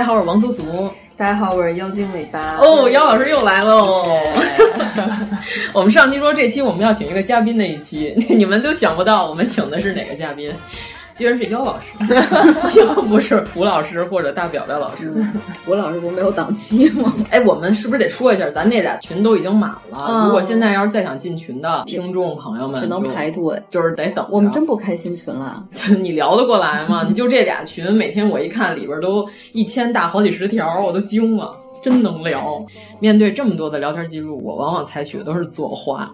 家好，我是王苏苏。大家好，我是妖精尾巴。哦，妖老师又来喽！我们上期说这期我们要请一个嘉宾那一期，你们都想不到我们请的是哪个嘉宾，居然是妖老师，又不是胡老师或者大表表老师。胡老师不没有档期吗？哎，我们是不是得说一下，咱那俩群都已经满了？嗯如果现在要是再想进群的听众朋友们，只能排队，就是得等。我们真不开新群了，你聊得过来吗？你就这俩群，每天我一看里边都一千大好几十条，我都惊了。真能聊，面对这么多的聊天记录，我往往采取的都是左滑。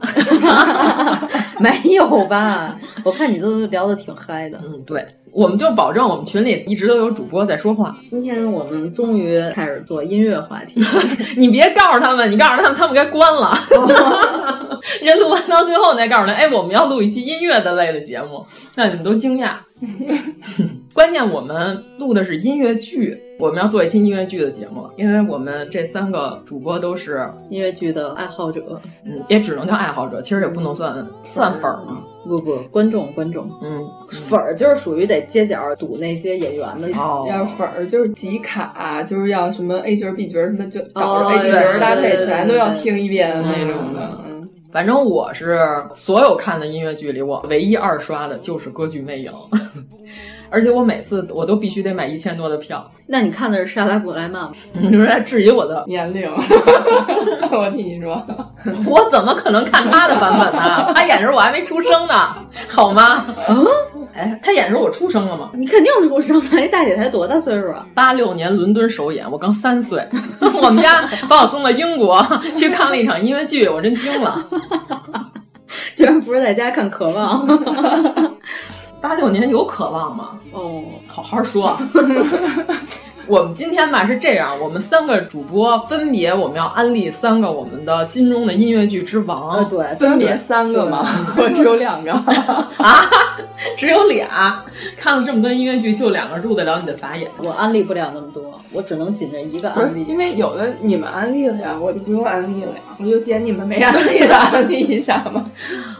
没有吧？我看你都聊的挺嗨的。嗯，对，我们就保证我们群里一直都有主播在说话。今天我们终于开始做音乐话题，你别告诉他们，你告诉他们，他们该关了。人录完到最后，你再告诉他，哎，我们要录一期音乐的类的节目，那你们都惊讶。关键我们录的是音乐剧，我们要做一期音乐剧的节目，因为我们这三个主播都是音乐剧的爱好者，嗯，也只能叫爱好者，其实也不能算算粉儿嘛。不不，观众观众，嗯，粉儿就是属于得街角堵那些演员的，哦、要是粉儿就是集卡，就是要什么 A 角 B 角什么就搞 A B 角搭配，全都要听一遍那种的。嗯，反正我是所有看的音乐剧里，我唯一二刷的就是《歌剧魅影》。而且我每次我都必须得买一千多的票。那你看的是莎拉布莱曼吗？你是在质疑我的年龄？我替你说，我怎么可能看他的版本呢？他演的时候我还没出生呢，好吗？嗯，哎，他演的时候我出生了吗？你肯定出生了，那大姐才多大岁数啊？八六年伦敦首演，我刚三岁。我们家把我送到英国去看了一场音乐剧，我真惊了。居然不是在家看《渴望》。八六年有渴望吗？哦，好好说。我们今天吧是这样，我们三个主播分别我们要安利三个我们的心中的音乐剧之王。呃，对，分别三个吗？我只有两个 啊，只有俩。看了这么多音乐剧，就两个入得了你的法眼。我安利不了那么多，我只能紧着一个安利。因为有的你们安利了呀，我就不用安利了呀，我就捡你们没安利的安利一下嘛。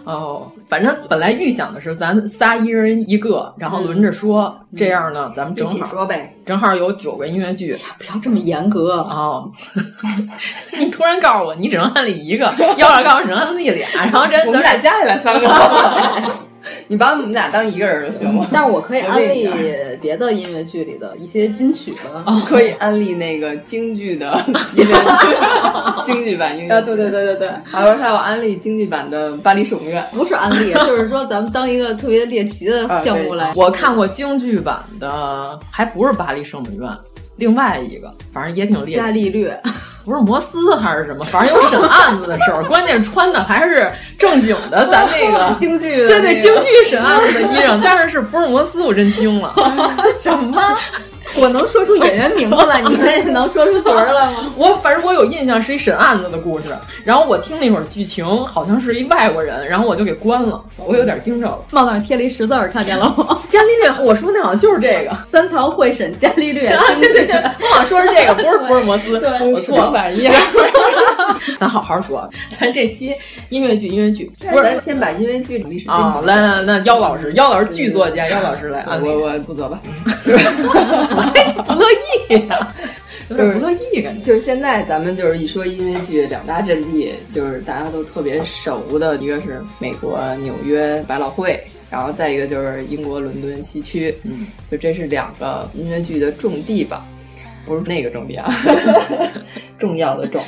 哦，反正本来预想的是咱仨一人一个，然后轮着说，嗯、这样呢，咱们正好说呗。正好有九个音乐剧，不要这么严格哦。你突然告诉我，你只能安利一个，要是告诉我只能安利俩，然后这我们俩加起来三个。你把我们俩当一个人就行了。但我可以安利别的音乐剧里的一些金曲的，哦、可以安利那个京剧的 音乐剧，京剧版音乐啊，对对对对对。还有还有安利京剧版的《巴黎圣母院》，不是安利，就是说咱们当一个特别猎奇的项目来。啊、我看过京剧版的，还不是《巴黎圣母院》。另外一个，反正也挺厉害。伽利略，不是摩斯还是什么，反正有审案子的时候。关键穿的还是正经的，咱那个 京剧，对对，京剧审案子的衣裳。但是是福尔摩斯，我真惊了。什么？我能说出演员名字来，你们也能说出角儿来吗？我反正我有印象是一审案子的故事，然后我听那会儿剧情好像是一外国人，然后我就给关了，我有点惊着了。帽子上贴了一十字儿，看见了吗？伽利略，我说那好像就是这个三堂会审伽利略。对对对，我好像说是这个，不是福尔摩斯。对，我错了。反应。咱好好说，咱这期音乐剧，音乐剧不是，咱先把音乐剧历史啊，来来来，妖老师，妖老师剧作家，妖老师来啊，我我不做吧，不乐意呀。有点不乐意感觉，就是现在咱们就是一说音乐剧两大阵地，就是大家都特别熟的，一个是美国纽约百老汇，然后再一个就是英国伦敦西区，嗯，就这是两个音乐剧的重地吧，不是那个种地啊，重要的重。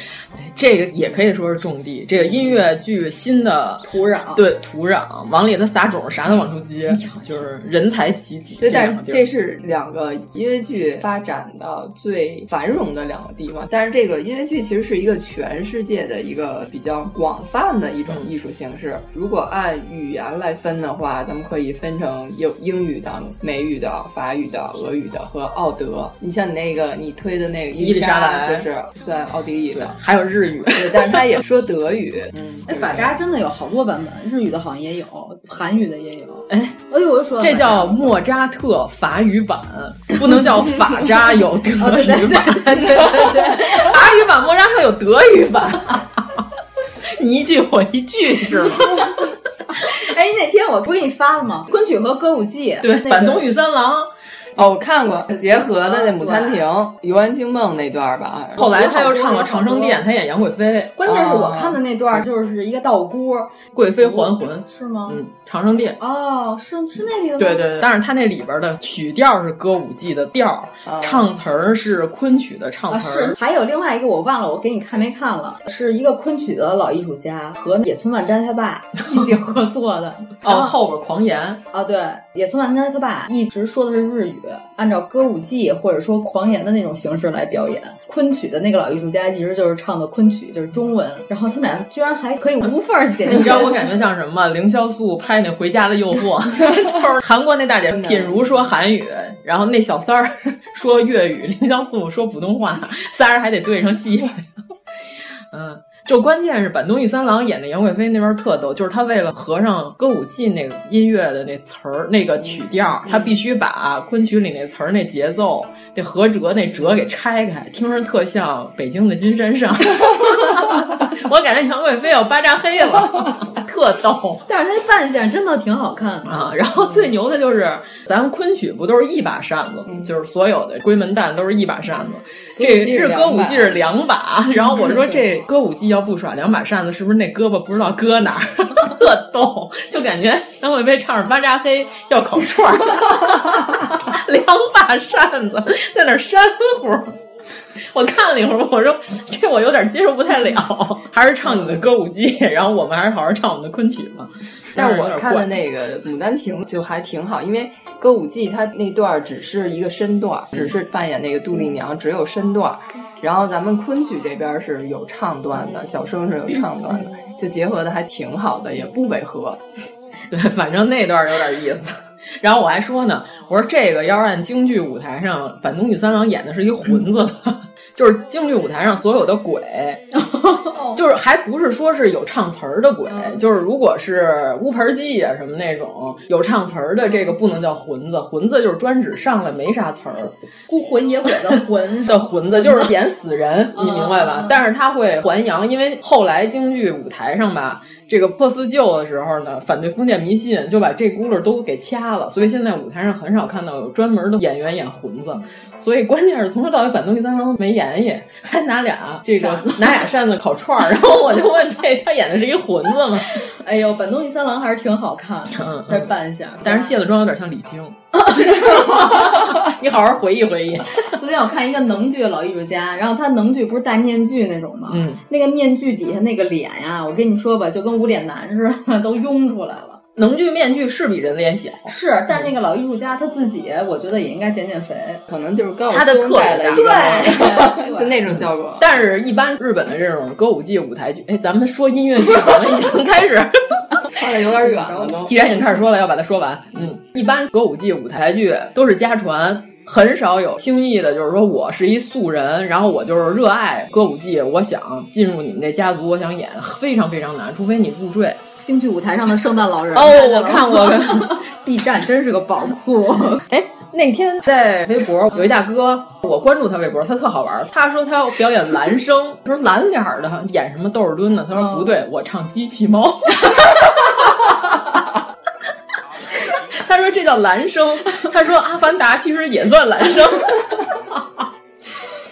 这个也可以说是种地，这个音乐剧新的土壤，对土壤，往里头撒种，啥都往出接，就是人才济济。对，但是这是两个音乐剧发展的最繁荣的两个地方。但是这个音乐剧其实是一个全世界的一个比较广泛的一种艺术形式。如果按语言来分的话，咱们可以分成有英语的、美语的、法语的、俄语的和奥德。你像你那个你推的那个伊丽莎白，就是算奥地利的，还有日语。对，但是他也说德语。嗯，哎，法扎真的有好多版本，日语的好像也有，韩语的也有。哎，哎呦，我就说这叫莫扎特法语版，不能叫法扎有德语版。对对对对，法语版莫扎特有德语版。你一句我一句是吗？哎，那天我不给你发了吗？昆曲和歌舞伎，对，板东与三郎。哦，我看过结合的那《牡丹亭》《游园惊梦》那段吧，后来他又唱了《长生殿》，他演杨贵妃。关键是我看的那段就是一个道姑，贵妃还魂是吗？嗯，《长生殿》哦，是是那里的？对对对，但是他那里边的曲调是歌舞伎的调，唱词儿是昆曲的唱词儿。是，还有另外一个我忘了，我给你看没看了？是一个昆曲的老艺术家和野村万斋他爸一起合作的。哦，后边狂言啊，对，野村万斋他爸一直说的是日语。按照歌舞伎或者说狂言的那种形式来表演，昆曲的那个老艺术家一直就是唱的昆曲，就是中文。然后他们俩居然还可以无缝衔接，你知道我感觉像什么吗？凌潇肃拍那《回家的诱惑》，就是韩国那大姐品如说韩语，然后那小三儿说粤语，凌潇肃说普通话，仨人还得对上戏。嗯。就关键是坂东一三郎演的杨贵妃那边特逗，就是他为了合上歌舞伎那个音乐的那词儿、那个曲调，他必须把昆曲里那词儿、那节奏、那合辙、那辙给拆开，听着特像北京的金山上。我感觉杨贵妃要巴扎黑了，特逗。但是他那扮相真的挺好看的啊。然后最牛的就是咱们昆曲不都是一把扇子，就是所有的闺门旦都是一把扇子。这日歌舞伎是两把，然后我说这歌舞伎要不耍两把扇子，是不是那胳膊不知道搁哪儿？特逗，就感觉杨贵妃唱着巴扎黑要烤串儿，两把扇子在那扇呼。我看了一会儿，我说这我有点接受不太了，还是唱你的歌舞伎，然后我们还是好好唱我们的昆曲嘛。但是我看的那个《牡丹亭》就还挺好，因为歌舞伎它那段只是一个身段，只是扮演那个杜丽娘，只有身段。然后咱们昆曲这边是有唱段的，小生是有唱段的，就结合的还挺好的，也不违和。对，反正那段有点意思。然后我还说呢，我说这个要是按京剧舞台上，板东女三郎演的是一混子吧。就是京剧舞台上所有的鬼，就是还不是说是有唱词儿的鬼，就是如果是乌盆记啊什么那种有唱词儿的，这个不能叫混子，混子就是专指上来没啥词儿，孤魂野鬼的魂 的混子，就是演死人，你明白吧？但是他会还阳，因为后来京剧舞台上吧。这个破四旧的时候呢，反对封建迷信，就把这轱辘都给掐了，所以现在舞台上很少看到有专门的演员演混子。所以关键是从头到尾板东第三郎没演演，还拿俩这个拿俩扇子烤串儿。然后我就问这他演的是一混子吗？哎呦，板东第三郎还是挺好看的，再扮相，但是卸了妆有点像李菁。你好好回忆回忆。昨天我看一个能剧的老艺术家，然后他能剧不是戴面具那种吗？嗯，那个面具底下那个脸呀，我跟你说吧，就跟无脸男似的，都拥出来了。能剧面具是比人脸小，是，但那个老艺术家他自己，我觉得也应该减减肥，可能就是高他的特点，对，就那种效果。但是，一般日本的这种歌舞伎舞台剧，哎，咱们说音乐剧，咱们已经开始，差的有点远了都。既然已经开始说了，要把它说完，嗯。一般歌舞伎、舞台剧都是家传。很少有轻易的，就是说我是一素人，然后我就是热爱歌舞伎，我想进入你们这家族，我想演，非常非常难，除非你入赘。京剧舞台上的圣诞老人哦，我看过，B 站 真是个宝库。哎，那天在微博有一大哥，我关注他微博，他特好玩。他说他要表演蓝声，说蓝脸的演什么窦尔敦呢？他说不对，我唱机器猫。他说这叫蓝声，他说《阿凡达》其实也算蓝声。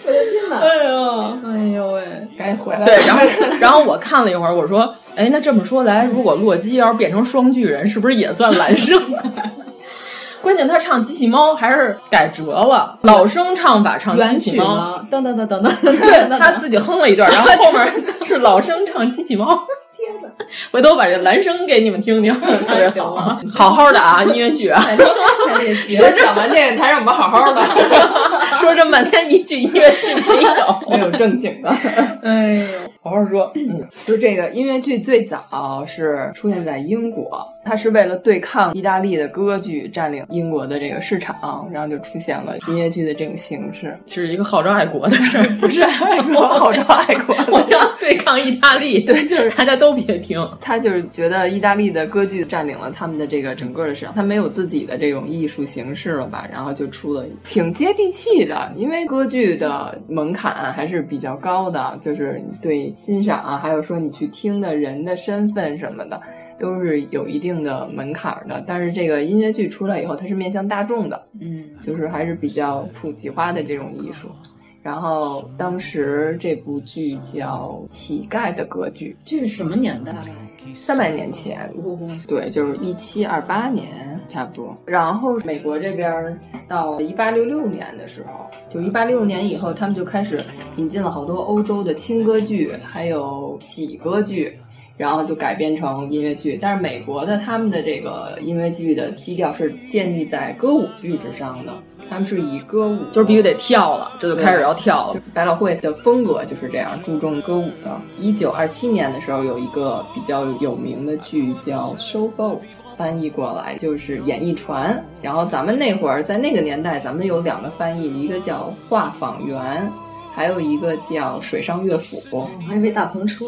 我的天哪！哎呀，哎呦喂，赶紧回来。对，然后然后我看了一会儿，我说，哎，那这么说来，如果洛基要是变成双巨人，是不是也算蓝声？关键他唱机器猫还是改折了，老生唱法唱机器猫，噔噔噔噔噔，对他自己哼了一段，然后后面是老生唱机器猫。天哪！回头把这男声给你们听听，特别好，好好的啊，音乐剧啊。说讲完这个，还让我们好好的说这么半天一句音乐剧没有，没有正经的。哎呦，好好说。嗯，就这个音乐剧最早是出现在英国，它是为了对抗意大利的歌剧占领英国的这个市场，然后就出现了音乐剧的这种形式，是一个号召爱国的事儿，不是爱国，号召爱国，我 要对抗意大利。对，就是大家都别听，他就是觉得意大利的歌剧占领了他们的这个整个的市场，他没有自己的这种艺术形式了吧？然后就出了挺接地气的，因为歌剧的门槛还是比较高的，就是对欣赏啊，还有说你去听的人的身份什么的，都是有一定的门槛的。但是这个音乐剧出来以后，它是面向大众的，嗯，就是还是比较普及化的这种艺术。然后当时这部剧叫《乞丐的歌剧》，这是什么年代？三百年前，对，就是一七二八年差不多。然后美国这边到一八六六年的时候，就一八六六年以后，他们就开始引进了好多欧洲的轻歌剧，还有喜歌剧，然后就改编成音乐剧。但是美国的他们的这个音乐剧的基调是建立在歌舞剧之上的。他们是以歌舞，就是必须得跳了，这就开始要跳了。百老汇的风格就是这样，注重歌舞的。一九二七年的时候，有一个比较有名的剧叫《Show Boat》，翻译过来就是演艺船。然后咱们那会儿在那个年代，咱们有两个翻译，一个叫画舫员。还有一个叫水上乐府，我还以为大篷车。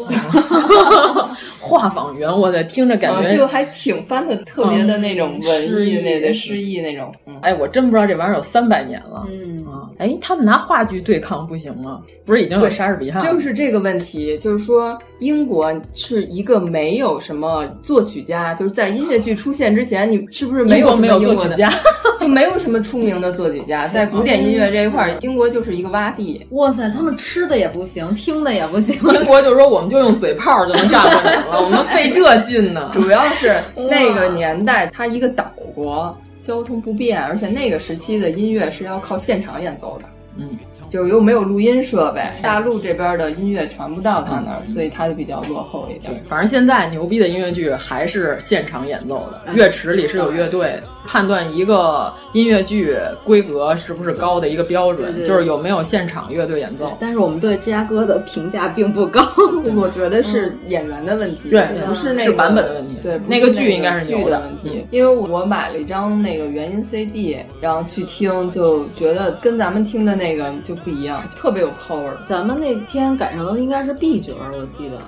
画舫园，我的听着感觉就还挺翻的，特别的那种文艺那的诗意那种。哎，我真不知道这玩意儿有三百年了。嗯啊，哎，他们拿话剧对抗不行吗？不是已经有莎士比亚？就是这个问题，就是说英国是一个没有什么作曲家，就是在音乐剧出现之前，你是不是没有没有作曲家？就没有什么出名的作曲家，在古典音乐这一块，英国就是一个洼地。哇塞，他们吃的也不行，听的也不行。英国就说我们就用嘴炮就能干过你了，我们费这劲呢。主要是 那个年代，它一个岛国，交通不便，而且那个时期的音乐是要靠现场演奏的。嗯。就是又没有录音设备，大陆这边的音乐传不到他那儿，所以他就比较落后一点。反正现在牛逼的音乐剧还是现场演奏的，乐池里是有乐队。判断一个音乐剧规格是不是高的一个标准，就是有没有现场乐队演奏。但是我们对芝加哥的评价并不高，我觉得是演员的问题，对，不是那个版本的问题。对，那个剧应该是剧的问题。因为我买了一张那个原音 CD，然后去听，就觉得跟咱们听的那个就不一样，特别有 power。咱们那天赶上的应该是 B 角，我记得。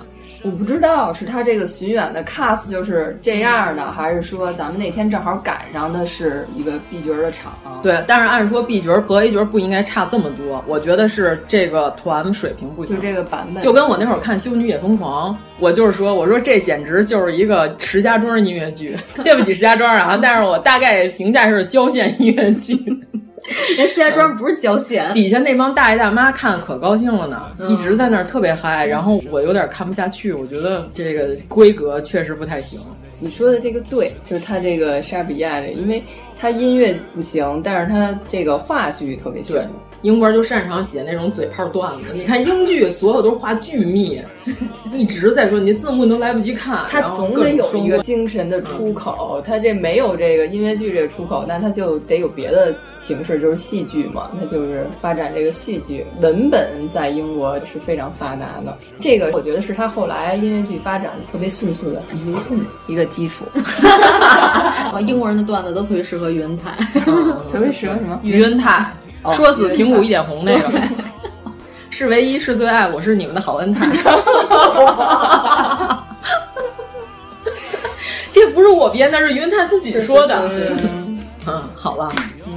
我不知道是他这个巡演的 cast 就是这样的，还是说咱们那天正好赶上的是一个 B 角的场？对，但是按说 B 角和 A 角不应该差这么多，我觉得是这个团水平不行。就这个版本，就跟我那会儿看《修女也疯狂》，我就是说，我说这简直就是一个石家庄音乐剧。对不起，石家庄啊，但是我大概评价是郊县音乐剧。人石家庄不是郊县，底下那帮大爷大妈看可高兴了呢，一直在那儿特别嗨，然后我有点看不下去，我觉得这个规格确实不太行。你说的这个对，就是他这个莎士比亚这，因为。他音乐不行，但是他这个话剧特别行。英国就擅长写那种嘴炮段子。你看英剧，所有都是画巨密，一直在说，你字幕都来不及看。他总得有一个精神的出口，他这没有这个音乐剧这个出口，那他就得有别的形式，就是戏剧嘛，他就是发展这个戏剧。文本在英国是非常发达的，这个我觉得是他后来音乐剧发展特别迅速的一个一个基础。英国人的段子都特别适合余恩泰，特别适合什么？余恩泰。说死平谷一点红那个，是唯一是最爱，我是你们的好恩泰。这不是我编，的是云泰自己说的。嗯，好了，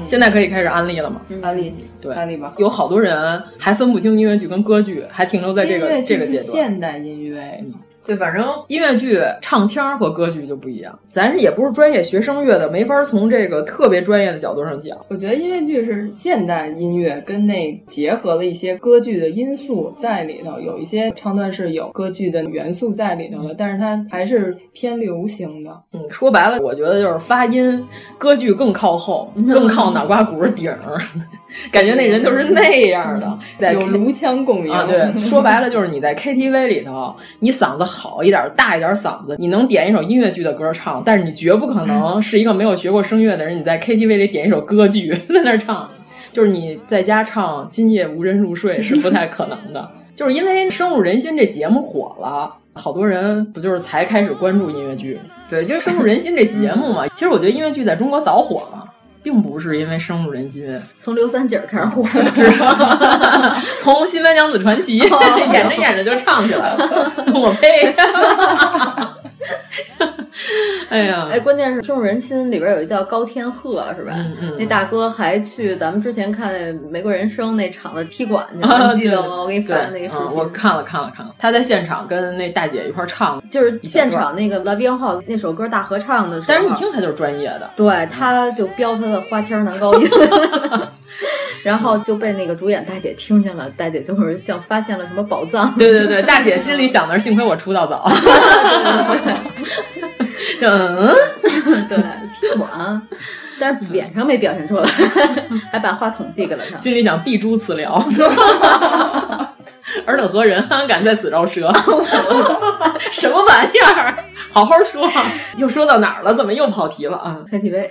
现在可以开始安利了吗？安利，对，安利吧。有好多人还分不清音乐剧跟歌剧，还停留在这个这个阶段。现代音乐。对，反正音乐剧唱腔和歌剧就不一样。咱是也不是专业学声乐的，没法从这个特别专业的角度上讲。我觉得音乐剧是现代音乐跟那结合了一些歌剧的因素在里头，有一些唱段是有歌剧的元素在里头的，但是它还是偏流行的。嗯，说白了，我觉得就是发音，歌剧更靠后，更靠脑瓜骨顶儿。感觉那人都是那样的，在有颅腔共鸣啊。对，说白了就是你在 KTV 里头，你嗓子好一点，大一点嗓子，你能点一首音乐剧的歌唱，但是你绝不可能 是一个没有学过声乐的人，你在 KTV 里点一首歌剧在那唱，就是你在家唱《今夜无人入睡》是不太可能的。就是因为《深入人心》这节目火了，好多人不就是才开始关注音乐剧？对，就是《深入人心》这节目嘛。其实我觉得音乐剧在中国早火了。并不是因为深入人心，从刘三姐开始火的，从《新白娘子传奇》演着演着就唱起来了，我呸！哎呀，哎，关键是《深入人心》里边有一叫高天鹤，是吧？嗯嗯，那大哥还去咱们之前看《玫瑰人生》那场的踢馆去，你记得吗？我给你发的那个视频，我看了看了看了。他在现场跟那大姐一块唱，就是现场那个《Love Your House》那首歌大合唱的时候，但是一听他就是专业的，对，他就飙他的花腔男高音，然后就被那个主演大姐听见了，大姐就是像发现了什么宝藏，对对对，大姐心里想的是幸亏我出道早。嗯，对，踢馆，但是脸上没表现出来，还把话筒递给了他，心里想必诛此僚。尔等何人敢在此饶舌？什么玩意儿？好好说，又说到哪儿了？怎么又跑题了啊？KTV，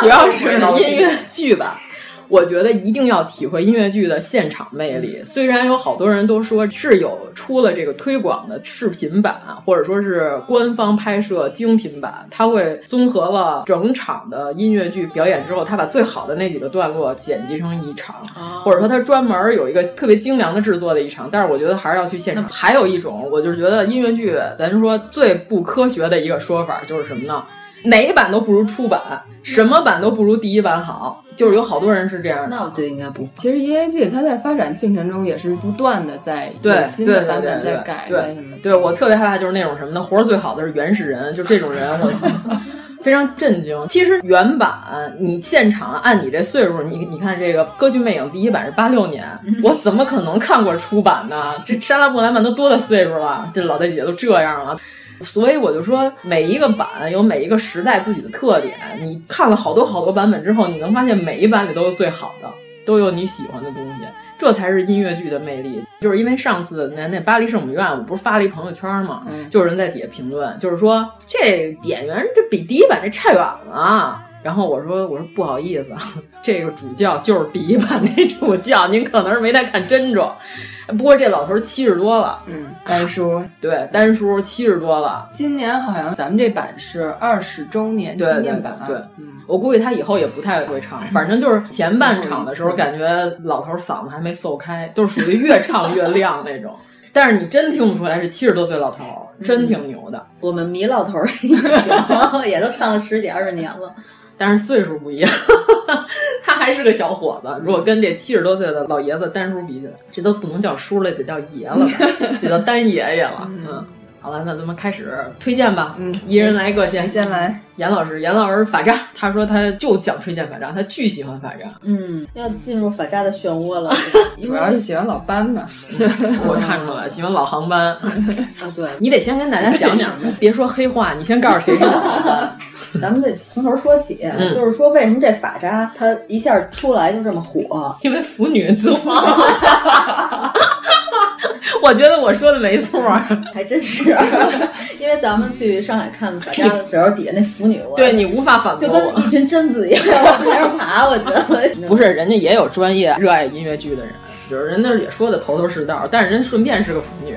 主要是音乐剧吧。我觉得一定要体会音乐剧的现场魅力。虽然有好多人都说是有出了这个推广的视频版，或者说是官方拍摄精品版，它会综合了整场的音乐剧表演之后，他把最好的那几个段落剪辑成一场，或者说他专门有一个特别精良的制作的一场。但是我觉得还是要去现场。还有一种，我就是觉得音乐剧，咱说最不科学的一个说法就是什么呢？哪一版都不如初版，什么版都不如第一版好，就是有好多人是这样。那我觉得应该不。其实 EA 剧它在发展进程中也是不断的在对新的版本在改，在什么？对我特别害怕就是那种什么的，活儿最好的是原始人，就这种人我 非常震惊。其实原版你现场按你这岁数，你你看这个《歌剧魅影》第一版是八六年，我怎么可能看过出版呢？这莎拉布莱曼都多大岁数了？这老大姐都这样了。所以我就说，每一个版有每一个时代自己的特点。你看了好多好多版本之后，你能发现每一版里都是最好的，都有你喜欢的东西，这才是音乐剧的魅力。就是因为上次那那巴黎圣母院，我不是发了一朋友圈嘛，就有人在底下评论，就是说这演员这比第一版这差远了。然后我说我说不好意思，这个主教就是第一版那主教，您可能是没太看真着。不过这老头七十多了，嗯，丹叔 对丹叔七十多了。今年好像咱们这版是二十周年纪念版，对，嗯，我估计他以后也不太会唱，反正就是前半场的时候，感觉老头嗓子还没奏开，都是属于越唱越亮那种。但是你真听不出来是七十多岁老头，真挺牛的。我们迷老头也都唱了十几二十年了。但是岁数不一样，他还是个小伙子。如果跟这七十多岁的老爷子单叔比起来，这都不能叫叔了，得叫爷了，得叫单爷爷了。嗯，好了，那咱们开始推荐吧。嗯，一人来一个，先先来。严老师，严老师法扎，他说他就想推荐法扎，他巨喜欢法扎。嗯，要进入法扎的漩涡了，主要是喜欢老班吧。我看出来，喜欢老航班。啊，对，你得先跟大家讲讲，别说黑话，你先告诉谁是老航班。咱们得从头说起，嗯就是说为什么这法扎它一下出来就这么火？因为腐女多。我觉得我说的没错，还真是。因为咱们去上海看法扎的时候，底下那腐女，对你无法反驳就跟一群贞子一样往台上爬。我觉得不是，人家也有专业热爱音乐剧的人，就是人那也说的头头是道，但是人顺便是个腐女，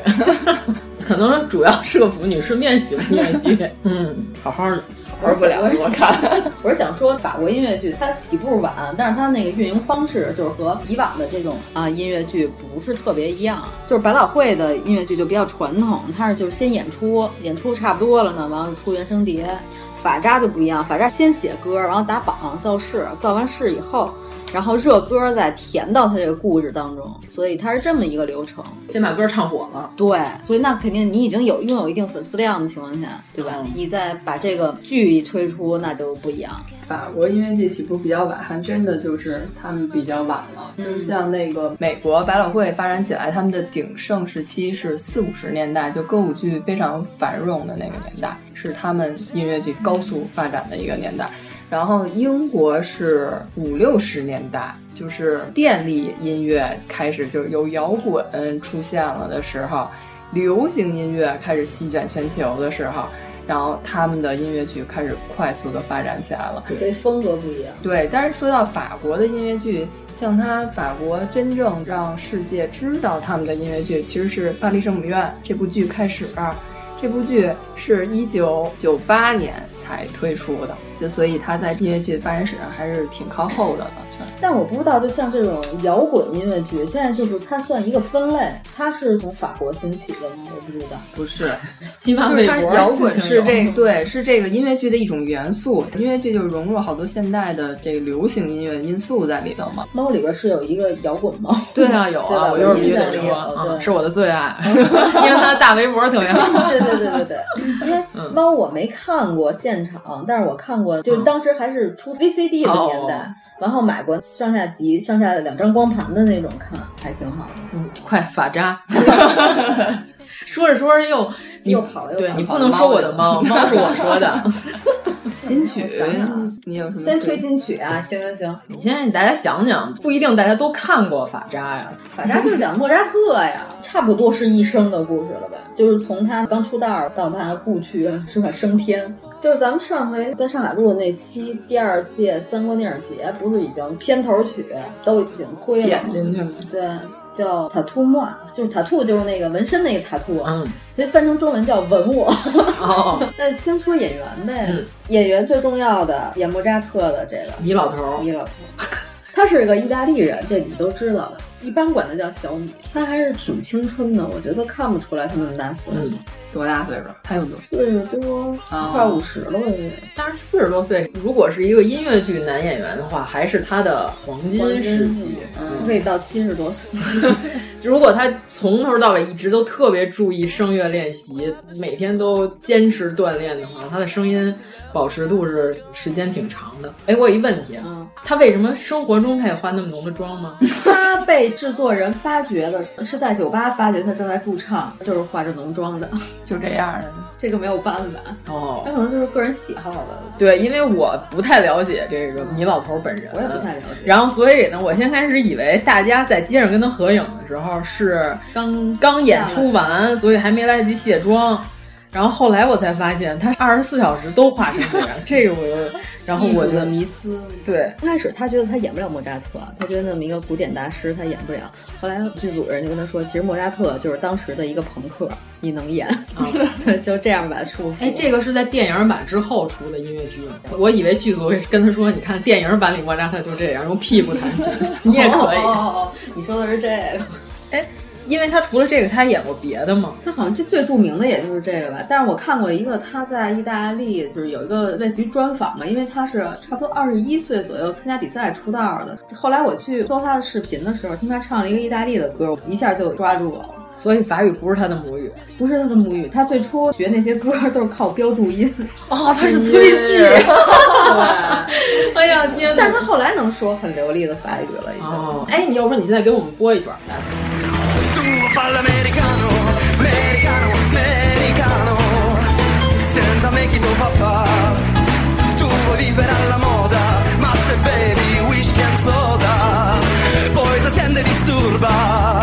可能主要是个腐女，顺便喜欢音乐剧。嗯，好好的。玩不了，我看。我是想说，法国音乐剧它起步晚，但是它那个运营方式就是和以往的这种啊音乐剧不是特别一样。就是百老汇的音乐剧就比较传统，它是就是先演出，演出差不多了呢，完了出原声碟。法扎就不一样，法扎先写歌，然后打榜造势，造完势以后，然后热歌再填到他这个故事当中，所以它是这么一个流程。先把歌唱火了，对，所以那肯定你已经有拥有一定粉丝量的情况下，对吧？嗯、你再把这个剧一推出，那就不一样。法国音乐剧起步比较晚，还真的就是他们比较晚了。嗯、就是像那个美国百老汇发展起来，他们的鼎盛时期是四五十年代，就歌舞剧非常繁荣的那个年代，是他们音乐剧高速发展的一个年代。然后英国是五六十年代，就是电力音乐开始就是有摇滚出现了的时候，流行音乐开始席卷全球的时候。然后他们的音乐剧开始快速的发展起来了，所以风格不一样。对，但是说到法国的音乐剧，像他法国真正让世界知道他们的音乐剧，其实是《巴黎圣母院》这部剧开始。这部剧是一九九八年才推出的，就所以它在音乐剧发展史上还是挺靠后的了。但我不知道，就像这种摇滚音乐剧，现在就是它算一个分类，它是从法国兴起的吗？我不知道，不是，起码就是它摇滚是这对是这个音乐剧的一种元素，音乐剧就是融入好多现代的这个流行音乐因素在里头嘛。猫里边是有一个摇滚猫，对啊，有啊，我一会儿必须得说啊，是我的最爱，因为它的大围脖特别好。对对对对对，因为猫我没看过现场，但是我看过，就是当时还是出 VCD 的年代。然后买过上下集、上下两张光盘的那种，看还挺好的。嗯，快法扎。说着说着又又跑了，对你不能说我的猫，猫是我说的。金曲，你有什么？先推金曲啊！行行行，你先给大家讲讲，不一定大家都看过法扎呀。法扎就是讲莫扎特呀，差不多是一生的故事了吧？就是从他刚出道到他故去是吧升天。就是咱们上回在上海录的那期第二届三国电影节，不是已经片头曲都已经推了剪进去了？对。叫塔图莫，就是塔图，就是那个纹身那个塔图，嗯，所以翻成中文叫吻我。哦，那先说演员呗，嗯、演员最重要的演莫扎特的这个米老头，米老头，他是个意大利人，这你都知道的，一般管他叫小米。他还是挺青春的，我觉得看不出来他那么大岁数。嗯多大岁数？他有多四十多，快五十了，我觉得。但是四十多岁，如果是一个音乐剧男演员的话，还是他的黄金时期，就可以到七十多岁。如果他从头到尾一直都特别注意声乐练习，每天都坚持锻炼的话，他的声音保持度是时间挺长的。哎，我有一问题，嗯、他为什么生活中他也化那么浓的妆吗？他被制作人发掘的是在酒吧发掘他正在驻唱，就是化着浓妆的。就这样的，这个没有办法哦，他可能就是个人喜好了。对，因为我不太了解这个米老头本人，我也不太了解。然后所以呢，我先开始以为大家在街上跟他合影的时候是刚刚演出完，所以还没来得及卸妆。然后后来我才发现，他二十四小时都画成这样，这个我就，然后我就迷思。对，刚开始他觉得他演不了莫扎特，他觉得那么一个古典大师他演不了。后来剧组人就跟他说，其实莫扎特就是当时的一个朋克，你能演，就就这样把他束缚。哎，这个是在电影版之后出的音乐剧吗？我以为剧组跟他说，你看电影版里莫扎特就这样，用屁股弹琴，你也可以。哦哦哦，你说的是这个，哎。因为他除了这个，他还演过别的吗？他好像这最著名的也就是这个吧。但是我看过一个他在意大利，就是有一个类似于专访嘛，因为他是差不多二十一岁左右参加比赛出道的。后来我去搜他的视频的时候，听他唱了一个意大利的歌，一下就抓住我了。所以法语不是他的母语，不是他的母语。他最初学那些歌都是靠标注音。哦，他是催气。对，哎呀天！但是他后来能说很流利的法语了，已经。哦，哎，你要不你现在给我们播一段来。Parla americano, americano, americano Senza me chi tu fa fa vuoi vivere alla moda, ma se bevi whisky and soda, poi la gente disturba.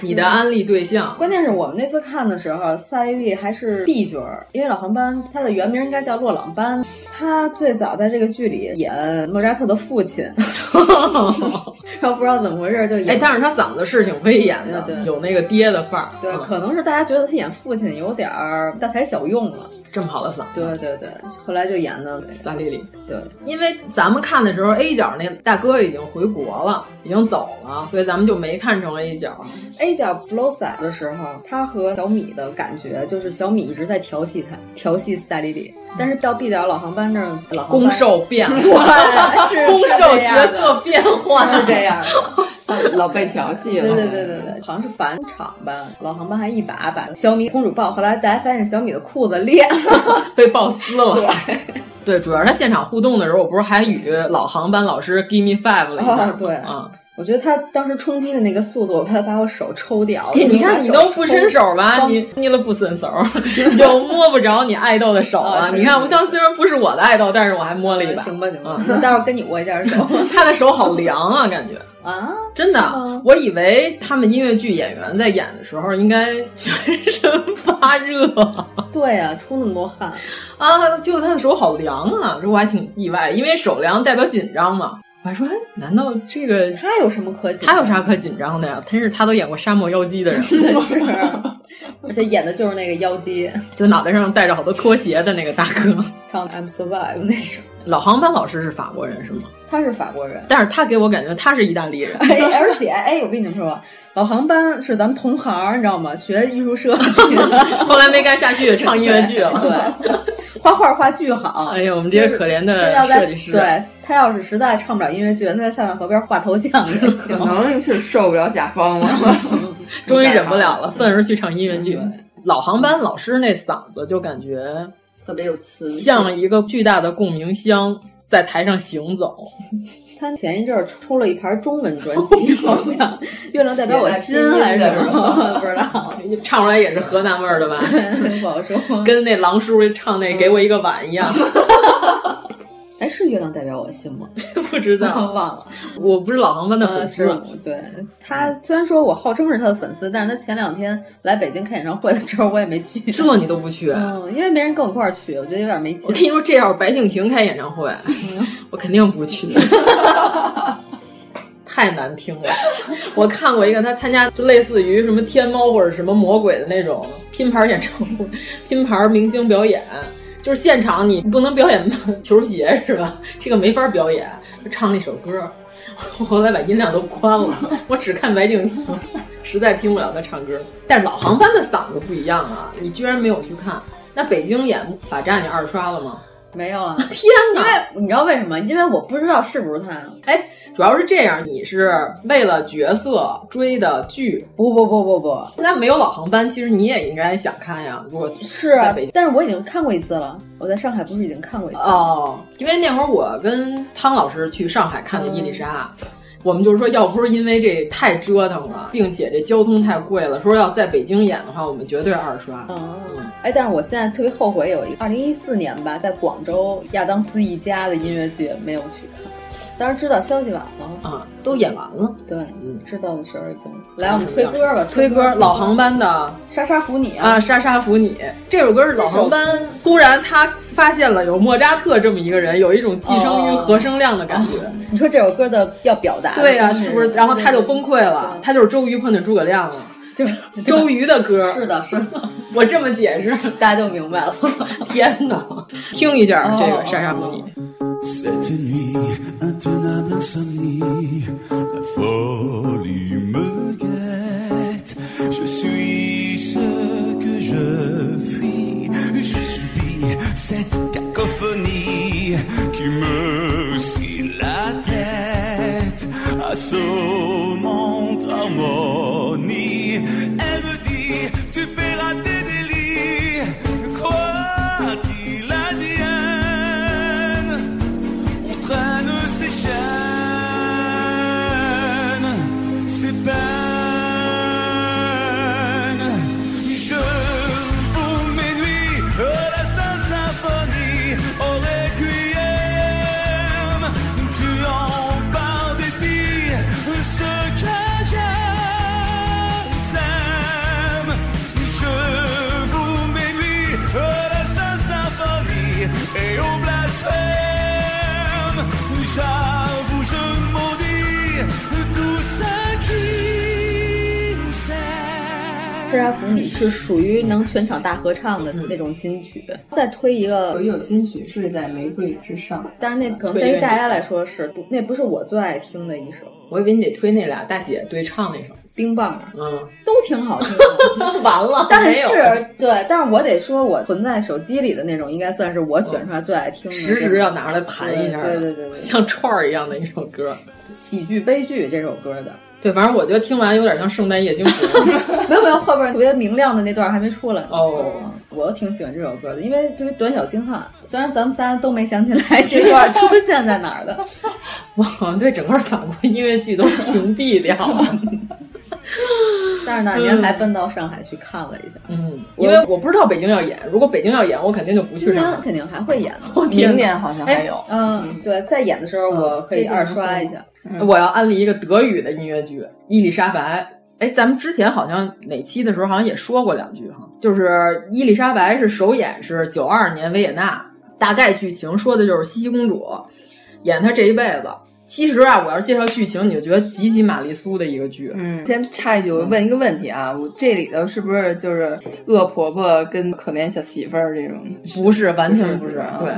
你的安利对象。关键是我们那次看的时候，萨莉莉还是 B 角儿，因为老黄班他的原名应该叫洛朗班，他最早在这个剧里演莫扎特的父亲，然后不知道怎么回事就演，哎，但是他嗓子是挺威严的，对有那个爹的范儿。对，嗯可能是大家觉得他演父亲有点儿大材小用了，这么好的嗓子。对对对，后来就演的萨莉莉。对，因为咱们看的时候，A 角那大哥已经回国了，已经走了，所以咱们就没看成 A 角。A 角 Blosa 的时候，他和小米的感觉就是小米一直在调戏他，调戏赛丽丽。但是到 B 角老航班那儿，攻受变对，换，是攻受角色变换是这样的。老被调戏了。对对对对对，好像是返场吧。老航班还一把把小米公主抱，后来大家发现小米的裤子裂了，被抱撕了。对，对主要是他现场互动的时候，我不是还与老航班老师 give me five 了一下对啊。我觉得他当时冲击的那个速度，我怕他把我手抽掉。你你看，你都不伸手吧？你你了不伸手，就摸不着你爱豆的手啊！你看，我当虽然不是我的爱豆，但是我还摸了一把。行吧行吧，那待会儿跟你握一下手。他的手好凉啊，感觉 啊，真的，我以为他们音乐剧演员在演的时候应该全身发热。对啊、出那么多汗啊！就他的手好凉啊，这我还挺意外，因为手凉代表紧张嘛。我还说，哎，难道这个他有什么可紧？他有啥可紧张的呀？真是他都演过沙漠妖姬的人，是，而且演的就是那个妖姬，就脑袋上戴着好多拖鞋的那个大哥，唱 《I'm Survive》那首。老航班老师是法国人是吗？他是法国人，但是他给我感觉他是意大利人。哎，而且哎，我跟你们说，老航班是咱们同行，你知道吗？学艺术设计，后来没干下去，唱音乐剧了。对，画画画巨好。哎呀，我们这些可怜的设计师，对他要是实在唱不了音乐剧，他在塞纳河边画头像也行。可能是受不了甲方了，终于忍不了了，愤而去唱音乐剧。老航班老师那嗓子就感觉特别有磁，像一个巨大的共鸣箱在台上行走。他前一阵儿出了一盘中文专辑，好像《月亮代表我心》还是什么，不知道。唱出来也是河南味儿的吧？不好说，跟那狼叔唱那“给我一个碗”一样。哎，是月亮代表我心吗？不知道，忘了。我不是老航班的粉丝。呃、对他，虽然说我号称是他的粉丝，但是他前两天来北京开演唱会的时候，我也没去。这你都不去？嗯，因为没人跟我一块儿去，我觉得有点没劲。我跟你说，这要是白敬亭开演唱会，嗯、我肯定不去。太难听了！我看过一个他参加，就类似于什么天猫或者什么魔鬼的那种拼盘演唱会，拼盘明星表演。就是现场你不能表演 球鞋是吧？这个没法表演，就唱那首歌。我后来把音量都关了，我只看白敬亭，实在听不了他唱歌。但是老航班的嗓子不一样啊，你居然没有去看？那北京演法战你二刷了吗？没有啊！天哪！因为你知道为什么？因为我不知道是不是他。哎，主要是这样，你是为了角色追的剧？不不不不不，那没有老航班，其实你也应该想看呀。如果是啊，但是我已经看过一次了。我在上海不是已经看过一次哦？因为那会儿我跟汤老师去上海看的《伊丽莎》。嗯我们就是说，要不是因为这太折腾了，并且这交通太贵了，说要在北京演的话，我们绝对二刷。嗯，哎，但是我现在特别后悔，有一个二零一四年吧，在广州亚当斯一家的音乐剧没有去看。当然知道消息晚了啊，都演完了。对，嗯，知道的时候已经来，我们推歌吧，推歌。老航班的《莎莎扶你》啊，《莎莎扶你》这首歌是老航班。突然他发现了有莫扎特这么一个人，有一种寄生于和声量的感觉。哦、你说这首歌的要表达？对呀、啊，是不是？然后他就崩溃了，他就是周瑜碰见诸葛亮了。就是周瑜的歌，是的，是的，我这么解释，大家就明白了。天哪，听一下这个《莎莎扶你》。Folie me guette. Je suis ce que je fuis, je subis cette cacophonie qui me scie la tête. À berceau 你是属于能全场大合唱的那种金曲。再推一个有一首金曲睡在玫瑰之上，但是那可能对于大家来说是不，那不是我最爱听的一首。我以为你得推那俩大姐对唱那首，冰棒，嗯，都挺好听的。完了，但是对，但是我得说，我存在手机里的那种，应该算是我选出来最爱听的。时时要拿出来盘一下，对对对对，像串儿一样的一首歌，喜剧悲剧这首歌的。对，反正我觉得听完有点像圣诞夜惊魂。没有没有，后边特别明亮的那段还没出来。哦，我挺喜欢这首歌的，因为特别短小精悍。虽然咱们仨都没想起来这段出现在哪儿的，我好像对整个法国音乐剧都屏蔽掉了。但是呢，您还奔到上海去看了一下，嗯，因为我不知道北京要演，如果北京要演，我肯定就不去上海。肯定还会演的，明年好像还有。嗯，对，在演的时候我可以二刷一下。我要安利一个德语的音乐剧《伊丽莎白》。哎，咱们之前好像哪期的时候好像也说过两句哈，就是伊丽莎白是首演是九二年维也纳，大概剧情说的就是茜茜公主演她这一辈子。其实啊，我要是介绍剧情，你就觉得极其玛丽苏的一个剧。嗯，先插一句，我问一个问题啊，我这里头是不是就是恶婆婆跟可怜小媳妇儿这种？不是，完全不是。对，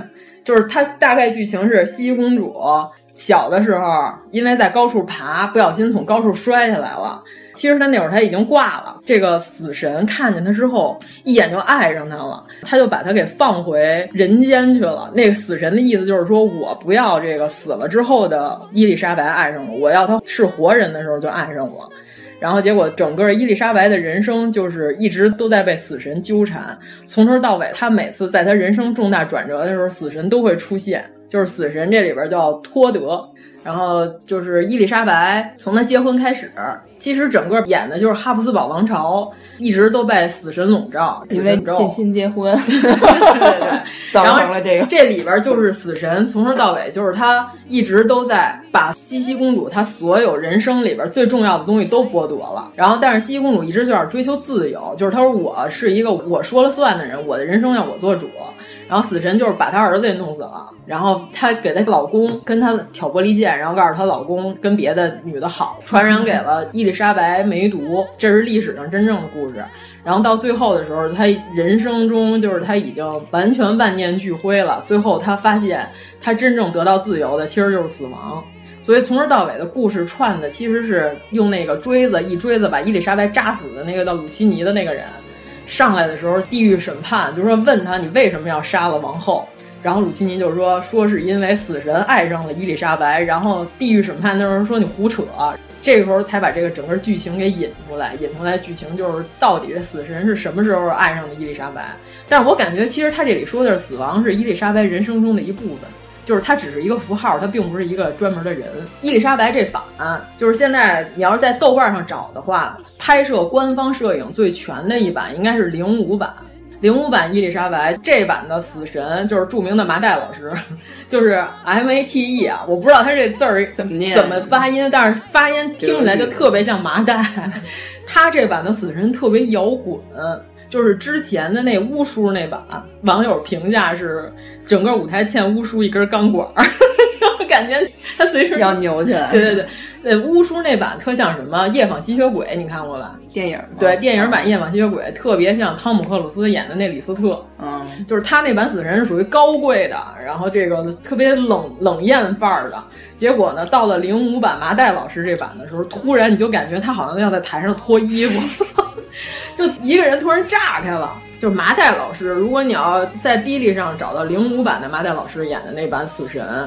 就是它大概剧情是西西公主小的时候，因为在高处爬，不小心从高处摔下来了。其实他那会儿他已经挂了。这个死神看见他之后，一眼就爱上他了，他就把他给放回人间去了。那个死神的意思就是说，我不要这个死了之后的伊丽莎白爱上我，我要他是活人的时候就爱上我。然后结果整个伊丽莎白的人生就是一直都在被死神纠缠，从头到尾，他每次在他人生重大转折的时候，死神都会出现。就是死神这里边叫托德，然后就是伊丽莎白从她结婚开始，其实整个演的就是哈布斯堡王朝一直都被死神笼罩，因为近亲结婚，对对对，造成了这个。这里边就是死神从头到尾就是他一直都在把茜茜公主她所有人生里边最重要的东西都剥夺了，然后但是茜茜公主一直就想追求自由，就是她说我是一个我说了算的人，我的人生要我做主。然后死神就是把她儿子也弄死了，然后她给她老公跟她挑拨离间，然后告诉她老公跟别的女的好，传染给了伊丽莎白梅毒，这是历史上真正的故事。然后到最后的时候，她人生中就是她已经完全万念俱灰了。最后她发现，她真正得到自由的其实就是死亡。所以从头到尾的故事串的其实是用那个锥子一锥子把伊丽莎白扎死的那个叫鲁奇尼的那个人。上来的时候，地狱审判就是说问他你为什么要杀了王后，然后鲁奇尼就说说是因为死神爱上了伊丽莎白，然后地狱审判那时候说你胡扯，这个时候才把这个整个剧情给引出来，引出来剧情就是到底这死神是什么时候爱上的伊丽莎白？但是我感觉其实他这里说的是死亡是伊丽莎白人生中的一部分。就是它只是一个符号，它并不是一个专门的人。伊丽莎白这版，就是现在你要是在豆瓣上找的话，拍摄官方摄影最全的一版应该是零五版。零五版伊丽莎白这版的死神就是著名的麻袋老师，就是 M A T E 啊，我不知道他这字儿怎么念、怎么发音，但是发音听起来就特别像麻袋。他这版的死神特别摇滚。就是之前的那巫叔那版，网友评价是整个舞台欠巫叔一根钢管儿，感觉他随时要扭起来。对对对，那巫叔那版特像什么《夜访吸血鬼》，你看过吧？电影对电影版《夜访吸血鬼》特别像汤姆克鲁斯演的那李斯特，嗯，就是他那版死神是属于高贵的，然后这个特别冷冷艳范儿的。结果呢，到了零五版麻袋老师这版的时候，突然你就感觉他好像要在台上脱衣服。就一个人突然炸开了，就是麻袋老师。如果你要在 B 哩上找到零五版的麻袋老师演的那版死神，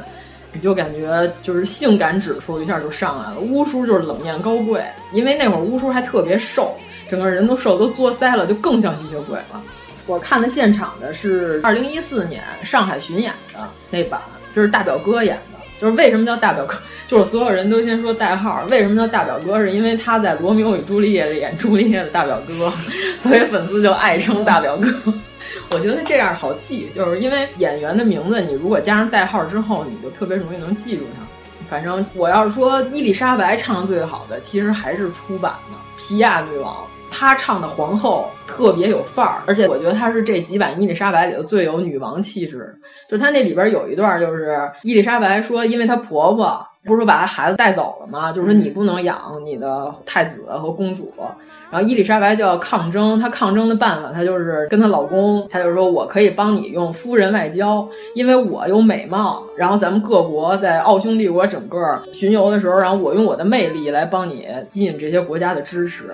你就感觉就是性感指数一下就上来了。乌叔就是冷艳高贵，因为那会儿乌叔还特别瘦，整个人都瘦都作腮了，就更像吸血鬼了。我看的现场的是二零一四年上海巡演的那版，就是大表哥演的。就是为什么叫大表哥？就是所有人都先说代号。为什么叫大表哥？是因为他在《罗密欧与朱丽叶》里演朱丽叶的大表哥，所以粉丝就爱称大表哥。我觉得这样好记，就是因为演员的名字，你如果加上代号之后，你就特别容易能记住他。反正我要是说伊丽莎白唱的最好的，其实还是初版的《皮亚女王》。她唱的皇后特别有范儿，而且我觉得她是这几版伊丽莎白里头最有女王气质。就是她那里边有一段，就是伊丽莎白说，因为她婆婆不是说把她孩子带走了吗？就是说你不能养你的太子和公主。然后伊丽莎白就要抗争，她抗争的办法，她就是跟她老公，她就说我可以帮你用夫人外交，因为我有美貌。然后咱们各国在奥匈帝国整个巡游的时候，然后我用我的魅力来帮你吸引这些国家的支持。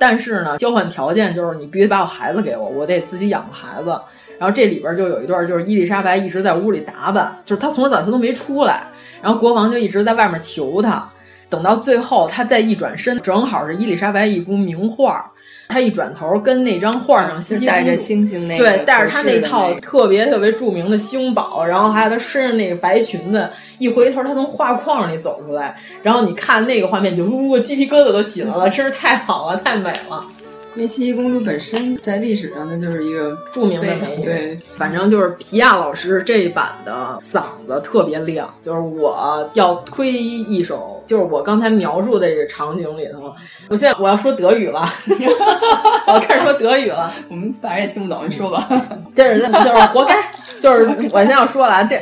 但是呢，交换条件就是你必须把我孩子给我，我得自己养孩子。然后这里边就有一段，就是伊丽莎白一直在屋里打扮，就是她从头到尾她都没出来，然后国王就一直在外面求她。等到最后，她再一转身，正好是伊丽莎白一幅名画。她一转头，跟那张画上西西带着星星那对，带着他那套特别特别著名的星宝，然后还有他身上那个白裙子，一回头，他从画框里走出来，然后你看那个画面，就呜，鸡皮疙瘩都起来了，真是太好了，太美了。因为茜茜公主本身在历史上，她就是一个著名的美女。对，反正就是皮亚老师这一版的嗓子特别亮。就是我要推一首，就是我刚才描述的这个场景里头，我现在我要说德语了，我要开始说德语了。我们反正也听不懂，你说吧。这是就是活该，就是我现在要说了，这，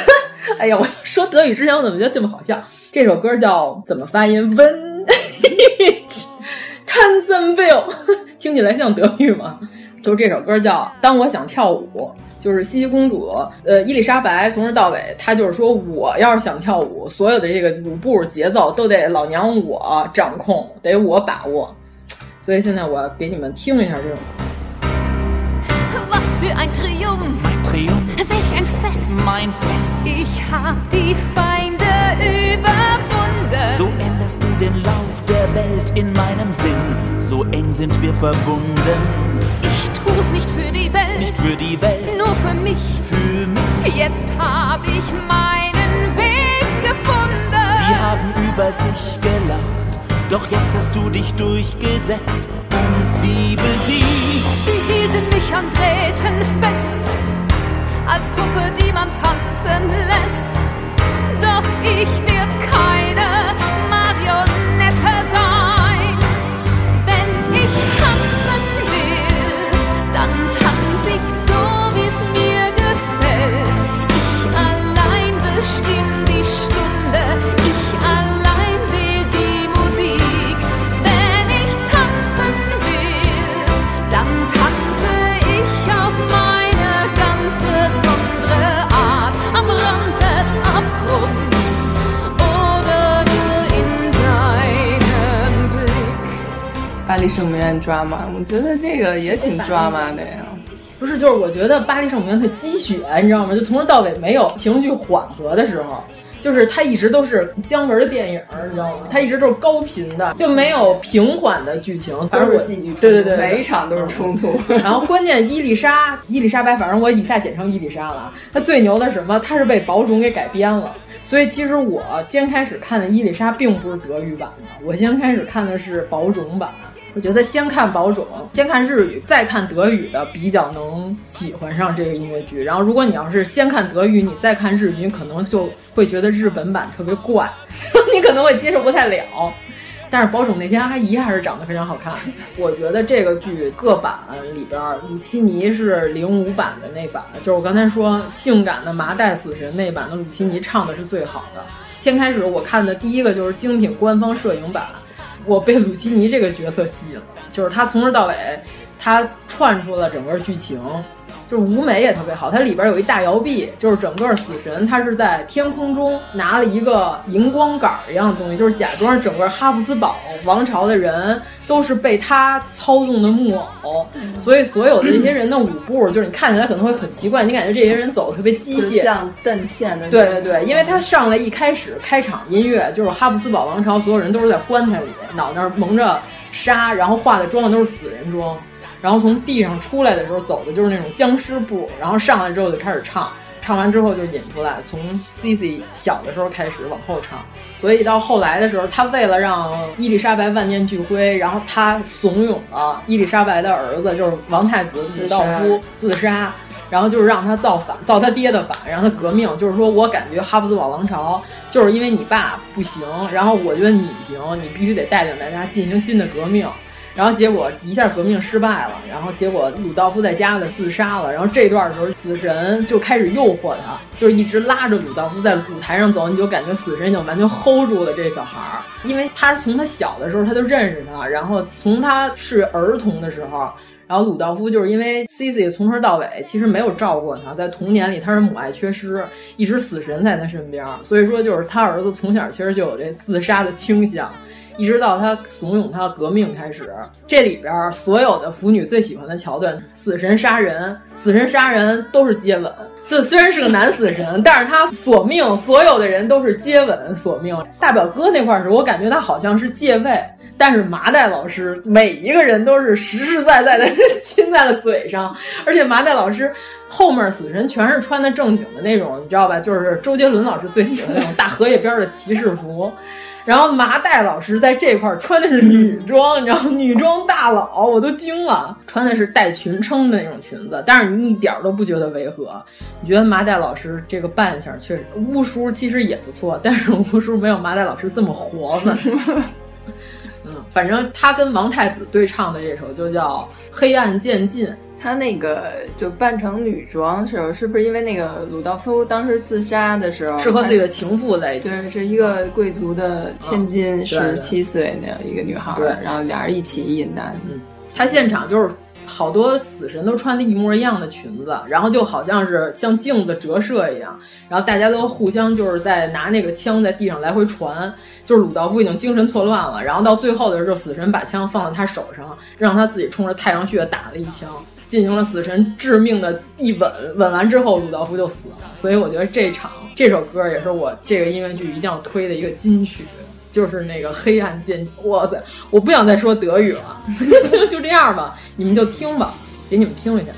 哎呀，我说德语之前我怎么觉得这么好笑？这首歌叫怎么发音？When。Tanzanville，听起来像德语吗？就是这首歌叫《当我想跳舞》，就是茜茜公主，呃，伊丽莎白从头到尾，她就是说，我要是想跳舞，所有的这个舞步节奏都得老娘我掌控，得我把握。所以现在我给你们听一下这首。Was für ein Triumph, Mein Triumph, welch ein Fest. mein Fest. Ich hab die Feinde überwunden. So änderst du den Lauf der Welt in meinem Sinn. So eng sind wir verbunden. Ich tu's nicht für die Welt, Nicht für die Welt, nur für mich. für mich. Jetzt hab ich meinen Weg gefunden. Sie haben über dich gelacht. Doch jetzt hast du dich durchgesetzt und sie besiegt. Sie hielten mich an Drähten fest, als Puppe, die man tanzen lässt. Doch ich werd keine 黎圣母院 drama，我觉得这个也挺 drama 的呀。不是，就是我觉得巴黎圣母院特鸡血，你知道吗？就从头到尾没有情绪缓和的时候，就是它一直都是姜文的电影，你知道吗？它一直都是高频的，就没有平缓的剧情，都是戏剧对对对，每一场都是冲突。然后关键伊丽莎，伊丽莎白，反正我以下简称伊丽莎了啊。她最牛的是什么？她是被宝冢给改编了。所以其实我先开始看的伊丽莎并不是德语版的，我先开始看的是宝冢版。我觉得先看宝冢，先看日语，再看德语的比较能喜欢上这个音乐剧。然后如果你要是先看德语，你再看日语，你可能就会觉得日本版特别怪，你可能会接受不太了。但是宝冢那些阿姨还是长得非常好看。我觉得这个剧各版里边，鲁奇尼是零五版的那版，就是我刚才说性感的麻袋死神那版的鲁奇尼唱的是最好的。先开始我看的第一个就是精品官方摄影版，我被鲁基尼这个角色吸引了，就是他从头到尾。他串出了整个剧情。就是舞美也特别好，它里边有一大摇臂，就是整个死神他是在天空中拿了一个荧光杆一样的东西，就是假装整个哈布斯堡王朝的人都是被他操纵的木偶，所以所有的这些人的舞步，就是你看起来可能会很奇怪，你感觉这些人走的特别机械，像邓线的。对对对，因为他上来一开始开场音乐就是哈布斯堡王朝所有人都是在棺材里，脑袋蒙着纱，然后化的妆都是死人妆。然后从地上出来的时候走的就是那种僵尸步，然后上来之后就开始唱，唱完之后就引出来，从 Cici 小的时候开始往后唱，所以到后来的时候，他为了让伊丽莎白万念俱灰，然后他怂恿了伊丽莎白的儿子，就是王太子鲁道夫自杀，然后就是让他造反，造他爹的反，让他革命，就是说我感觉哈布斯堡王朝就是因为你爸不行，然后我觉得你行，你必须得带领大家进行新的革命。然后结果一下革命失败了，然后结果鲁道夫在家呢自杀了。然后这段的时候，死神就开始诱惑他，就是一直拉着鲁道夫在舞台上走，你就感觉死神已经完全 hold 住了这小孩儿，因为他是从他小的时候他就认识他，然后从他是儿童的时候，然后鲁道夫就是因为 Cici 从头到尾其实没有照顾他，在童年里他是母爱缺失，一直死神在他身边，所以说就是他儿子从小其实就有这自杀的倾向。一直到他怂恿他革命开始，这里边所有的腐女最喜欢的桥段，死神杀人，死神杀人都是接吻。这虽然是个男死神，但是他索命，所有的人都是接吻索命。大表哥那块儿时，我感觉他好像是借位，但是麻袋老师每一个人都是实实在在的 亲在了嘴上，而且麻袋老师后面死神全是穿的正经的那种，你知道吧？就是周杰伦老师最喜欢那种大荷叶边的骑士服。然后麻袋老师在这块穿的是女装，你知道女装大佬，我都惊了，穿的是带裙撑的那种裙子，但是你一点都不觉得违和。你觉得麻袋老师这个扮相确实，巫叔其实也不错，但是巫叔没有麻袋老师这么活泛。嗯，反正他跟王太子对唱的这首就叫《黑暗渐近》。他那个就扮成女装的时候，是不是因为那个鲁道夫当时自杀的时候是和自己的情妇在一起？对，是一个贵族的千金，十七岁那样一个女孩。对，然后俩人一起引男。嗯，他现场就是好多死神都穿的一模一样的裙子，然后就好像是像镜子折射一样，然后大家都互相就是在拿那个枪在地上来回传，就是鲁道夫已经精神错乱了，然后到最后的时候，死神把枪放在他手上，让他自己冲着太阳穴打了一枪。进行了死神致命的一吻，吻完之后鲁道夫就死了。所以我觉得这场这首歌也是我这个音乐剧一定要推的一个金曲，就是那个《黑暗剑》。哇塞，我不想再说德语了，就 就这样吧，你们就听吧，给你们听一下。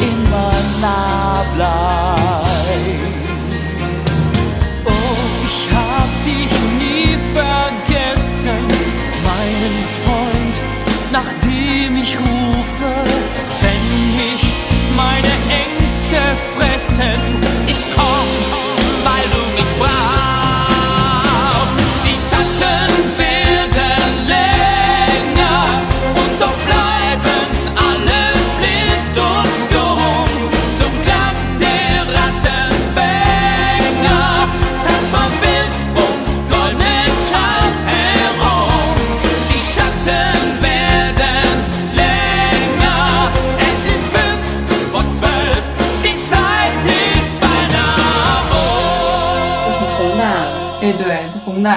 Immer nah bleib. Oh, ich hab dich nie vergessen, meinen Freund, nach dem ich rufe, wenn ich meine Ängste fressen.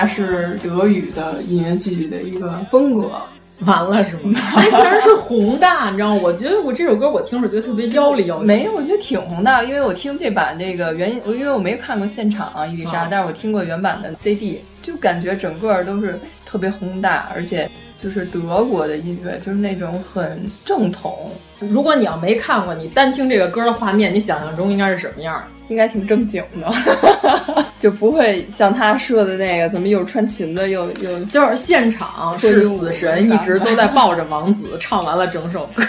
大是德语的音乐剧的一个风格。完了是吗？哎，竟然是宏大，你知道吗？我觉得我这首歌我听着觉得特别妖里妖气。没有，我觉得挺宏大，因为我听这版这个原音，因为我没看过现场啊，伊丽莎，啊但是我听过原版的 CD，就感觉整个都是特别宏大，而且就是德国的音乐，就是那种很正统。如果你要没看过，你单听这个歌的画面，你想象中应该是什么样？应该挺正经的，就不会像他说的那个，怎么又穿裙子又又就是现场是死神一直都在 抱着王子唱完了整首歌，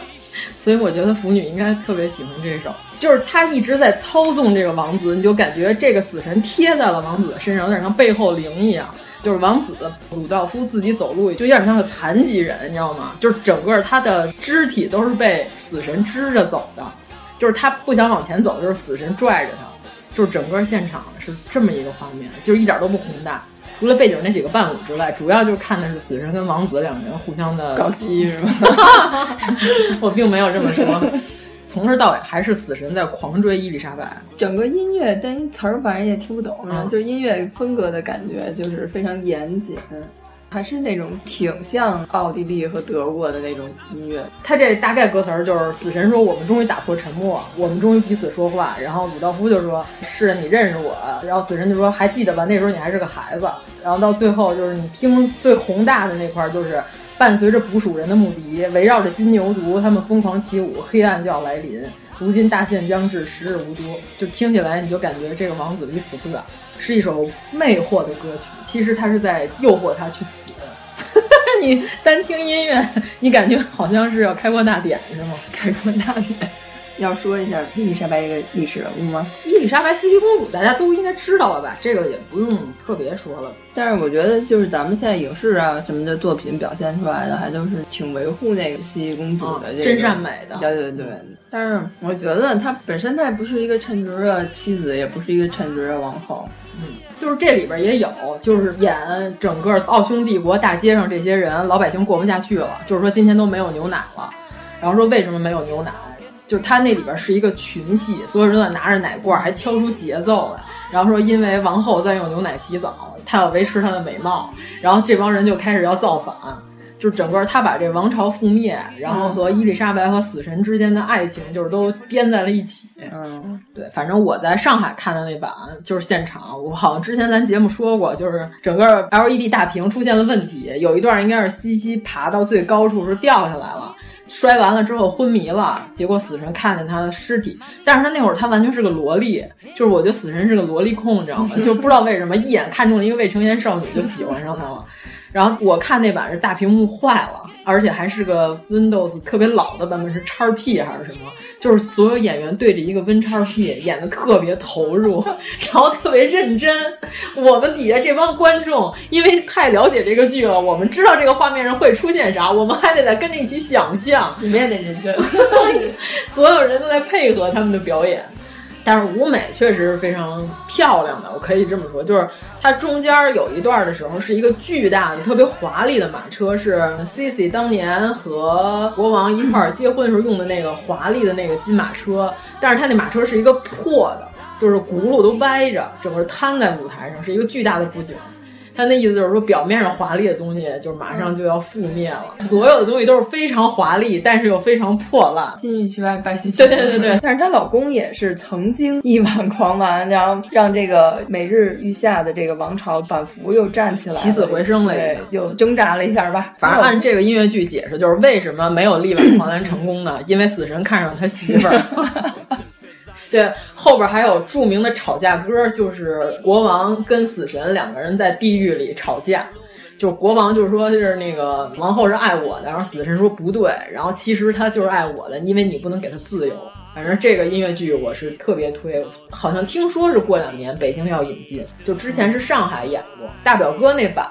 所以我觉得腐女应该特别喜欢这首。就是他一直在操纵这个王子，你就感觉这个死神贴在了王子的身上，有点像背后灵一样。就是王子鲁道夫自己走路就有点像个残疾人，你知道吗？就是整个他的肢体都是被死神支着走的，就是他不想往前走，就是死神拽着他，就是整个现场是这么一个画面，就是一点都不宏大。除了背景那几个伴舞之外，主要就是看的是死神跟王子两个人互相的搞基是吗？我并没有这么说。从头到尾还是死神在狂追伊丽莎白，整个音乐但词儿反正也听不懂，嗯、就是音乐风格的感觉就是非常严谨，还是那种挺像奥地利和德国的那种音乐。他这大概歌词儿就是死神说：“我们终于打破沉默，我们终于彼此说话。”然后鲁道夫就说：“是你认识我。”然后死神就说：“还记得吧？那时候你还是个孩子。”然后到最后就是你听最宏大的那块儿就是。伴随着捕鼠人的牧笛，围绕着金牛犊，他们疯狂起舞，黑暗就要来临。如今大限将至，时日无多，就听起来你就感觉这个王子离死不远，是一首魅惑的歌曲。其实他是在诱惑他去死。你单听音乐，你感觉好像是要开国大典是吗？开国大典。要说一下伊丽莎白这个历史人物吗？伊丽莎白茜茜公主大家都应该知道了吧？这个也不用特别说了。但是我觉得，就是咱们现在影视啊什么的作品表现出来的，还都是挺维护那个茜茜公主的、这个哦真善美的。对对对。但是我觉得她本身她也不是一个称职的妻子，也不是一个称职的王后。嗯，就是这里边也有，就是演整个奥匈帝国大街上这些人，老百姓过不下去了，就是说今天都没有牛奶了，然后说为什么没有牛奶？就是他那里边是一个群戏，所有人都在拿着奶罐，还敲出节奏来。然后说，因为王后在用牛奶洗澡，她要维持她的美貌。然后这帮人就开始要造反，就是整个他把这王朝覆灭，然后和伊丽莎白和死神之间的爱情就是都编在了一起。嗯，对，反正我在上海看的那版就是现场，我好像之前咱节目说过，就是整个 LED 大屏出现了问题，有一段应该是西西爬到最高处是掉下来了。摔完了之后昏迷了，结果死神看见他的尸体，但是他那会儿他完全是个萝莉，就是我觉得死神是个萝莉控，你知道吗？就不知道为什么一眼看中了一个未成年少女就喜欢上他了。然后我看那版是大屏幕坏了，而且还是个 Windows 特别老的版本，是叉 P 还是什么？就是所有演员对着一个 Win 叉 P 演的特别投入，然后特别认真。我们底下这帮观众因为太了解这个剧了，我们知道这个画面上会出现啥，我们还得再跟着一起想象。你们也得认真，所有人都在配合他们的表演。但是舞美确实是非常漂亮的，我可以这么说，就是它中间有一段的时候是一个巨大的、特别华丽的马车，是 Cici 当年和国王一块儿 结婚时候用的那个华丽的那个金马车，但是它那马车是一个破的，就是轱辘都歪着，整个瘫在舞台上，是一个巨大的布景。他那意思就是说，表面上华丽的东西，就是马上就要覆灭了。所有的东西都是非常华丽，但是又非常破烂。金玉其外，败絮其对对对对。但是她老公也是曾经一挽 狂澜，然后让这个每日欲下的这个王朝反复又站起来，起死回生了，对，又挣扎了一下吧。反正按这个音乐剧解释，就是为什么没有力挽狂澜成功呢？因为死神看上他媳妇儿。对，后边还有著名的吵架歌，就是国王跟死神两个人在地狱里吵架。就是国王就是说，就是那个王后是爱我的，然后死神说不对，然后其实他就是爱我的，因为你不能给他自由。反正这个音乐剧我是特别推，好像听说是过两年北京要引进，就之前是上海演过。大表哥那版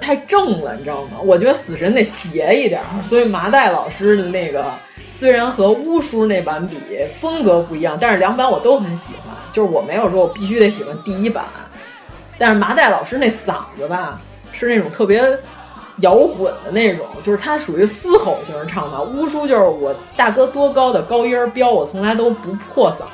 太正了，你知道吗？我觉得死神得邪一点，所以麻袋老师的那个。虽然和乌叔那版比风格不一样，但是两版我都很喜欢。就是我没有说我必须得喜欢第一版，但是麻袋老师那嗓子吧，是那种特别摇滚的那种，就是他属于嘶吼型唱的。乌叔就是我大哥多高的高音飙，我从来都不破嗓。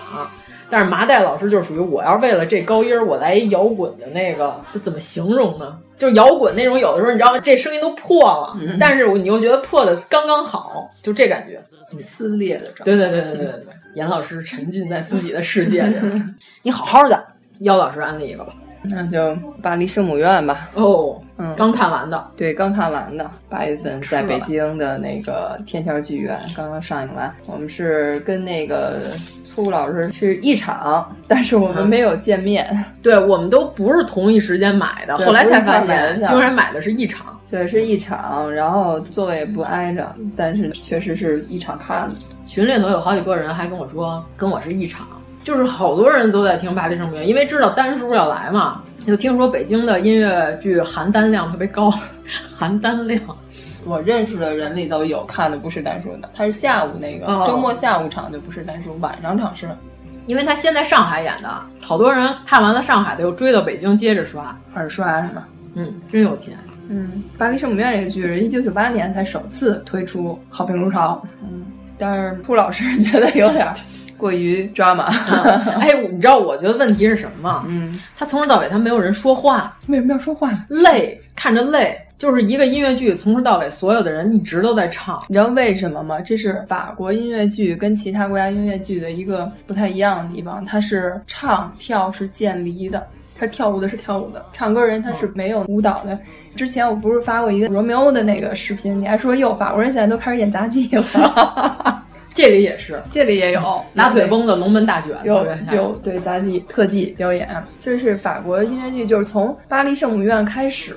但是麻袋老师就属于我要为了这高音儿，我来一摇滚的那个，这怎么形容呢？就是摇滚那种，有的时候你知道这声音都破了，嗯、但是你又觉得破的刚刚好，就这感觉。撕裂的状态。对对对对对对对，严老师沉浸在自己的世界里，你好好的。姚老师安利一个吧，那就巴黎圣母院吧。哦，嗯，刚看完的，对，刚看完的，八月份在北京的那个天桥剧院刚刚上映完。我们是跟那个粗老师是一场，但是我们没有见面。嗯、对，我们都不是同一时间买的，后来才发现居然买的是一场。对，是一场，然后座位不挨着，但是确实是一场看的。群里头有好几个人还跟我说，跟我是一场，就是好多人都在听《巴黎圣母院》，因为知道丹叔要来嘛，就听说北京的音乐剧含单量特别高，含单量。我认识的人里头有看的不是单数的，他是下午那个、哦周末下午场就不是单数，晚上场是。因为他先在上海演的，好多人看完了上海的又追到北京接着刷，二刷是吗？嗯，真有钱。嗯，巴黎圣母院这个剧是一九九八年才首次推出，好评如潮。嗯，但是兔老师觉得有点 过于抓马。哎，你知道我觉得问题是什么吗？嗯，他从头到尾他没有人说话，为什么要说话？累，看着累。就是一个音乐剧，从头到尾所有的人一直都在唱。你知道为什么吗？这是法国音乐剧跟其他国家音乐剧的一个不太一样的地方，它是唱跳是渐离的。他跳舞的是跳舞的，唱歌人他是没有舞蹈的。之前我不是发过一个罗密欧的那个视频，你还说哟，法国人现在都开始演杂技了。这里也是，这里也有 拿腿绷的龙门大卷，有有对杂技特技表演。这是法国音乐剧，就是从巴黎圣母院开始。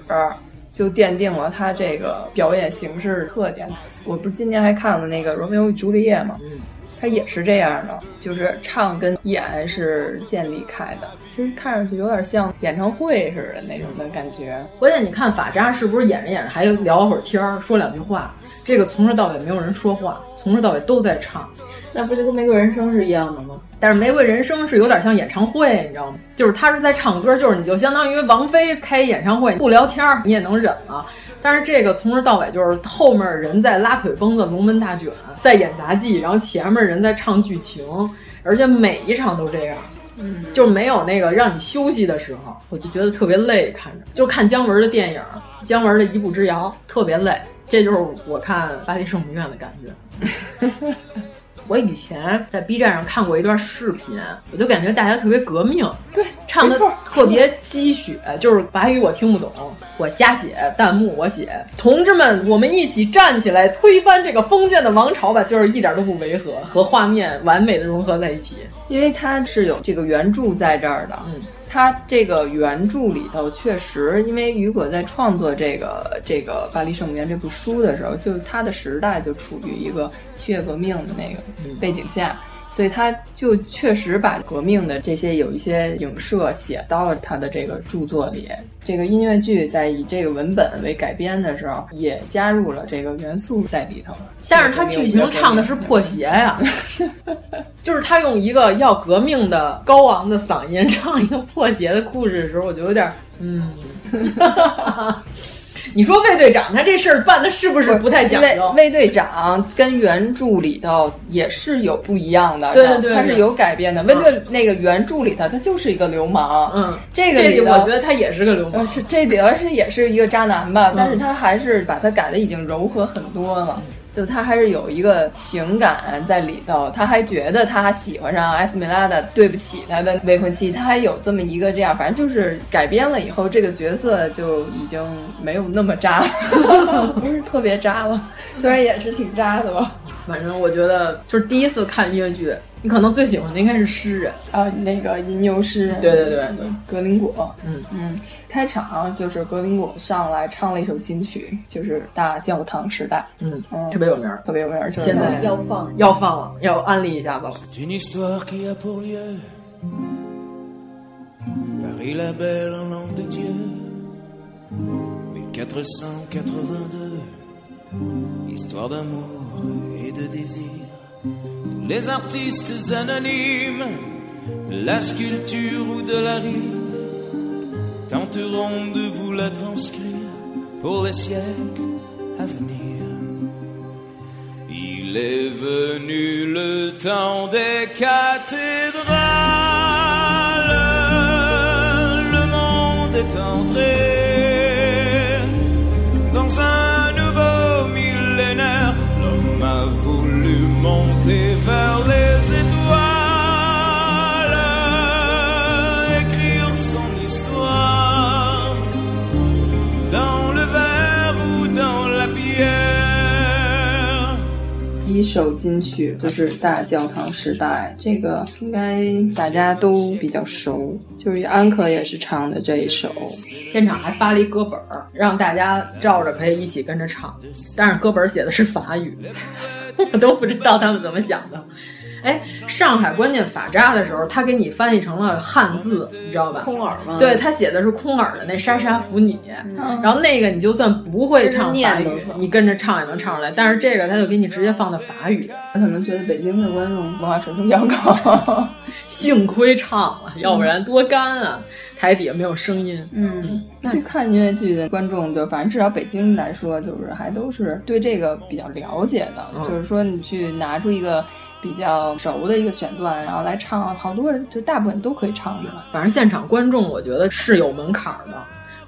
就奠定了它这个表演形式特点。我不是今年还看了那个《罗密欧与朱丽叶》吗？嗯，他也是这样的，就是唱跟演是建立开的。其实看上去有点像演唱会似的那种的感觉。关键你看法扎是不是演着演着还聊会儿天儿，说两句话？这个从头到尾没有人说话，从头到尾都在唱。那不就跟《玫瑰人生》是一样的吗？但是《玫瑰人生》是有点像演唱会，你知道吗？就是他是在唱歌，就是你就相当于王菲开演唱会，不聊天你也能忍了。但是这个从头到尾就是后面人在拉腿绷的、龙门大卷，在演杂技，然后前面人在唱剧情，而且每一场都这样，嗯，就没有那个让你休息的时候，我就觉得特别累，看着就看姜文的电影，姜文的《一步之遥》特别累，这就是我看《巴黎圣母院》的感觉。我以前在 B 站上看过一段视频，我就感觉大家特别革命，对，唱的特别鸡血，就是法语我听不懂，我瞎写弹幕我写，同志们，我们一起站起来，推翻这个封建的王朝吧，就是一点都不违和，和画面完美的融合在一起，因为它是有这个原著在这儿的，嗯。他这个原著里头确实，因为雨果在创作这个这个《巴黎圣母院》这部书的时候，就他的时代就处于一个七月革命的那个背景下，所以他就确实把革命的这些有一些影射写到了他的这个著作里。这个音乐剧在以这个文本为改编的时候，也加入了这个元素在里头。但是他剧情唱的是破鞋呀，就是他用一个要革命的高昂的嗓音唱一个破鞋的故事的时候，我就有点嗯。你说卫队长他这事儿办的是不是不太讲究？卫队长跟原著里头也是有不一样的，对对对，他是有改变的。卫队那个原著里头他就是一个流氓，嗯，这个里头我觉得他也是个流氓，是这里头是也是一个渣男吧，但是他还是把他改的已经柔和很多了。就他还是有一个情感在里头，他还觉得他喜欢上艾斯梅拉的，对不起他的未婚妻，他还有这么一个这样，反正就是改编了以后，这个角色就已经没有那么渣，不是特别渣了，虽然也是挺渣的吧。反正我觉得就是第一次看音乐剧，你可能最喜欢的应该是诗人。啊，那个吟游诗。人，对对对，格林果，嗯。嗯，开场就是格林果上来唱了一首金曲，就是《大教堂时代》，嗯嗯，特别有名，特别有名，就是现在要放。要放了，要安利一下子了。les artistes anonymes, la sculpture ou de la rime, tenteront de vous la transcrire pour les siècles à venir. Il est venu le temps des cathédrales. 一首金曲就是《大教堂时代》，这个应该大家都比较熟，就是安可也是唱的这一首。现场还发了一歌本儿，让大家照着可以一起跟着唱，但是歌本写的是法语，我都不知道他们怎么想的。哎，上海关键法扎的时候，他给你翻译成了汉字，你知道吧？空耳吗？对他写的是空耳的那莎莎扶你，然后那个你就算不会唱法语，你跟着唱也能唱出来。但是这个他就给你直接放的法语，他可能觉得北京的观众文化水平比较高，幸亏唱了，要不然多干啊！台底下没有声音。嗯，去看音乐剧的观众，就反正至少北京来说，就是还都是对这个比较了解的。嗯、就是说，你去拿出一个比较熟的一个选段，然后来唱，好多人就大部分都可以唱出来。反正现场观众，我觉得是有门槛的。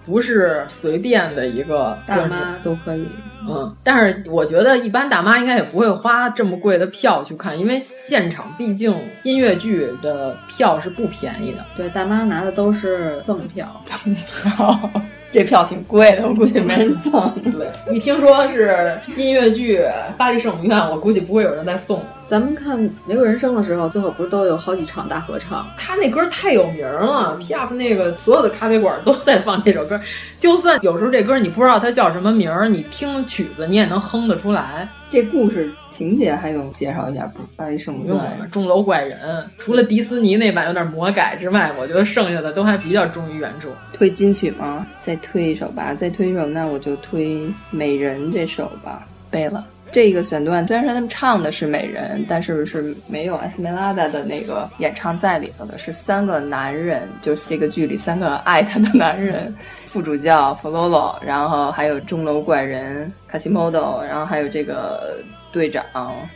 不是随便的一个大妈都可以，嗯，但是我觉得一般大妈应该也不会花这么贵的票去看，因为现场毕竟音乐剧的票是不便宜的。对，大妈拿的都是赠票，赠票，这票挺贵的，我估计没人赠。对，一听说是音乐剧《巴黎圣母院》，我估计不会有人再送。咱们看《玫瑰人生》的时候，最后不是都有好几场大合唱？他那歌太有名了，P.F. 那个所有的咖啡馆都在放这首歌。就算有时候这歌你不知道它叫什么名儿，你听曲子你也能哼得出来。这故事情节还用介绍一下不？巴黎圣母院钟楼怪人，除了迪士尼那版有点魔改之外，我觉得剩下的都还比较忠于原著。推金曲吗？再推一首吧，再推一首，那我就推《美人》这首吧。背了。这个选段虽然说他们唱的是美人，但是是没有艾斯梅拉达的那个演唱在里头的，是三个男人，就是这个剧里三个爱她的男人，副主教弗洛洛，然后还有钟楼怪人卡西莫多，然后还有这个队长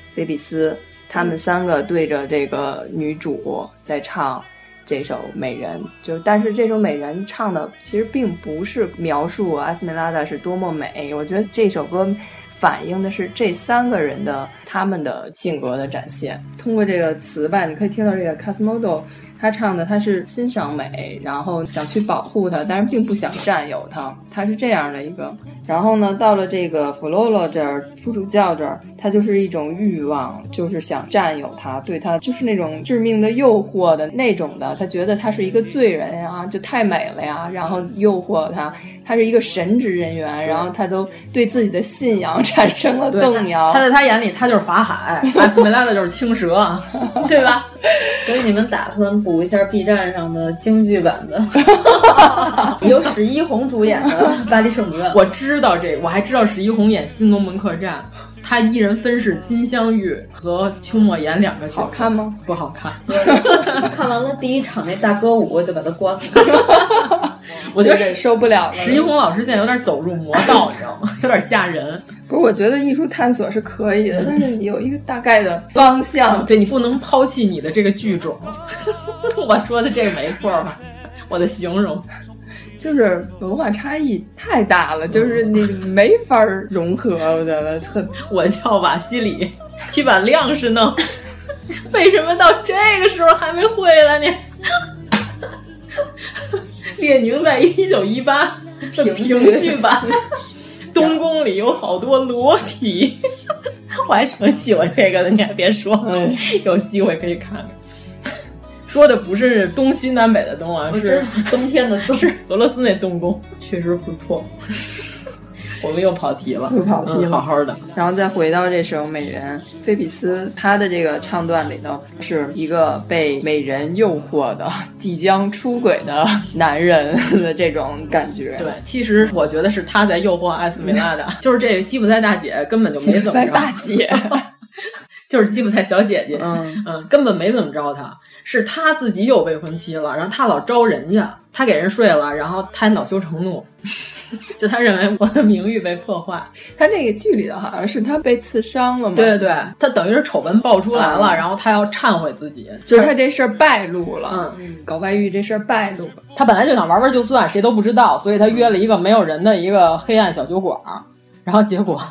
菲比斯，他们三个对着这个女主在唱这首《美人》，就但是这首《美人》唱的其实并不是描述艾斯梅拉达是多么美，我觉得这首歌。反映的是这三个人的他们的性格的展现。通过这个词吧，你可以听到这个 Casmodo，他唱的，他是欣赏美，然后想去保护她，但是并不想占有她，他是这样的一个。然后呢，到了这个弗洛洛这儿，副主教这儿，他就是一种欲望，就是想占有她，对她就是那种致命的诱惑的那种的。他觉得她是一个罪人呀，就太美了呀，然后诱惑她。他是一个神职人员，然后他都对自己的信仰 产生了动摇。他在他眼里，他就是法海，阿斯梅拉的就是青蛇，对吧？所以你们打算补一下 B 站上的京剧版的，由史一红主演的《巴黎圣母院》。我知道这，我还知道史一红演《新龙门客栈》，他一人分饰金镶玉和邱莫言两个角色，好看吗？不好看。看完了第一场那大歌舞，我就把它关了。我觉得受不了了。石一红老师现在有点走入魔道，你知道吗？有点吓人。不是，我觉得艺术探索是可以的，但是你有一个大概的 方向，对你不能抛弃你的这个剧种。我说的这个没错吧？我的形容就是文化差异太大了，就是你没法融合。我觉得特，我叫瓦西里去把亮是弄，为什么到这个时候还没会来呢？列宁在一九一八的评剧版 《东宫》里有好多裸体，我还挺喜欢这个的。你还别说，有机会可以看看。说的不是东西南北的东啊，是冬天的冬，是俄罗斯那东宫，确实不错。我们又跑题了，又跑题了，嗯、好好的。然后再回到这首《美人》，菲比斯他的这个唱段里头是一个被美人诱惑的、即将出轨的男人的这种感觉。对，其实我觉得是他在诱惑艾斯梅拉达，就是这个吉普赛大姐根本就没怎么着。大姐。就是吉普赛小姐姐，嗯嗯，根本没怎么着他，是他自己有未婚妻了，然后他老招人家，他给人睡了，然后他恼羞成怒，就他认为我的名誉被破坏。他那个剧里的好像是他被刺伤了嘛？对对对，他等于是丑闻爆出来了，嗯、然后他要忏悔自己，就是他这事儿败露了，嗯，搞外遇这事儿败露了。他本来就想玩玩就算，谁都不知道，所以他约了一个没有人的一个黑暗小酒馆，然后结果。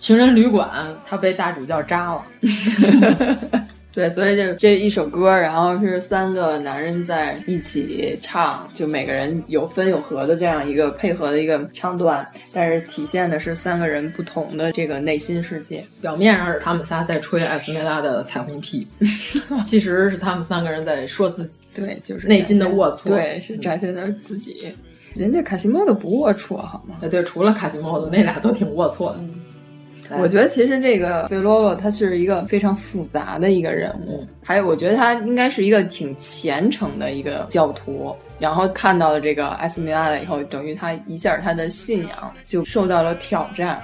情人旅馆，他被大主教扎了。对，所以就这一首歌，然后是三个男人在一起唱，就每个人有分有合的这样一个配合的一个唱段，但是体现的是三个人不同的这个内心世界。表面上是他们仨在吹艾斯梅拉的彩虹屁，其实是他们三个人在说自己，对，就是内心的龌龊，对，是展现的自己。人家卡西莫多不龌龊好吗？对对，除了卡西莫多，那俩都挺龌龊的。我觉得其实这个费洛洛他是一个非常复杂的一个人物，还有我觉得他应该是一个挺虔诚的一个教徒。然后看到了这个艾斯米拉了以后，等于他一下他的信仰就受到了挑战，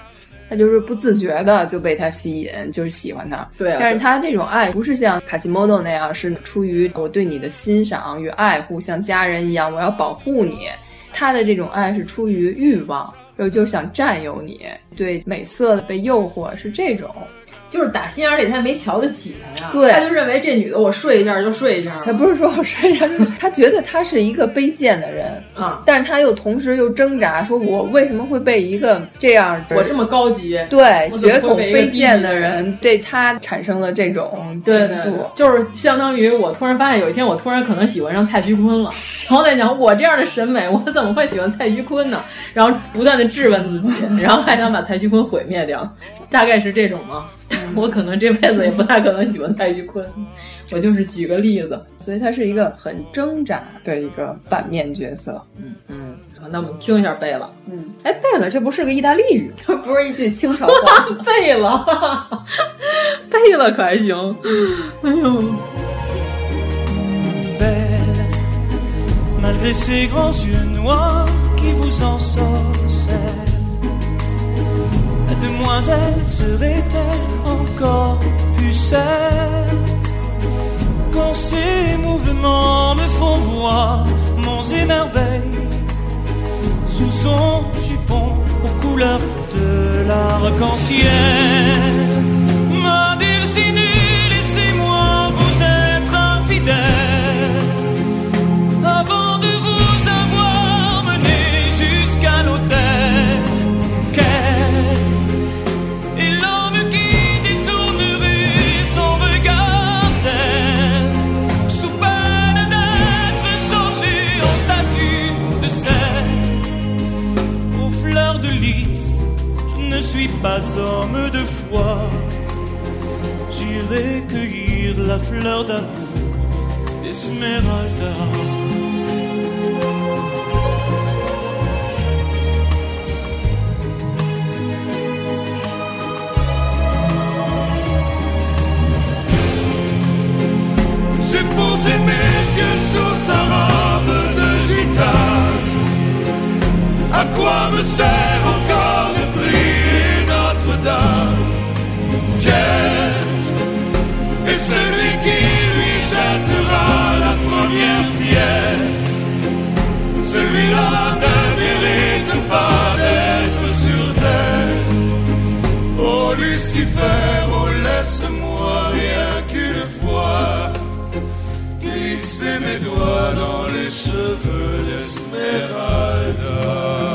他就是不自觉的就被他吸引，就是喜欢他。对啊但是他这种爱不是像卡西莫多那样，是出于我对你的欣赏与爱护，像家人一样，我要保护你。他的这种爱是出于欲望，然后就想占有你，对美色的被诱惑是这种。就是打心眼里他也没瞧得起他呀，对他就认为这女的我睡一下就睡一下，他不是说我睡一下，他觉得他是一个卑贱的人 啊，但是他又同时又挣扎，说我为什么会被一个这样我这么高级，对血统卑贱的人对他产生了这种情愫对，就是相当于我突然发现有一天我突然可能喜欢上蔡徐坤了，然后再想我这样的审美，我怎么会喜欢蔡徐坤呢？然后不断的质问自己，然后还想把蔡徐坤毁灭掉，大概是这种吗？我可能这辈子也不太可能喜欢蔡徐坤，我就是举个例子，所以他是一个很挣扎的一个反面角色。嗯嗯，好，那我们听一下贝勒。嗯，哎，贝勒这不是个意大利语，这 不是一句清朝话。贝勒，贝勒可还行？哎呦。Demoiselle serait-elle encore pucelle quand ses mouvements me font voir monts et merveilles sous son jupon aux couleurs de l'arc-en-ciel. Pas homme de foi J'irai cueillir la fleur d'amour d'Esmeralda J'ai posé mes yeux sur sa robe de gitane. À quoi me sert mes doigts dans les cheveux d'Esmeralda.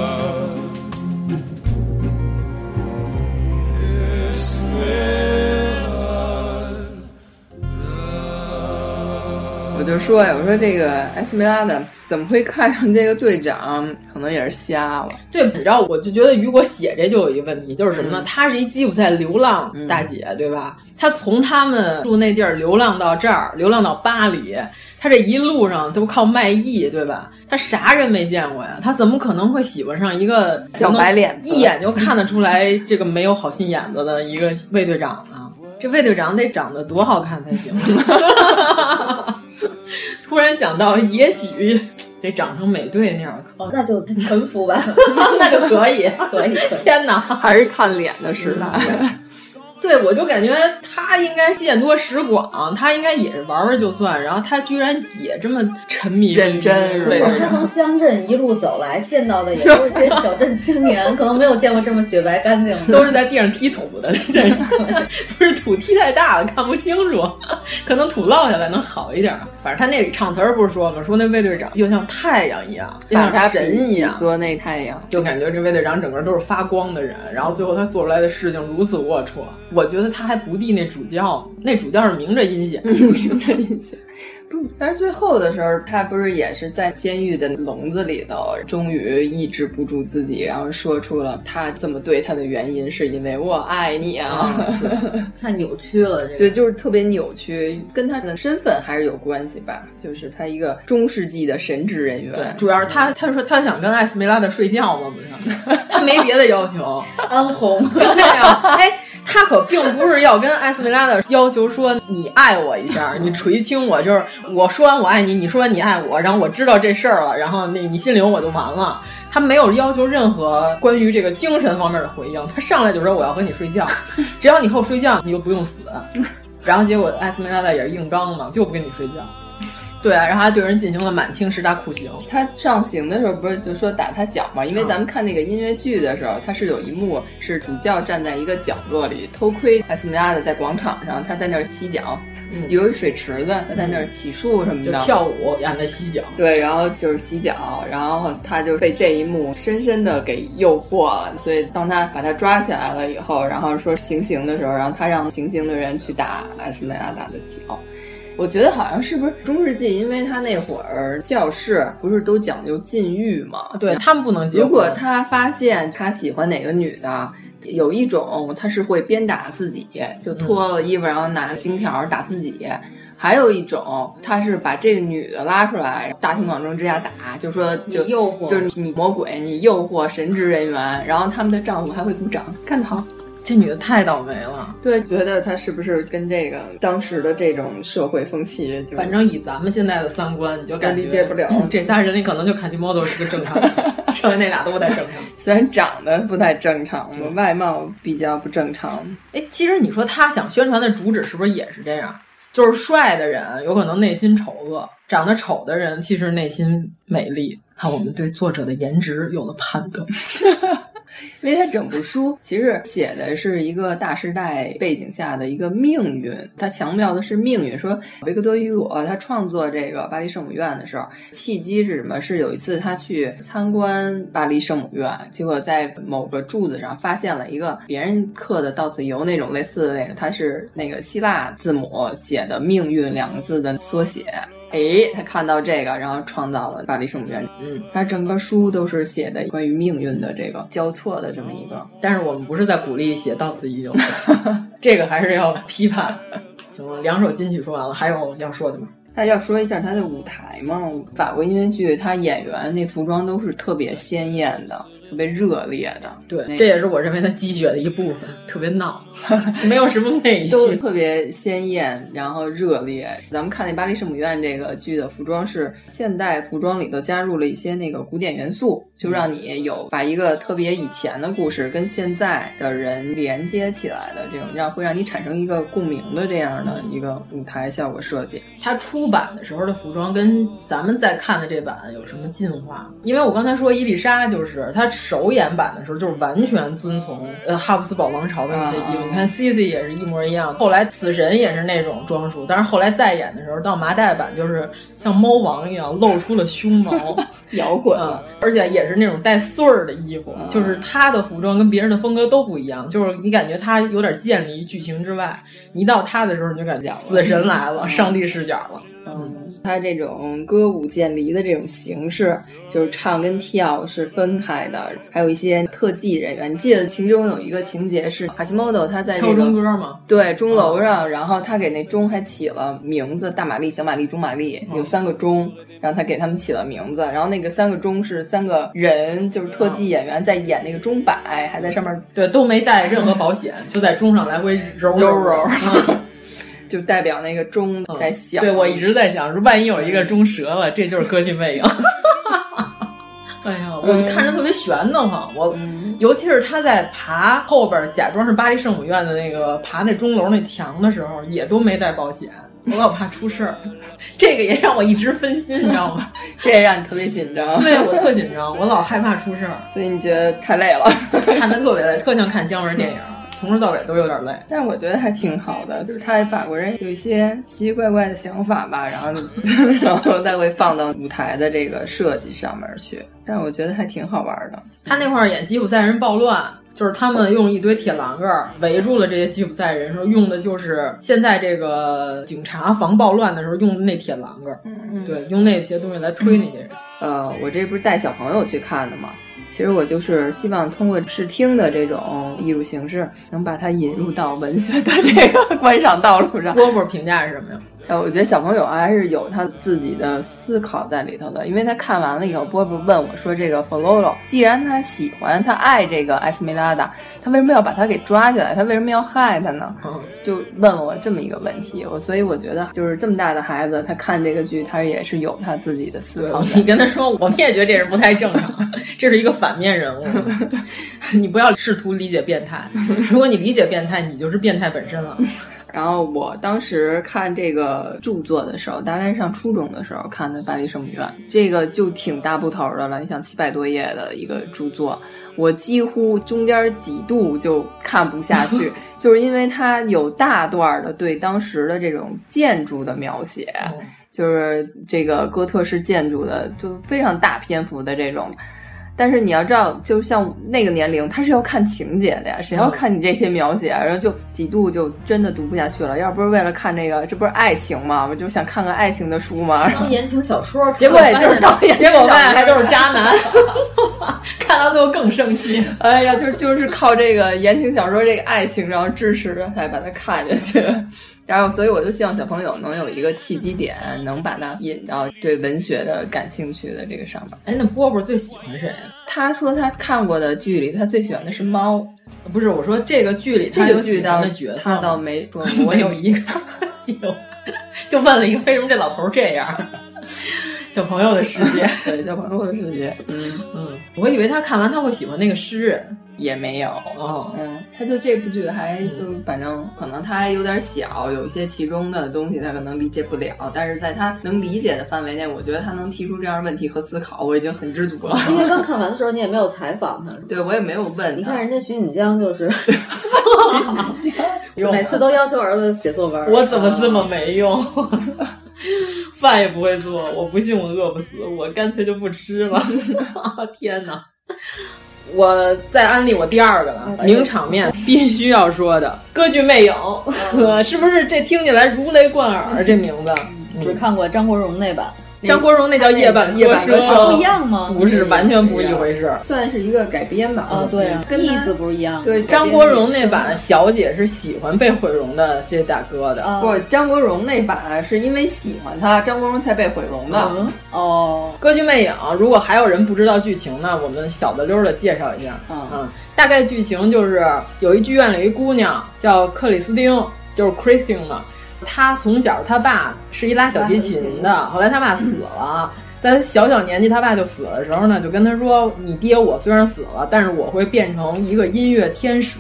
就说呀，我说这个艾斯梅拉达怎么会看上这个队长？可能也是瞎了。对，你知道，我就觉得雨果写这就有一个问题，就是什么呢？嗯她是一吉普赛流浪大姐，对吧？她从他们住那地儿流浪到这儿，流浪到巴黎，她这一路上都靠卖艺，对吧？她啥人没见过呀？她怎么可能会喜欢上一个小白脸一眼就看得出来这个没有好心眼子的一个卫队长呢？这卫队长得长得多好看才行？突然想到，也许 得长成美队那样可哦，那就臣服吧，那就可以，可以，可以。天哪，还是看脸的时代。对，我就感觉他应该见多识广，他应该也是玩玩就算，然后他居然也这么沉迷认真是吧对他从乡镇一路走来，见到的也都是些小镇青年，可能没有见过这么雪白干净的，都是在地上踢土的那些人，不是土踢太大了看不清楚，可能土落下来能好一点。反正他那里唱词儿不是说吗？说那卫队长就像太阳一样，像神一样，做那太阳，就感觉这卫队长整个都是发光的人，然后最后他做出来的事情如此龌龊，我觉得他还不敌那主教，那主教是明着阴险，明着阴险。不是，但是最后的时候，他不是也是在监狱的笼子里头，终于抑制不住自己，然后说出了他这么对他的原因，是因为我爱你啊！太 扭曲了，这个对，就是特别扭曲，跟他的身份还是有关系吧。就是他一个中世纪的神职人员，主要是他，他说他想跟艾斯梅拉的睡觉嘛，不是？他没别的要求，安红。对呀、哎，他可并不是要跟艾斯梅拉的要求说你爱我一下，你垂青我，就是我说完我爱你，你说完你爱我，然后我知道这事儿了，然后那你心里有我就完了。他没有要求任何关于这个精神方面的回应，他上来就说我要和你睡觉，只要你和我睡觉，你就不用死。然后结果艾斯梅拉达也是硬刚嘛，就不跟你睡觉。对啊，然后还对人进行了满清十大酷刑。他上刑的时候不是就说打他脚吗？因为咱们看那个音乐剧的时候，他是有一幕是主教站在一个角落里偷窥艾斯梅拉达在广场上，他在那儿洗脚，嗯、有一水池子，他在那儿洗漱什么的，就跳舞演的洗脚。对，然后就是洗脚，然后他就被这一幕深深的给诱惑了，所以当他把他抓起来了以后，然后说行刑的时候，然后他让行刑的人去打艾斯梅拉达的脚。我觉得好像是不是中世纪，因为他那会儿教士不是都讲究禁欲嘛？对他们不能结婚。如果他发现他喜欢哪个女的，有一种他是会鞭打自己，就脱了衣服然后拿金条打自己；还有一种他是把这个女的拉出来，大庭广众之下打，就说就诱惑，就是你魔鬼，你诱惑神职人员，然后他们的丈夫还会鼓掌，干得好。这女的太倒霉了，对，觉得她是不是跟这个当时的这种社会风气，就反正以咱们现在的三观，你就感觉理解不了。这仨人里可能就卡西莫多是个正常人，剩下那俩都不太正常。虽然长得不太正常，外貌比较不正常。哎，其实你说他想宣传的主旨是不是也是这样？就是帅的人有可能内心丑恶，长得丑的人其实内心美丽。看我们对作者的颜值有了判断。因为他整部书其实写的是一个大时代背景下的一个命运，他强调的是命运。说维克多·雨果他创作这个巴黎圣母院的时候，契机是什么？是有一次他去参观巴黎圣母院，结果在某个柱子上发现了一个别人刻的“到此游”那种类似的那种，它是那个希腊字母写的“命运”两个字的缩写。哎，他看到这个，然后创造了巴黎圣母院。嗯，他整个书都是写的关于命运的这个交错的这么一个。但是我们不是在鼓励写到此一游，这个还是要批判。行了，两首金曲说完了，还有要说的吗？他要说一下他的舞台嘛，法国音乐剧，他演员那服装都是特别鲜艳的。特别热烈的，对，这也是我认为他积雪的一部分，特别闹，没有什么美都学，特别鲜艳，然后热烈。咱们看那《巴黎圣母院》这个剧的服装是现代服装里头加入了一些那个古典元素，就让你有把一个特别以前的故事跟现在的人连接起来的这种，让会让你产生一个共鸣的这样的一个舞台效果设计。它出版的时候的服装跟咱们在看的这版有什么进化？因为我刚才说伊丽莎就是他。首演版的时候就是完全遵从呃哈布斯堡王朝的那些衣服，你看 C C 也是一模一样。后来死神也是那种装束，但是后来再演的时候到麻袋版就是像猫王一样露出了胸毛，摇滚，而且也是那种带穗儿的衣服，就是他的服装跟别人的风格都不一样，就是你感觉他有点建立于剧情之外。一到他的时候，你就感觉死神来了，上帝视角了。嗯，他这种歌舞渐离的这种形式，就是唱跟跳是分开的，还有一些特技人员。你记得其中有一个情节是卡西莫多他在这个敲钟歌吗？对，钟楼上，然后他给那钟还起了名字，大玛丽、小玛丽、中玛丽，有三个钟，然后他给他们起了名字。然后那个三个钟是三个人，就是特技演员在演那个钟摆，还在上面对都没带任何保险，就在钟上来回揉揉揉。就代表那个钟在响、嗯。对，我一直在想，说万一有一个钟折了，这就是歌剧魅影。哎呀，我看着特别悬的慌。我、嗯、尤其是他在爬后边假装是巴黎圣母院的那个爬那钟楼那墙的时候，也都没带保险。我老怕出事儿，这个也让我一直分心，你知道吗？这也让你特别紧张。对我特紧张，我老害怕出事儿，所以你觉得太累了，看的特别累，特像看姜文电影。从头到尾都有点累，但是我觉得还挺好的，就是他法国人有一些奇奇怪怪的想法吧，然后 然后再会放到舞台的这个设计上面去，但是我觉得还挺好玩的。他那块儿演吉普赛人暴乱，就是他们用一堆铁栏杆围住了这些吉普赛人，说用的就是现在这个警察防暴乱的时候用的那铁栏杆，嗯嗯，对，用那些东西来推那些人。呃，我这不是带小朋友去看的吗？其实我就是希望通过视听的这种艺术形式，能把它引入到文学的这个观赏道路上。波波评价是什么呀？呃，我觉得小朋友还是有他自己的思考在里头的，因为他看完了以后，波波问我说：“这个弗洛洛，既然他喜欢他爱这个艾斯梅拉达，他为什么要把他给抓起来？他为什么要害他呢？”就问了我这么一个问题。我所以我觉得，就是这么大的孩子，他看这个剧，他也是有他自己的思考。你跟他说，我们也觉得这人不太正常，这是一个反面人物，你不要试图理解变态。如果你理解变态，你就是变态本身了。然后我当时看这个著作的时候，大概上初中的时候看的《巴黎圣母院》，这个就挺大部头的了，你想七百多页的一个著作，我几乎中间几度就看不下去，就是因为它有大段的对当时的这种建筑的描写，就是这个哥特式建筑的，就非常大篇幅的这种。但是你要知道，就像那个年龄，他是要看情节的呀，谁要看你这些描写？然后就几度就真的读不下去了。要不是为了看这个，这不是爱情吗？我就想看看爱情的书嘛。当言情小说，结果也就是导演，结果发现还都是渣男，看到最后更生气。哎呀，就就是靠这个言情小说这个爱情，然后支持着才把它看下去。然后，所以我就希望小朋友能有一个契机点，能把他引到对文学的感兴趣的这个上面。哎，那波波最喜欢谁？他说他看过的剧里，他最喜欢的是猫。不是，我说这个剧里这个剧的角色，他倒没说，我有一个喜欢，就问了一个为什么这老头这样。小朋友的世界，对小朋友的世界，嗯嗯，我以为他看完他会喜欢那个诗人，也没有，哦，嗯，他就这部剧还就反正可能他还有点小，有一些其中的东西他可能理解不了，但是在他能理解的范围内，我觉得他能提出这样的问题和思考，我已经很知足了。因为刚看完的时候你也没有采访他，对我也没有问，你看人家徐锦江就是，每次都要求儿子写作文，我怎么这么没用？饭也不会做，我不信我饿不死，我干脆就不吃了。天哪！我再安利我第二个了，名场面必须要说的歌剧《魅影》，是不是？这听起来如雷贯耳，这名字。只看过张国荣那版。张国荣那叫夜半夜半歌声，不一样吗？不是，完全不是一回事。算是一个改编吧。啊，对啊，跟意思不是一样。对，张国荣那版小姐是喜欢被毁容的这大哥的。不，张国荣那版是因为喜欢他，张国荣才被毁容的。哦，歌剧魅影，如果还有人不知道剧情呢，我们小的溜的介绍一下。嗯，大概剧情就是有一剧院里一姑娘叫克里斯汀，就是 Christine 嘛。她从小他爸是一拉小提琴的，后来他爸死了。在他小小年纪，他爸就死了的时候呢，就跟他说：“你爹我虽然死了，但是我会变成一个音乐天使，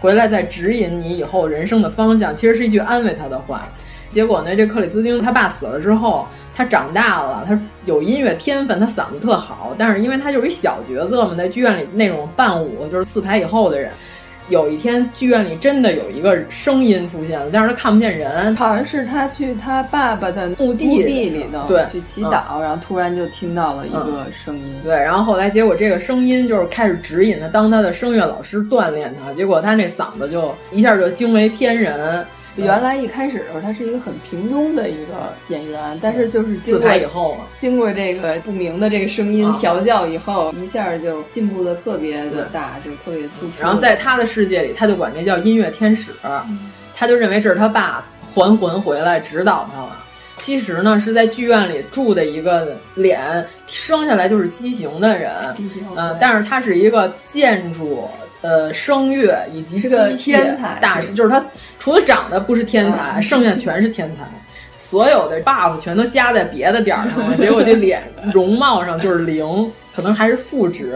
回来再指引你以后人生的方向。”其实是一句安慰他的话。结果呢，这克里斯汀他爸死了之后，他长大了，他有音乐天分，他嗓子特好，但是因为他就是一小角色嘛，在剧院里那种伴舞，就是四排以后的人。有一天，剧院里真的有一个声音出现了，但是他看不见人，好像是他去他爸爸的墓地地里头对去祈祷，然后突然就听到了一个声音，对，然后后来结果这个声音就是开始指引他当他的声乐老师锻炼他，结果他那嗓子就一下就惊为天人。原来一开始的时候，他是一个很平庸的一个演员，但是就是自拍以后，经过这个不明的这个声音调教以后，一下就进步的特别的大，就特别突出。然后在他的世界里，他就管这叫音乐天使，他就认为这是他爸还魂回来指导他了。其实呢，是在剧院里住的一个脸生下来就是畸形的人，嗯，但是他是一个建筑。呃，声乐以及是个天才大师，就是他除了长得不是天才，剩下全是天才，所有的 buff 全都加在别的点儿上了，结果这脸容貌上就是零，可能还是负值，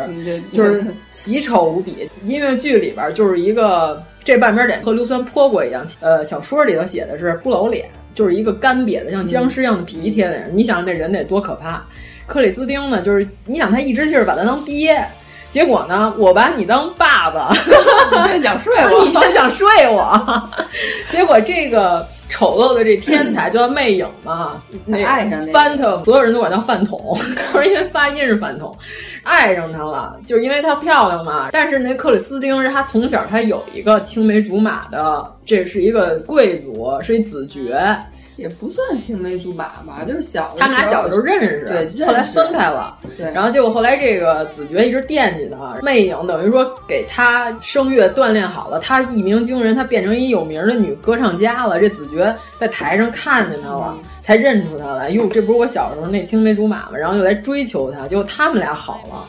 就是奇丑无比。音乐剧里边就是一个这半边脸和硫酸泼过一样，呃，小说里头写的是骷髅脸，就是一个干瘪的像僵尸一样的皮贴的人，你想这人得多可怕？克里斯汀呢，就是你想他一直就是把他当爹。结果呢？我把你当爸爸，你却想睡我，你却想睡我。结果这个丑陋的这天才叫魅影嘛，那爱上 Phantom，所有人都管叫饭桶，都是因为发音是饭桶，爱上他了，就是因为她漂亮嘛。但是那克里斯汀是他从小他有一个青梅竹马的，这是一个贵族，是一子爵。也不算青梅竹马吧，就是小他们俩小的时候认识，对，后来分开了。对，然后结果后来这个子爵一直惦记他，魅影等于说给他声乐锻炼好了，他一鸣惊人，他变成一有名的女歌唱家了。这子爵在台上看见他了，才认出他来。哟，这不是我小时候那青梅竹马吗？然后又来追求他，结果他们俩好了。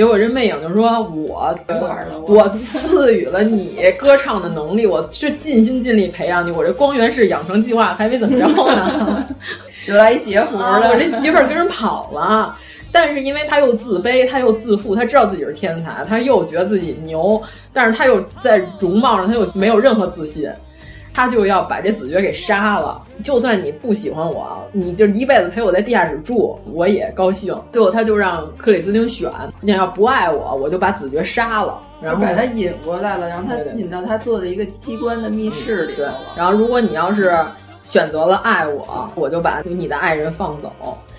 结果这魅影就说：“我我赐予了你歌唱的能力，我是尽心尽力培养你。我这光源式养成计划还没怎么着呢，就来一截胡了。我这媳妇儿跟人跑了，但是因为他又自卑，他又自负，他知道自己是天才，他又觉得自己牛，但是他又在容貌上他又没有任何自信。”他就要把这子爵给杀了，就算你不喜欢我，你就一辈子陪我在地下室住，我也高兴。最后他就让克里斯汀选，你要不爱我，我就把子爵杀了，然后把他引过来了，然后他引到他做的一个机关的密室里对，然后如果你要是选择了爱我，我就把你的爱人放走。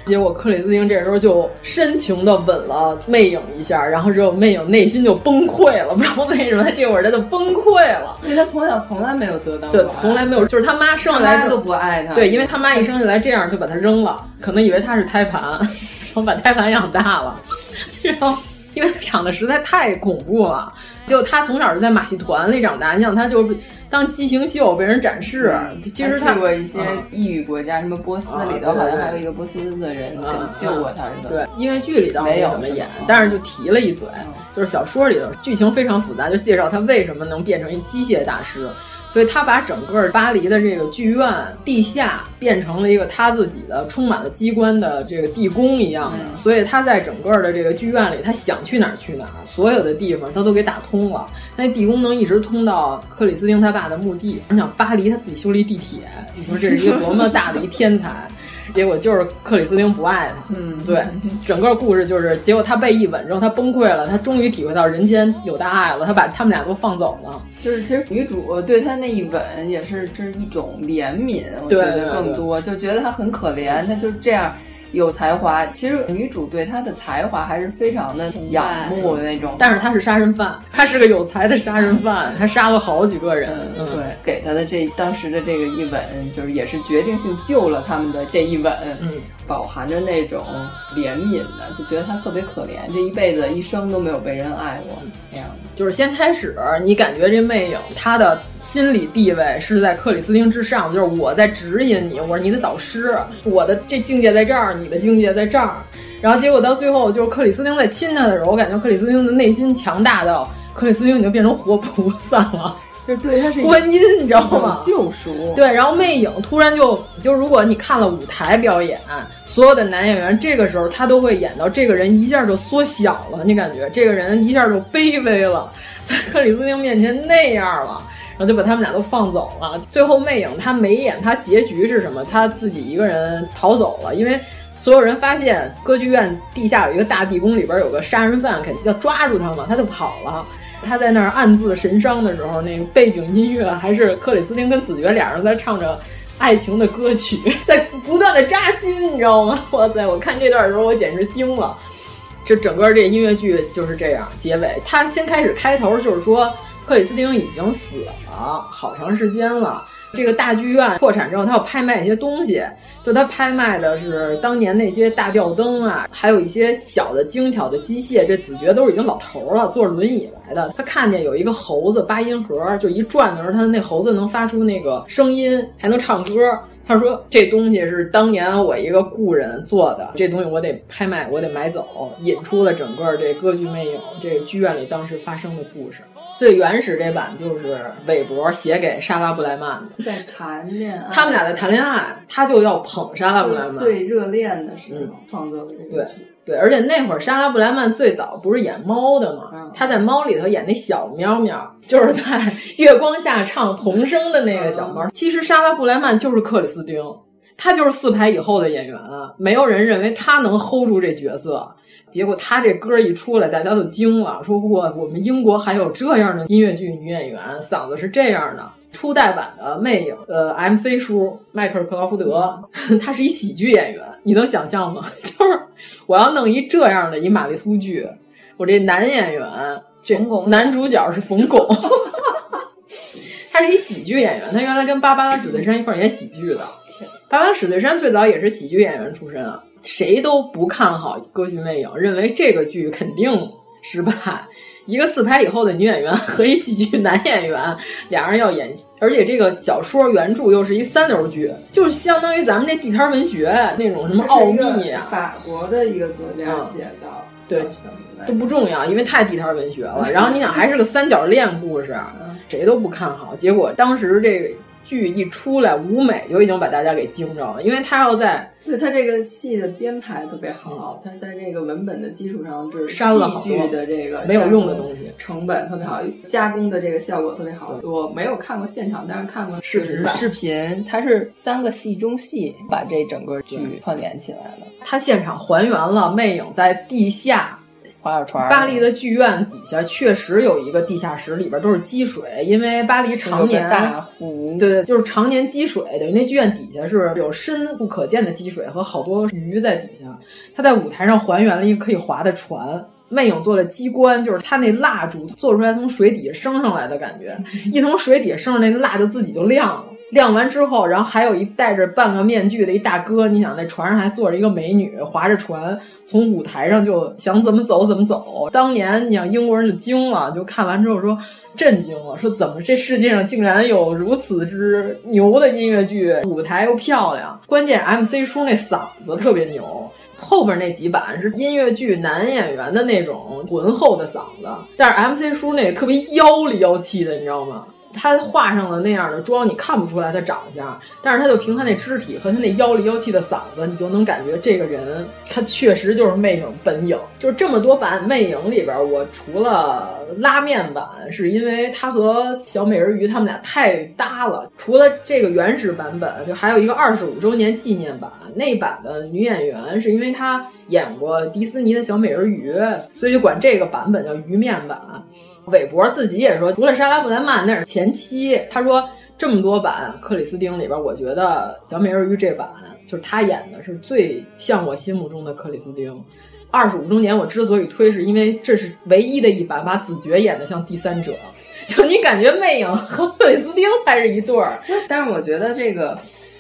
结果克里斯汀这时候就深情的吻了魅影一下，然后之后魅影内心就崩溃了，不知道为什么他这会儿他就崩溃了，因为他从小从来没有得到对，从来没有，就是他妈生下来都不爱他，对，因为他妈一生下来这样就把他扔了，可能以为他是胎盘，然后把胎盘养大了，然后因为他长得实在太恐怖了，就他从小就在马戏团里长大，你想他就是。当畸形秀被人展示，其实他去过一些异域国家，什么波斯里头好像还有一个波斯的人救过他，是吧？对，音乐剧里倒没怎么演，但是就提了一嘴，就是小说里头剧情非常复杂，就介绍他为什么能变成一机械大师。所以他把整个巴黎的这个剧院地下变成了一个他自己的充满了机关的这个地宫一样的，所以他在整个的这个剧院里，他想去哪儿去哪儿，所有的地方他都给打通了。那地宫能一直通到克里斯汀他爸的墓地。你想巴黎他自己修了一地铁，你说这是一个多么大的一天才？结果就是克里斯汀不爱他。嗯，对，整个故事就是结果他被一吻之后他崩溃了，他终于体会到人间有大爱了，他把他们俩都放走了。就是其实女主对他那一吻也是这是一种怜悯，我觉得更多就觉得他很可怜，他就是这样有才华。其实女主对他的才华还是非常的仰慕的那种，但是他是杀人犯，他是个有才的杀人犯，他杀了好几个人。对，给他的这当时的这个一吻，就是也是决定性救了他们的这一吻，嗯，饱含着那种怜悯的，就觉得他特别可怜，这一辈子一生都没有被人爱过那样的。就是先开始，你感觉这魅影他的心理地位是在克里斯汀之上，就是我在指引你，我是你的导师，我的这境界在这儿，你的境界在这儿。然后结果到最后，就是克里斯汀在亲他的时候，我感觉克里斯汀的内心强大到克里斯汀已经变成活菩萨了。就对，他是 观音，你知道吗？救赎。对，然后魅影突然就就，如果你看了舞台表演，所有的男演员这个时候他都会演到这个人一下就缩小了，你感觉这个人一下就卑微了，在克里斯汀面前那样了，然后就把他们俩都放走了。最后魅影他没演，他结局是什么？他自己一个人逃走了，因为所有人发现歌剧院地下有一个大地宫，里边有个杀人犯，肯定要抓住他嘛，他就跑了。他在那儿暗自神伤的时候，那个背景音乐还是克里斯汀跟子爵俩人在唱着爱情的歌曲，在不断的扎心，你知道吗？哇塞！我看这段的时候，我简直惊了。这整个这音乐剧就是这样，结尾他先开始开头就是说克里斯汀已经死了好长时间了。这个大剧院破产之后，他要拍卖一些东西，就他拍卖的是当年那些大吊灯啊，还有一些小的精巧的机械。这子爵都是已经老头了，坐着轮椅来的。他看见有一个猴子八音盒，就一转的时候，他那猴子能发出那个声音，还能唱歌。他说这东西是当年我一个故人做的，这东西我得拍卖，我得买走，引出了整个这歌剧魅影这剧院里当时发生的故事。最原始这版就是韦伯写给莎拉布莱曼的，在谈恋爱，他们俩在谈恋爱，他就要捧莎拉布莱曼，最热恋的时候创作的这个剧。对，而且那会儿莎拉布莱曼最早不是演猫的吗？他在猫里头演那小喵喵，就是在月光下唱童声的那个小猫。其实莎拉布莱曼就是克里斯汀，他就是四排以后的演员啊，没有人认为他能 hold 住这角色。结果他这歌一出来，大家都惊了，说我我们英国还有这样的音乐剧女演员，嗓子是这样的。初代版的魅影，呃，MC 叔迈克尔克劳福德，他是一喜剧演员，你能想象吗？就是我要弄一这样的一玛丽苏剧，我这男演员，这男主角是冯巩，他是一喜剧演员，他原来跟芭芭拉史翠珊一块演喜剧的。芭芭拉史翠珊最早也是喜剧演员出身啊，谁都不看好《歌剧魅影》，认为这个剧肯定失败。一个四排以后的女演员和一喜剧男演员，俩人要演，而且这个小说原著又是一三流剧，就是相当于咱们这地摊文学那种什么奥秘啊。法国的一个作家写的，对，都不重要，因为太地摊文学了。然后你想，还是个三角恋故事，谁都不看好。结果当时这个剧一出来，舞美就已经把大家给惊着了，因为他要在。对他这个戏的编排特别好，他在这个文本的基础上就是删了好多的这个没有用的东西，成本特别好，加工的这个效果特别好。我没有看过现场，但是看过视频视频，它是三个戏中戏把这整个剧串联起来了。他现场还原了魅影在地下。划小船，巴黎的剧院底下确实有一个地下室，里边都是积水，因为巴黎常年大湖，对对，就是常年积水，等于那剧院底下是有深不可见的积水和好多鱼在底下。他在舞台上还原了一个可以划的船，魅影做了机关，就是他那蜡烛做出来从水底下升上来的感觉，一从水底下升上，那蜡就自己就亮了。亮完之后，然后还有一戴着半个面具的一大哥，你想那船上还坐着一个美女，划着船从舞台上就想怎么走怎么走。当年你想英国人就惊了，就看完之后说震惊了，说怎么这世界上竟然有如此之牛的音乐剧，舞台又漂亮，关键 MC 叔那嗓子特别牛。后边那几版是音乐剧男演员的那种浑厚的嗓子，但是 MC 叔那特别妖里妖气的，你知道吗？他画上了那样的妆，你看不出来他长相，但是他就凭他那肢体和他那妖里妖气的嗓子，你就能感觉这个人他确实就是魅影本影。就是这么多版魅影里边，我除了拉面版，是因为他和小美人鱼他们俩太搭了。除了这个原始版本，就还有一个二十五周年纪念版，那版的女演员是因为她演过迪斯尼的小美人鱼，所以就管这个版本叫鱼面版。韦伯自己也说，除了莎拉布莱曼那是前妻。他说这么多版克里斯汀里边，我觉得小美人鱼这版就是他演的是最像我心目中的克里斯汀。二十五周年我之所以推，是因为这是唯一的一版把子爵演的像第三者，就你感觉魅影和克里斯汀才是一对儿。但是我觉得这个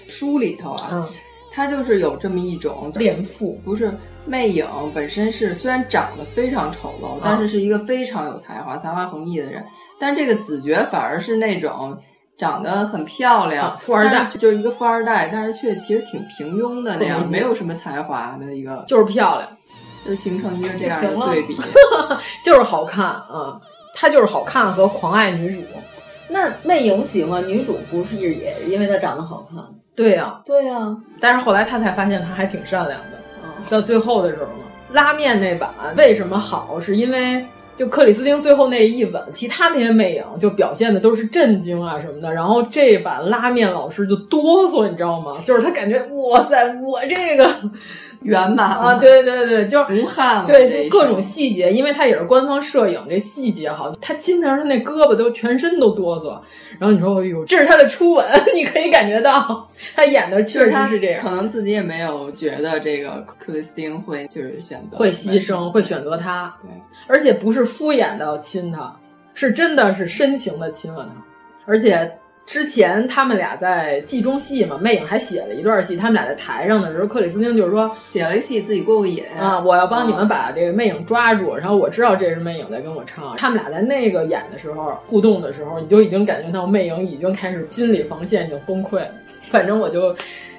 书里头啊，它就是有这么一种恋父，不是。魅影本身是虽然长得非常丑陋，但是是一个非常有才华、才华横溢的人。但这个子爵反而是那种长得很漂亮，富二代，就是一个富二代，但是却其实挺平庸的那样，没有什么才华的一个，就是漂亮，就形成一个这样的对比，就是好看啊！他就是好看和狂爱女主。那魅影喜欢女主不是也因为她长得好看？对呀，对呀。但是后来他才发现她还挺善良的。到最后的时候呢，拉面那版为什么好？是因为就克里斯汀最后那一吻，其他那些魅影就表现的都是震惊啊什么的，然后这版拉面老师就哆嗦，你知道吗？就是他感觉哇塞，我这个。圆满啊！对对对，就是无憾了。对，就各种细节，因为他也是官方摄影，这细节好。他亲的时候他，那胳膊都全身都哆嗦。然后你说，哎呦，这是他的初吻，你可以感觉到他演的确实是这样。可能自己也没有觉得这个克里斯汀会就是选择会牺牲，会选择他。对，而且不是敷衍的亲他，是真的是深情的亲吻他，而且。之前他们俩在戏中戏嘛，魅影还写了一段戏。他们俩在台上的时候，克里斯汀就是说写完戏自己过过瘾啊，我要帮你们把这个魅影抓住。然后我知道这是魅影在跟我唱。他们俩在那个演的时候互动的时候，你就已经感觉到魅影已经开始心理防线已经崩溃了。反正我就，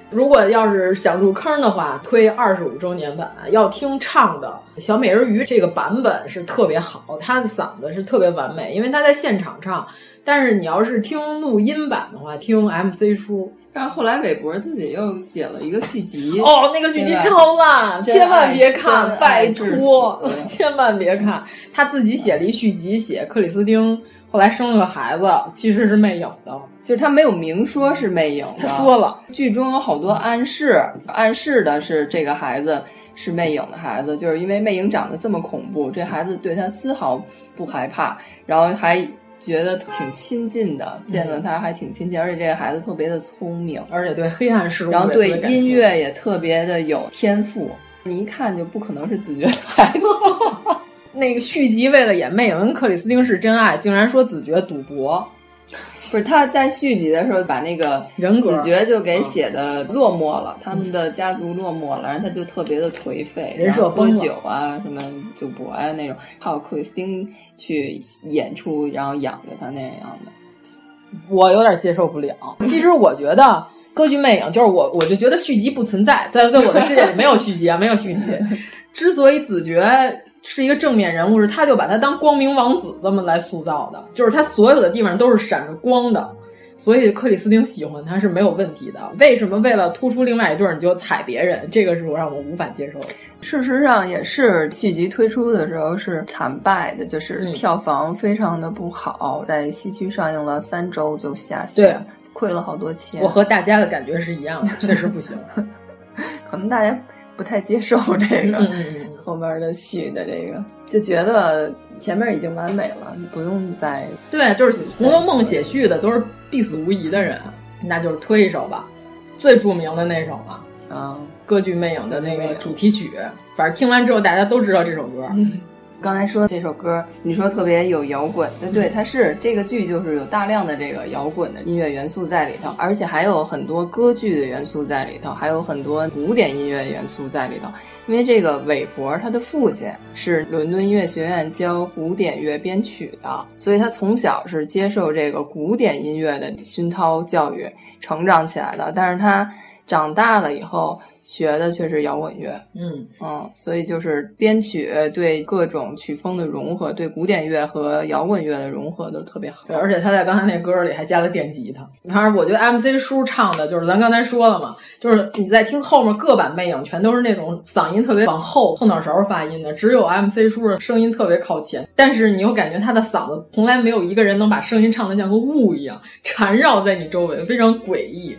如果要是想入坑的话，推二十五周年版。要听唱的小美人鱼这个版本是特别好，他的嗓子是特别完美，因为他在现场唱。但是你要是听录音版的话，听 MC 书。但是后来韦伯自己又写了一个续集哦，那个续集超烂，千万别看，拜托，千万别看。他自己写了一续集，写克里斯汀后来生了个孩子，其实是魅影的，就是他没有明说是魅影，他说了，剧中有好多暗示，暗示的是这个孩子是魅影的孩子，就是因为魅影长得这么恐怖，这孩子对他丝毫不害怕，然后还。觉得挺亲近的，见到他还挺亲近，而且这个孩子特别的聪明，而且对黑暗事物，然后对音乐也特别的有天赋。你一看就不可能是子爵的孩子。那个续集为了演魅影，克里斯汀是真爱，竟然说子爵赌博，不是他在续集的时候把那个人格子爵就给写的落寞了，他们的家族落寞了，然后他就特别的颓废，人设喝酒啊，什么赌博啊那种，还有克里斯汀去演出，然后养着他那样的。我有点接受不了。其实我觉得《歌剧魅影》就是我，我就觉得续集不存在，在在我的世界里没有续集啊，没有续集。之所以子爵是一个正面人物，是他就把他当光明王子这么来塑造的，就是他所有的地方都是闪着光的。所以克里斯汀喜欢他是没有问题的。为什么为了突出另外一对儿你就踩别人？这个是我让我无法接受的。事实上也是续集推出的时候是惨败的，就是嗯票房非常的不好，在西区上映了三周就下对线，亏了好多钱。我和大家的感觉是一样的，确实不行。可能大家不太接受这个、嗯嗯嗯后面的续的这个，就觉得前面已经完美了，不用再对，就是《红楼梦》写序的都是必死无疑的人，那就是推一首吧，最著名的那首了，啊。歌剧魅影的那个主题曲，反正听完之后大家都知道这首歌。刚才说这首歌，你说特别有摇滚，对对，它是这个剧就是有大量的这个摇滚的音乐元素在里头，而且还有很多歌剧的元素在里头，还有很多古典音乐元素在里头。因为这个韦伯他的父亲是伦敦音乐学院教古典乐编曲的，所以他从小是接受这个古典音乐的熏陶教育成长起来的。但是他长大了以后学的却是摇滚乐，嗯嗯，所以就是编曲对各种曲风的融合，对古典乐和摇滚乐的融合都特别好。对，而且他在刚才那歌里还加了电吉他。反正我觉得 MC 叔唱的就是咱刚才说了嘛，就是你在听后面各版魅影全都是那种嗓音特别往后后脑勺发音的，只有 MC 叔的声音特别靠前，但是你又感觉他的嗓子从来没有一个人能把声音唱得像个雾一样缠绕在你周围，非常诡异。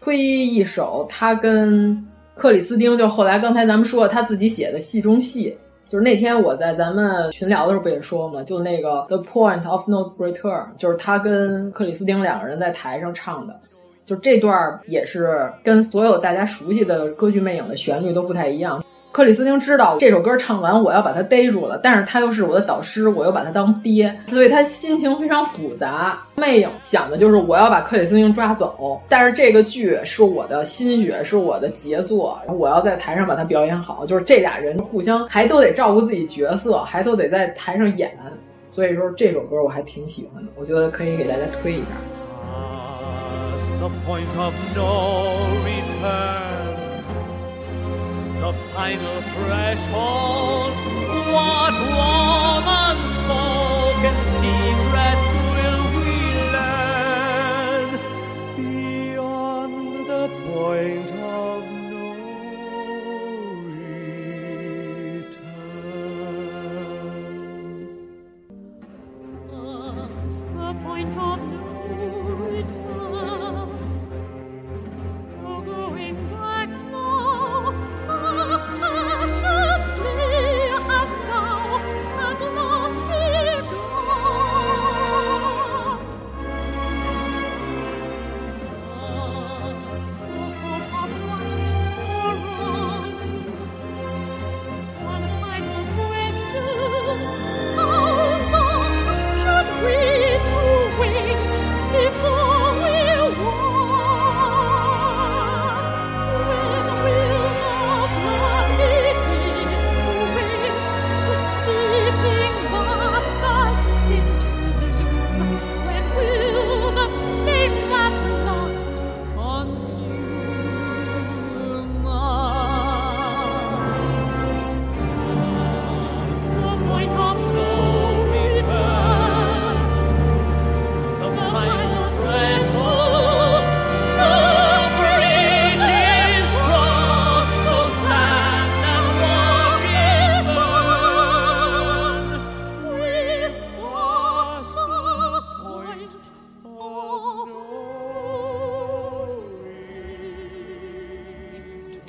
推一首他跟克里斯汀，就后来刚才咱们说他自己写的戏中戏，就是那天我在咱们群聊的时候不也说嘛，就那个 The Point of No Return，就是他跟克里斯汀两个人在台上唱的。就这段也是跟所有大家熟悉的歌剧魅影的旋律都不太一样。克里斯汀知道这首歌唱完我要把他逮住了，但是他又是我的导师，我又把他当爹，所以他心情非常复杂。魅影想的就是我要把克里斯汀抓走，但是这个剧是我的心血，是我的杰作，我要在台上把它表演好。就是这俩人互相还都得照顾自己角色，还都得在台上演，所以说这首歌我还挺喜欢的，我觉得可以给大家推一下。the point of no return, the final threshold. What woman spoken secrets will we learn beyond the point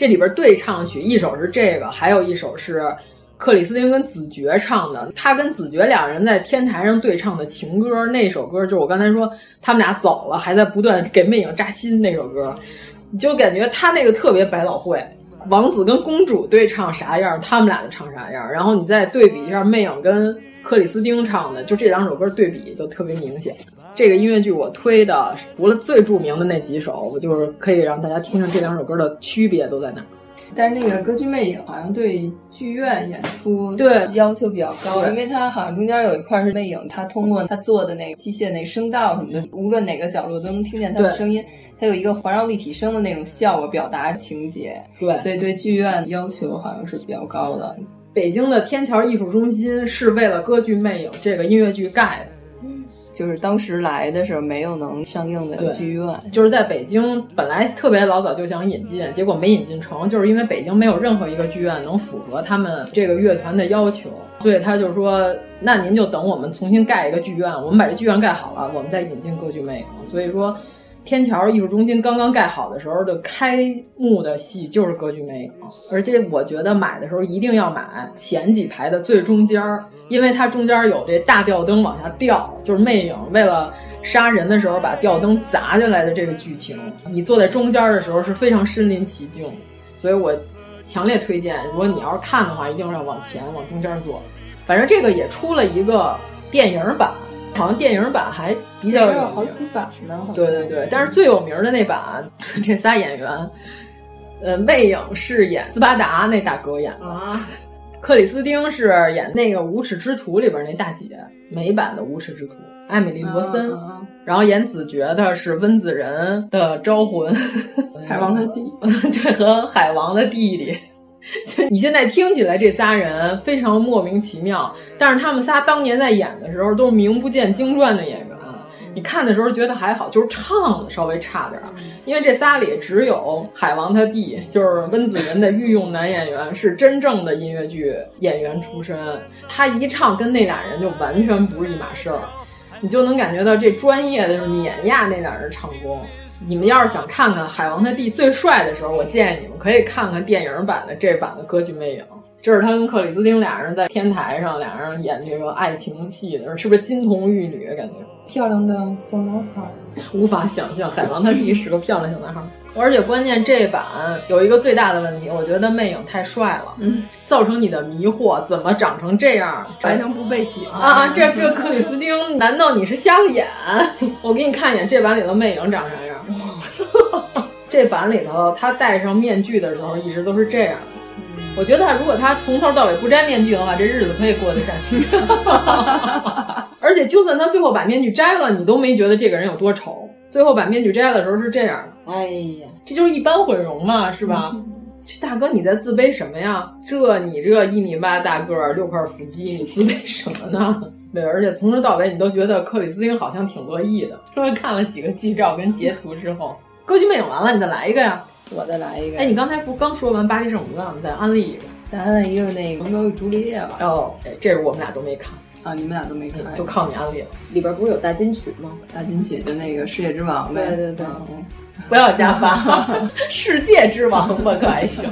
这里边对唱曲一首是这个，还有一首是克里斯汀跟子爵唱的。他跟子爵两人在天台上对唱的情歌，那首歌就是我刚才说他们俩走了，还在不断给魅影扎心那首歌，你就感觉他那个特别百老汇。王子跟公主对唱啥样，他们俩就唱啥样。然后你再对比一下魅影跟克里斯汀唱的，就这两首歌对比就特别明显。这个音乐剧我推的除了最著名的那几首，我就是可以让大家听听这两首歌的区别都在哪儿。但是那个歌剧魅影好像对剧院演出对要求比较高，因为它好像中间有一块是魅影，它通过它做的那个机械那声道什么的，无论哪个角落都能听见它的声音，它有一个环绕立体声的那种效果表达情节。对，所以对剧院要求好像是比较高的。北京的天桥艺术中心是为了歌剧魅影这个音乐剧盖的。就是当时来的时候没有能上映的剧院，就是在北京本来特别老早就想引进，结果没引进成，就是因为北京没有任何一个剧院能符合他们这个乐团的要求，所以他就说，那您就等我们重新盖一个剧院，我们把这剧院盖好了，我们再引进歌剧魅影。所以说，天桥艺术中心刚刚盖好的时候的开幕的戏就是歌剧魅影，而且我觉得买的时候一定要买前几排的最中间儿。因为它中间有这大吊灯往下掉，就是魅影为了杀人的时候把吊灯砸下来的这个剧情。你坐在中间的时候是非常身临其境，所以我强烈推荐，如果你要是看的话，一定要往前往中间坐。反正这个也出了一个电影版，好像电影版还比较有好几版呢。对对对，但是最有名的那版，这仨演员，呃，魅影是演斯巴达那大哥演的。啊克里斯汀是演那个《无耻之徒》里边那大姐，美版的《无耻之徒》，艾米丽·罗森。然后演子爵的是温子仁的招魂，海王他弟，对，和海王的弟弟。就 你现在听起来这仨人非常莫名其妙，但是他们仨当年在演的时候都是名不见经传的演员。你看的时候觉得还好，就是唱的稍微差点儿，因为这仨里只有海王他弟，就是温子仁的御用男演员，是真正的音乐剧演员出身。他一唱，跟那俩人就完全不是一码事儿，你就能感觉到这专业的就是碾压那俩人唱功。你们要是想看看海王他弟最帅的时候，我建议你们可以看看电影版的这版的歌剧魅影。这是他跟克里斯汀俩人在天台上，俩人演这个爱情戏的时候，是不是金童玉女？感觉漂亮的小男孩，无法想象海王他弟是个漂亮小男孩。而且关键这版有一个最大的问题，我觉得魅影太帅了，嗯，造成你的迷惑，怎么长成这样还能不被喜欢啊？这这克里斯汀，难道你是瞎了眼？我给你看一眼这版里头魅影长啥样。这版里头他戴上面具的时候一直都是这样。我觉得他，如果他从头到尾不摘面具的话，这日子可以过得下去。而且，就算他最后把面具摘了，你都没觉得这个人有多丑。最后把面具摘了的时候是这样的，哎呀，这就是一般毁容嘛，是吧？这大哥你在自卑什么呀？这你这一米八大个儿，六块腹肌，你自卑什么呢？对，而且从头到尾你都觉得克里斯汀好像挺乐意的。说看了几个剧照跟截图之后，歌剧魅影完了，你再来一个呀。我再来一个。哎，你刚才不刚说完《巴黎圣母院》吗？再安利一个，再安利一个那个《罗密欧与朱丽叶》吧。哦，哎，这个我们俩都没看啊，你们俩都没看，就靠你安利了。里边不是有大金曲吗？大金曲就那个《世界之王》呗。对对对，不要加发，世界之王吧，可还行。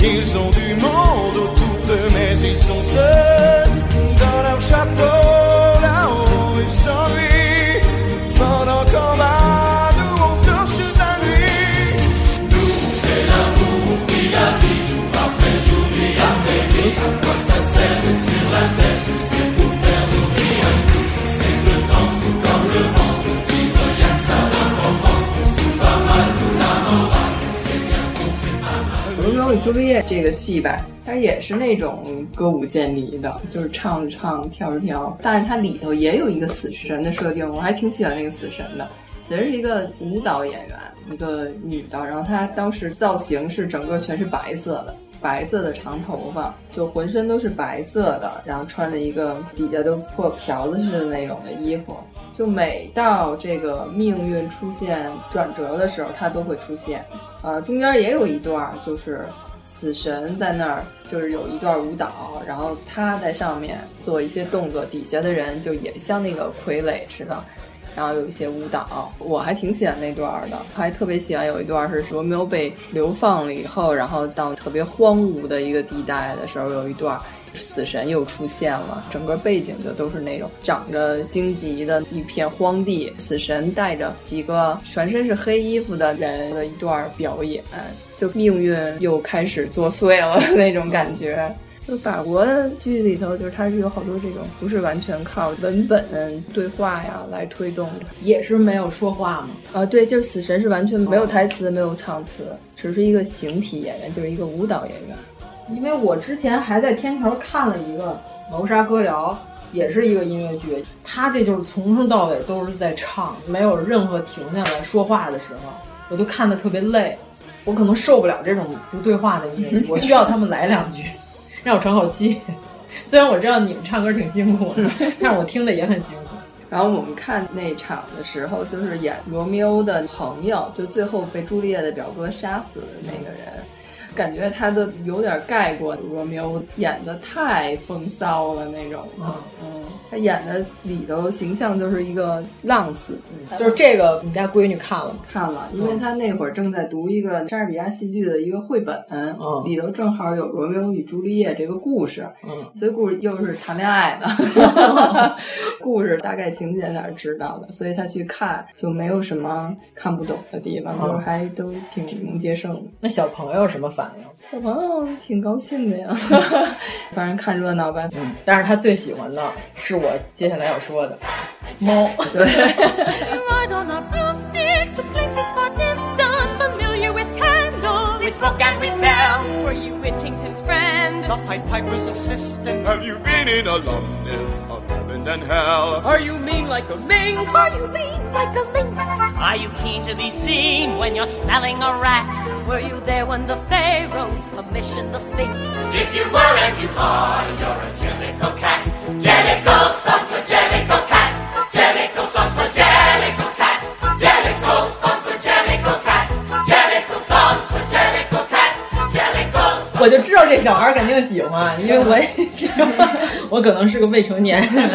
Ils ont du monde autour d'eux, mais ils sont seuls dans leur château, là-haut ils s'ennuient. Pendant qu'on va, nous on touche toute la nuit. Nous on l'amour, on vit la vie, jour après jour, nuit après nuit. À quoi ça sert d'être sur la tête 朱丽叶这个戏吧，它也是那种歌舞渐离的，就是唱着唱，跳着跳。但是它里头也有一个死神的设定，我还挺喜欢那个死神的。死神是一个舞蹈演员，一个女的，然后她当时造型是整个全是白色的，白色的长头发，就浑身都是白色的，然后穿着一个底下都破条子似的那种的衣服。就每到这个命运出现转折的时候，她都会出现。呃，中间也有一段就是死神在那儿，就是有一段舞蹈，然后他在上面做一些动作，底下的人就也像那个傀儡似的。然后有一些舞蹈，我还挺喜欢那段的，还特别喜欢有一段是罗密欧被流放了以后，然后到特别荒芜的一个地带的时候，有一段。死神又出现了，整个背景就都是那种长着荆棘的一片荒地。死神带着几个全身是黑衣服的人的一段表演，就命运又开始作祟了 那种感觉。就法国的剧里头，就是它是有好多这种不是完全靠文本对话呀来推动的，也是没有说话吗？啊，对，就是死神是完全没有台词、没有唱词，只是一个形体演员，就是一个舞蹈演员。因为我之前还在天桥看了一个《谋杀歌谣》，也是一个音乐剧，他这就是从头到尾都是在唱，没有任何停下来说话的时候，我就看的特别累，我可能受不了这种不对话的音乐，我需要他们来两句，让我喘口气。虽然我知道你们唱歌挺辛苦的，但是我听的也很辛苦。然后我们看那场的时候，就是演罗密欧的朋友，就最后被朱丽叶的表哥杀死的那个人。感觉他的有点盖过罗密欧，演的太风骚了那种。嗯嗯，他演的里头形象就是一个浪子。就是这个，你家闺女看了吗？看了，因为他那会儿正在读一个莎士比亚戏剧的一个绘本，里头正好有罗密欧与朱丽叶这个故事。嗯，所以故事又是谈恋爱的，故事大概情节他是知道的，所以他去看就没有什么看不懂的地方，就是还都挺能接受的。那小朋友什么反应？小朋友挺高兴的呀，反正看热闹呗。嗯，但是他最喜欢的是我接下来要说的猫。对。Book and with bell. Were you Whittington's friend? The Pied Piper's assistant? Have you been in alumnus of heaven and hell? Are you mean like a minx? Are you lean like a lynx? Are you keen to be seen when you're smelling a rat? Were you there when the pharaohs commissioned the Sphinx? If you were and you are, you're a jellicle cat. Jellicle songs for jellicle 我就知道这小孩肯定喜欢，因为我也喜欢。我可能是个未成年人，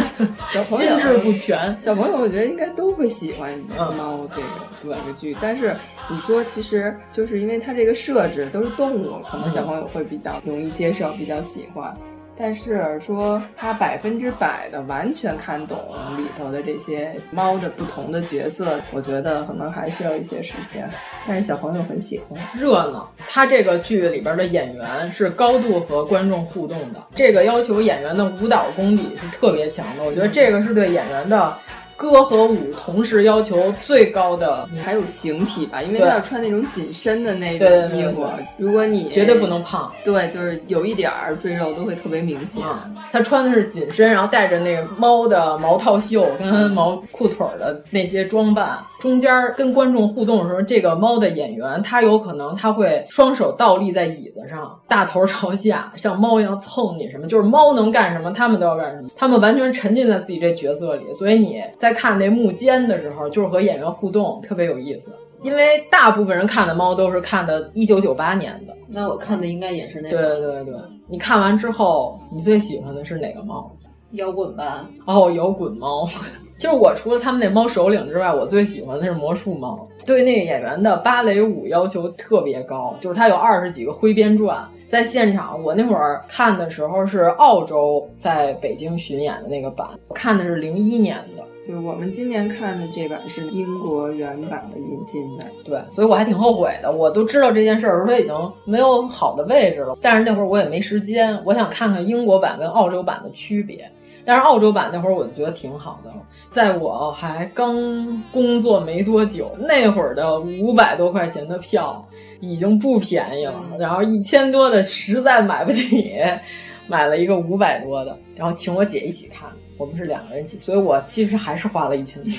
小朋友心智不全。小朋友我觉得应该都会喜欢猫这个短的剧，但是你说其实就是因为它这个设置都是动物，可能小朋友会比较容易接受，比较喜欢。但是说他百分之百的完全看懂里头的这些猫的不同的角色，我觉得可能还需要一些时间。但是小朋友很喜欢，热闹。他这个剧里边的演员是高度和观众互动的，这个要求演员的舞蹈功底是特别强的。我觉得这个是对演员的。歌和舞同时要求最高的，还有形体吧，因为他要穿那种紧身的那种衣服。如果你绝对不能胖，对，就是有一点儿赘肉都会特别明显。他穿的是紧身，然后带着那个猫的毛套袖跟毛裤腿的那些装扮。中间跟观众互动的时候，这个猫的演员他有可能他会双手倒立在椅子上，大头朝下，像猫一样蹭你什么，就是猫能干什么，他们都要干什么。他们完全沉浸在自己这角色里，所以你在看那幕间的时候，就是和演员互动特别有意思。因为大部分人看的猫都是看的一九九八年的，那我看的应该也是那个。对对对，你看完之后，你最喜欢的是哪个猫？摇滚吧。哦，摇滚猫。就是我除了他们那猫首领之外，我最喜欢的是魔术猫。对那个演员的芭蕾舞要求特别高，就是他有二十几个挥鞭转。在现场，我那会儿看的时候是澳洲在北京巡演的那个版，我看的是零一年的。就是我们今年看的这版是英国原版的引进的，对，所以我还挺后悔的。我都知道这件事儿的时候，已经没有好的位置了，但是那会儿我也没时间，我想看看英国版跟澳洲版的区别。但是澳洲版那会儿我就觉得挺好的，在我还刚工作没多久，那会儿的五百多块钱的票已经不便宜了，然后一千多的实在买不起，买了一个五百多的，然后请我姐一起看，我们是两个人一起，所以我其实还是花了一千多，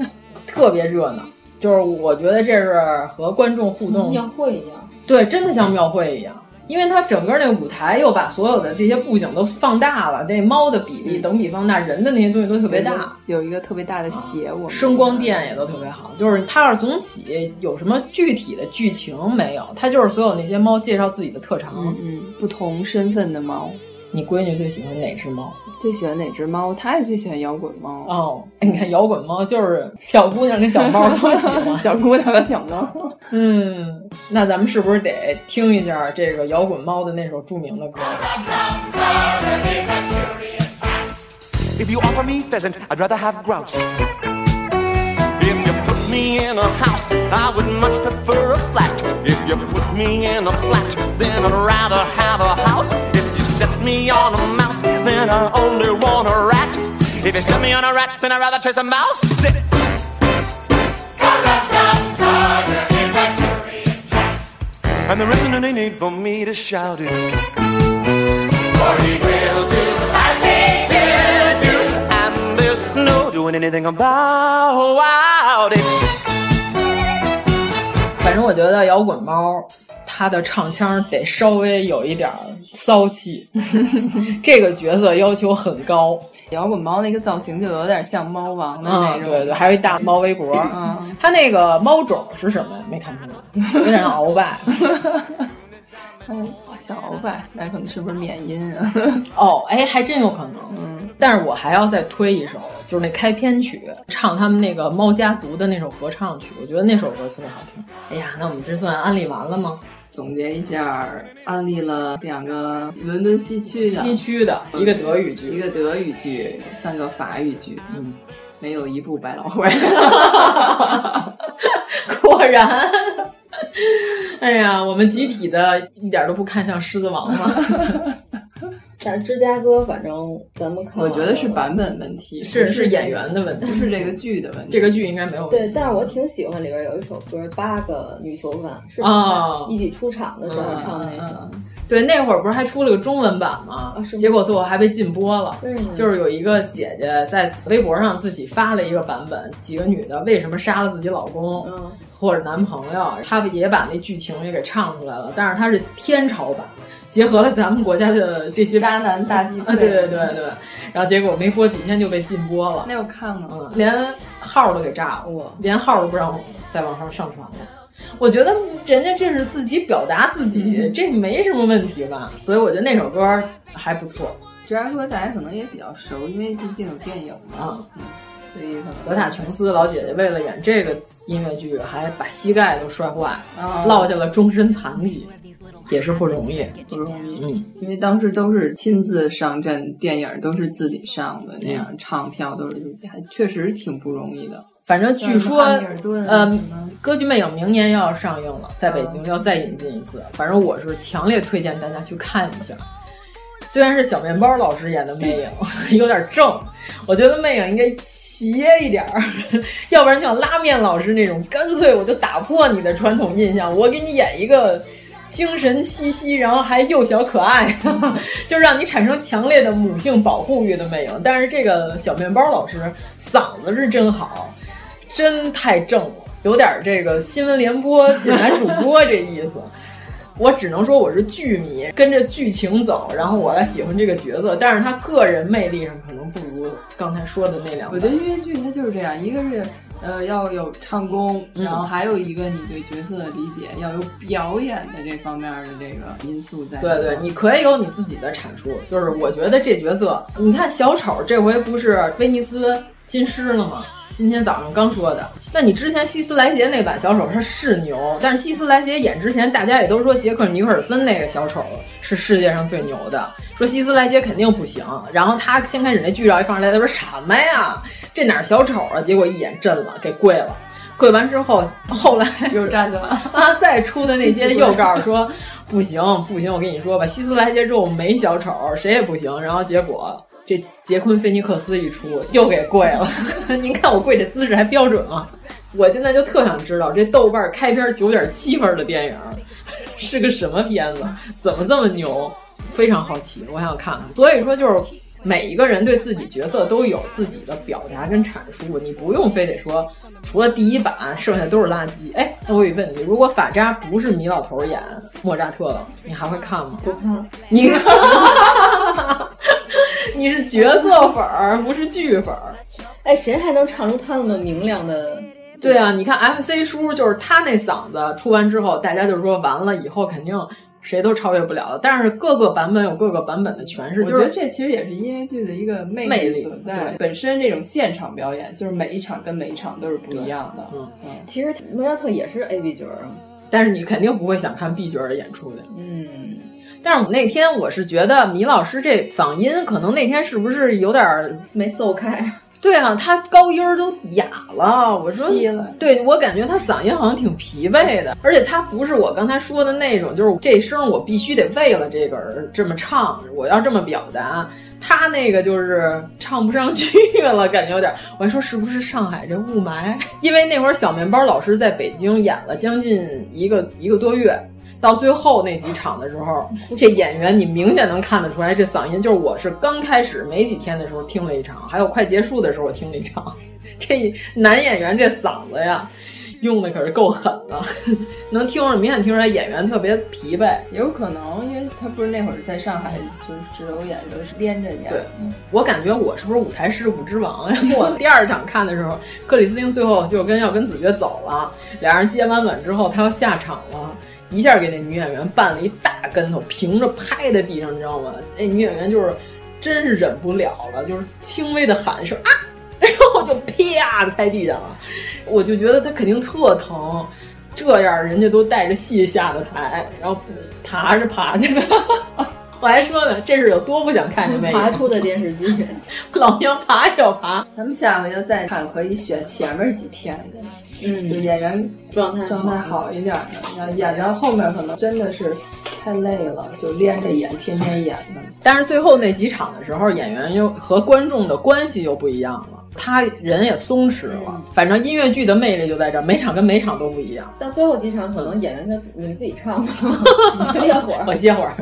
特别热闹，就是我觉得这是和观众互动，庙会一样，对，真的像庙会一样。因为它整个那个舞台又把所有的这些布景都放大了，那猫的比例等比放大，人的那些东西都特别大，有一个特别大的斜我声光电也都特别好。就是它要是总体有什么具体的剧情没有，它就是所有那些猫介绍自己的特长，嗯，不同身份的猫。你闺女最喜欢哪只猫？最喜欢哪只猫？她也最喜欢摇滚猫。哦，哎，你看摇滚猫就是小姑娘跟小猫都喜欢，小姑娘和小猫。嗯，那咱们是不是得听一下这个摇滚猫的那首著名的歌？If you offer me pheasant, I'd rather have grouse. If you put me in a house, I would much prefer a flat. If you put me in a flat, then I'd rather have a house. If you set me on a mouse, then I only want a rat. If you set me on a rat, then I'd rather chase a mouse. And there isn't any need for me to shout it. For he will do as he did do. And there's no doing anything about it. 反正我觉得摇滚猫， 它的唱腔得稍微有一点骚气，这个角色要求很高。摇滚猫那个造型就有点像猫王的那嗯，种，对对，还有一大猫围脖。嗯，它那个猫种是什么呀？没看出来，有点像鳌拜。嗯，像鳌拜，那可能是不是缅因啊？哦，哎，还真有可能。嗯，但是我还要再推一首，就是那开篇曲，唱他们那个猫家族的那首合唱曲，我觉得那首歌特别好听。哎呀，那我们这算安利完了吗？总结一下，安利了两个伦敦西区的西区的一个德语剧，一个德语剧，三个法语剧，嗯，没有一部百老汇。果然，哎呀，我们集体的一点都不看像《狮子王》嘛。但芝加哥，反正咱们看，我觉得是版本问题，是是演员的问题，不是这个剧的问题。这个剧应该没有问题。对，但是我挺喜欢里边有一首歌，《八个女囚犯》是哦一起出场的时候唱的那首。对，那会儿不是还出了个中文版吗？结果最后还被禁播了。就是有一个姐姐在微博上自己发了一个版本，几个女的为什么杀了自己老公、嗯、或者男朋友，她也把那剧情也给唱出来了，但是她是天朝版。结合了咱们国家的这些渣男大祭司，啊、对对对对，然后结果没播几天就被禁播了。那我看了，嗯，连号都给炸了，我连号都不让再往上上传了。我觉得人家这是自己表达自己，嗯、这没什么问题吧？所以我觉得那首歌还不错。虽然说大家可能也比较熟，因为毕竟有电影嘛。嗯，所以可能泽塔琼斯老姐姐为了演这个音乐剧，还把膝盖都摔坏，哦、落下了终身残疾。也是不容易，不容易。嗯，因为当时都是亲自上阵，电影都是自己上的，那样唱跳都是自己，还确实挺不容易的。反正据说，呃，《歌剧魅影》明年要上映了，在北京要再引进一次。反正我是强烈推荐大家去看一下。虽然是小面包老师演的魅影，有点正，我觉得魅影应该斜一点儿，要不然像拉面老师那种，干脆我就打破你的传统印象，我给你演一个。精神兮兮，然后还幼小可爱，就让你产生强烈的母性保护欲的魅影。但是这个小面包老师嗓子是真好，真太正了，有点这个新闻联播男主播这意思。我只能说我是剧迷，跟着剧情走，然后我来喜欢这个角色。但是他个人魅力上可能不如刚才说的那两个。我觉得音乐剧它就是这样，一个是。呃，要有唱功，然后还有一个你对角色的理解，要有表演的这方面的这个因素在。对对，你可以有你自己的阐述。就是我觉得这角色，你看小丑这回不是威尼斯金狮了吗？今天早上刚说的。那你之前希斯莱杰那版小丑他是牛，但是希斯莱杰演之前，大家也都说杰克尼克尔森那个小丑是世界上最牛的，说希斯莱杰肯定不行。然后他先开始那剧照一放出来，他说什么呀？这哪小丑啊？结果一眼震了，给跪了。跪完之后，后来 又站起来啊，再出的那些 又告诉说不行不行，我跟你说吧，希斯莱杰之后没小丑，谁也不行。然后结果这杰昆菲尼克斯一出，又给跪了。您看我跪这姿势还标准吗？我现在就特想知道这豆瓣开篇九点七分的电影是个什么片子，怎么这么牛？非常好奇，我想看看。所以说就是。每一个人对自己角色都有自己的表达跟阐述，你不用非得说除了第一版，剩下都是垃圾。哎，那我有问题，如果法扎不是米老头演莫扎特了，你还会看吗？不看。你看，你是角色粉儿，不是剧粉儿。哎，谁还能唱出他那么明亮的？对啊，你看 MC 叔就是他那嗓子出完之后，大家就说完了以后肯定。谁都超越不了的。但是各个版本有各个版本的诠释，就是我觉得这其实也是音乐剧的一个魅魅力所在。本身这种现场表演，就是每一场跟每一场都是不一样的。嗯嗯，其实莫扎特也是 A B 角啊，但是你肯定不会想看 B 角的演出的。嗯，但是我那天我是觉得米老师这嗓音可能那天是不是有点儿没奏开？对啊，他高音儿都哑了。我说，对我感觉他嗓音好像挺疲惫的，而且他不是我刚才说的那种，就是这声我必须得为了这个而这么唱，我要这么表达。他那个就是唱不上去了，感觉有点。我还说是不是上海这雾霾？因为那会儿小面包老师在北京演了将近一个一个多月。到最后那几场的时候，这演员你明显能看得出来，这嗓音就是我是刚开始没几天的时候听了一场，还有快结束的时候我听了一场。这男演员这嗓子呀，用的可是够狠的，能听着明显听出来演员特别疲惫。有可能，因为他不是那会儿在上海就是只有演，就是连着演。对，我感觉我是不是舞台事故之王呀？我第二场看的时候，克里斯汀最后就跟要跟子爵走了，俩人接完吻之后，他要下场了。一下给那女演员绊了一大跟头，平着拍在地上，你知道吗？那女演员就是真是忍不了了，就是轻微的喊一声啊，然后就啪的拍地上了。我就觉得她肯定特疼，这样人家都带着戏下的台，然后爬着爬去的。我还说呢，这是有多不想看见魅影爬出的电视机，老娘爬也要爬。咱们下回就再看，可以选前面几天的。嗯，就演员状态状态好一点的，然后演到后面可能真的是太累了，就连着演，天天演的。但是最后那几场的时候，演员又和观众的关系又不一样了，他人也松弛了。反正音乐剧的魅力就在这儿，每场跟每场都不一样。到最后几场，可能演员他你自己唱吧，你 歇会儿，我歇会儿。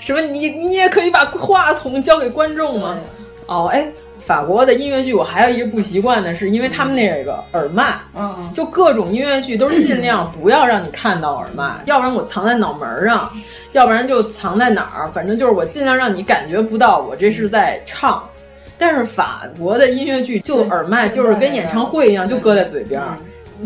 什么？你你也可以把话筒交给观众吗？哦，哎。法国的音乐剧，我还有一个不习惯的是，因为他们那个耳麦，嗯，就各种音乐剧都是尽量不要让你看到耳麦，要不然我藏在脑门上，要不然就藏在哪儿，反正就是我尽量让你感觉不到我这是在唱。但是法国的音乐剧就耳麦就是跟演唱会一样，就搁在嘴边儿，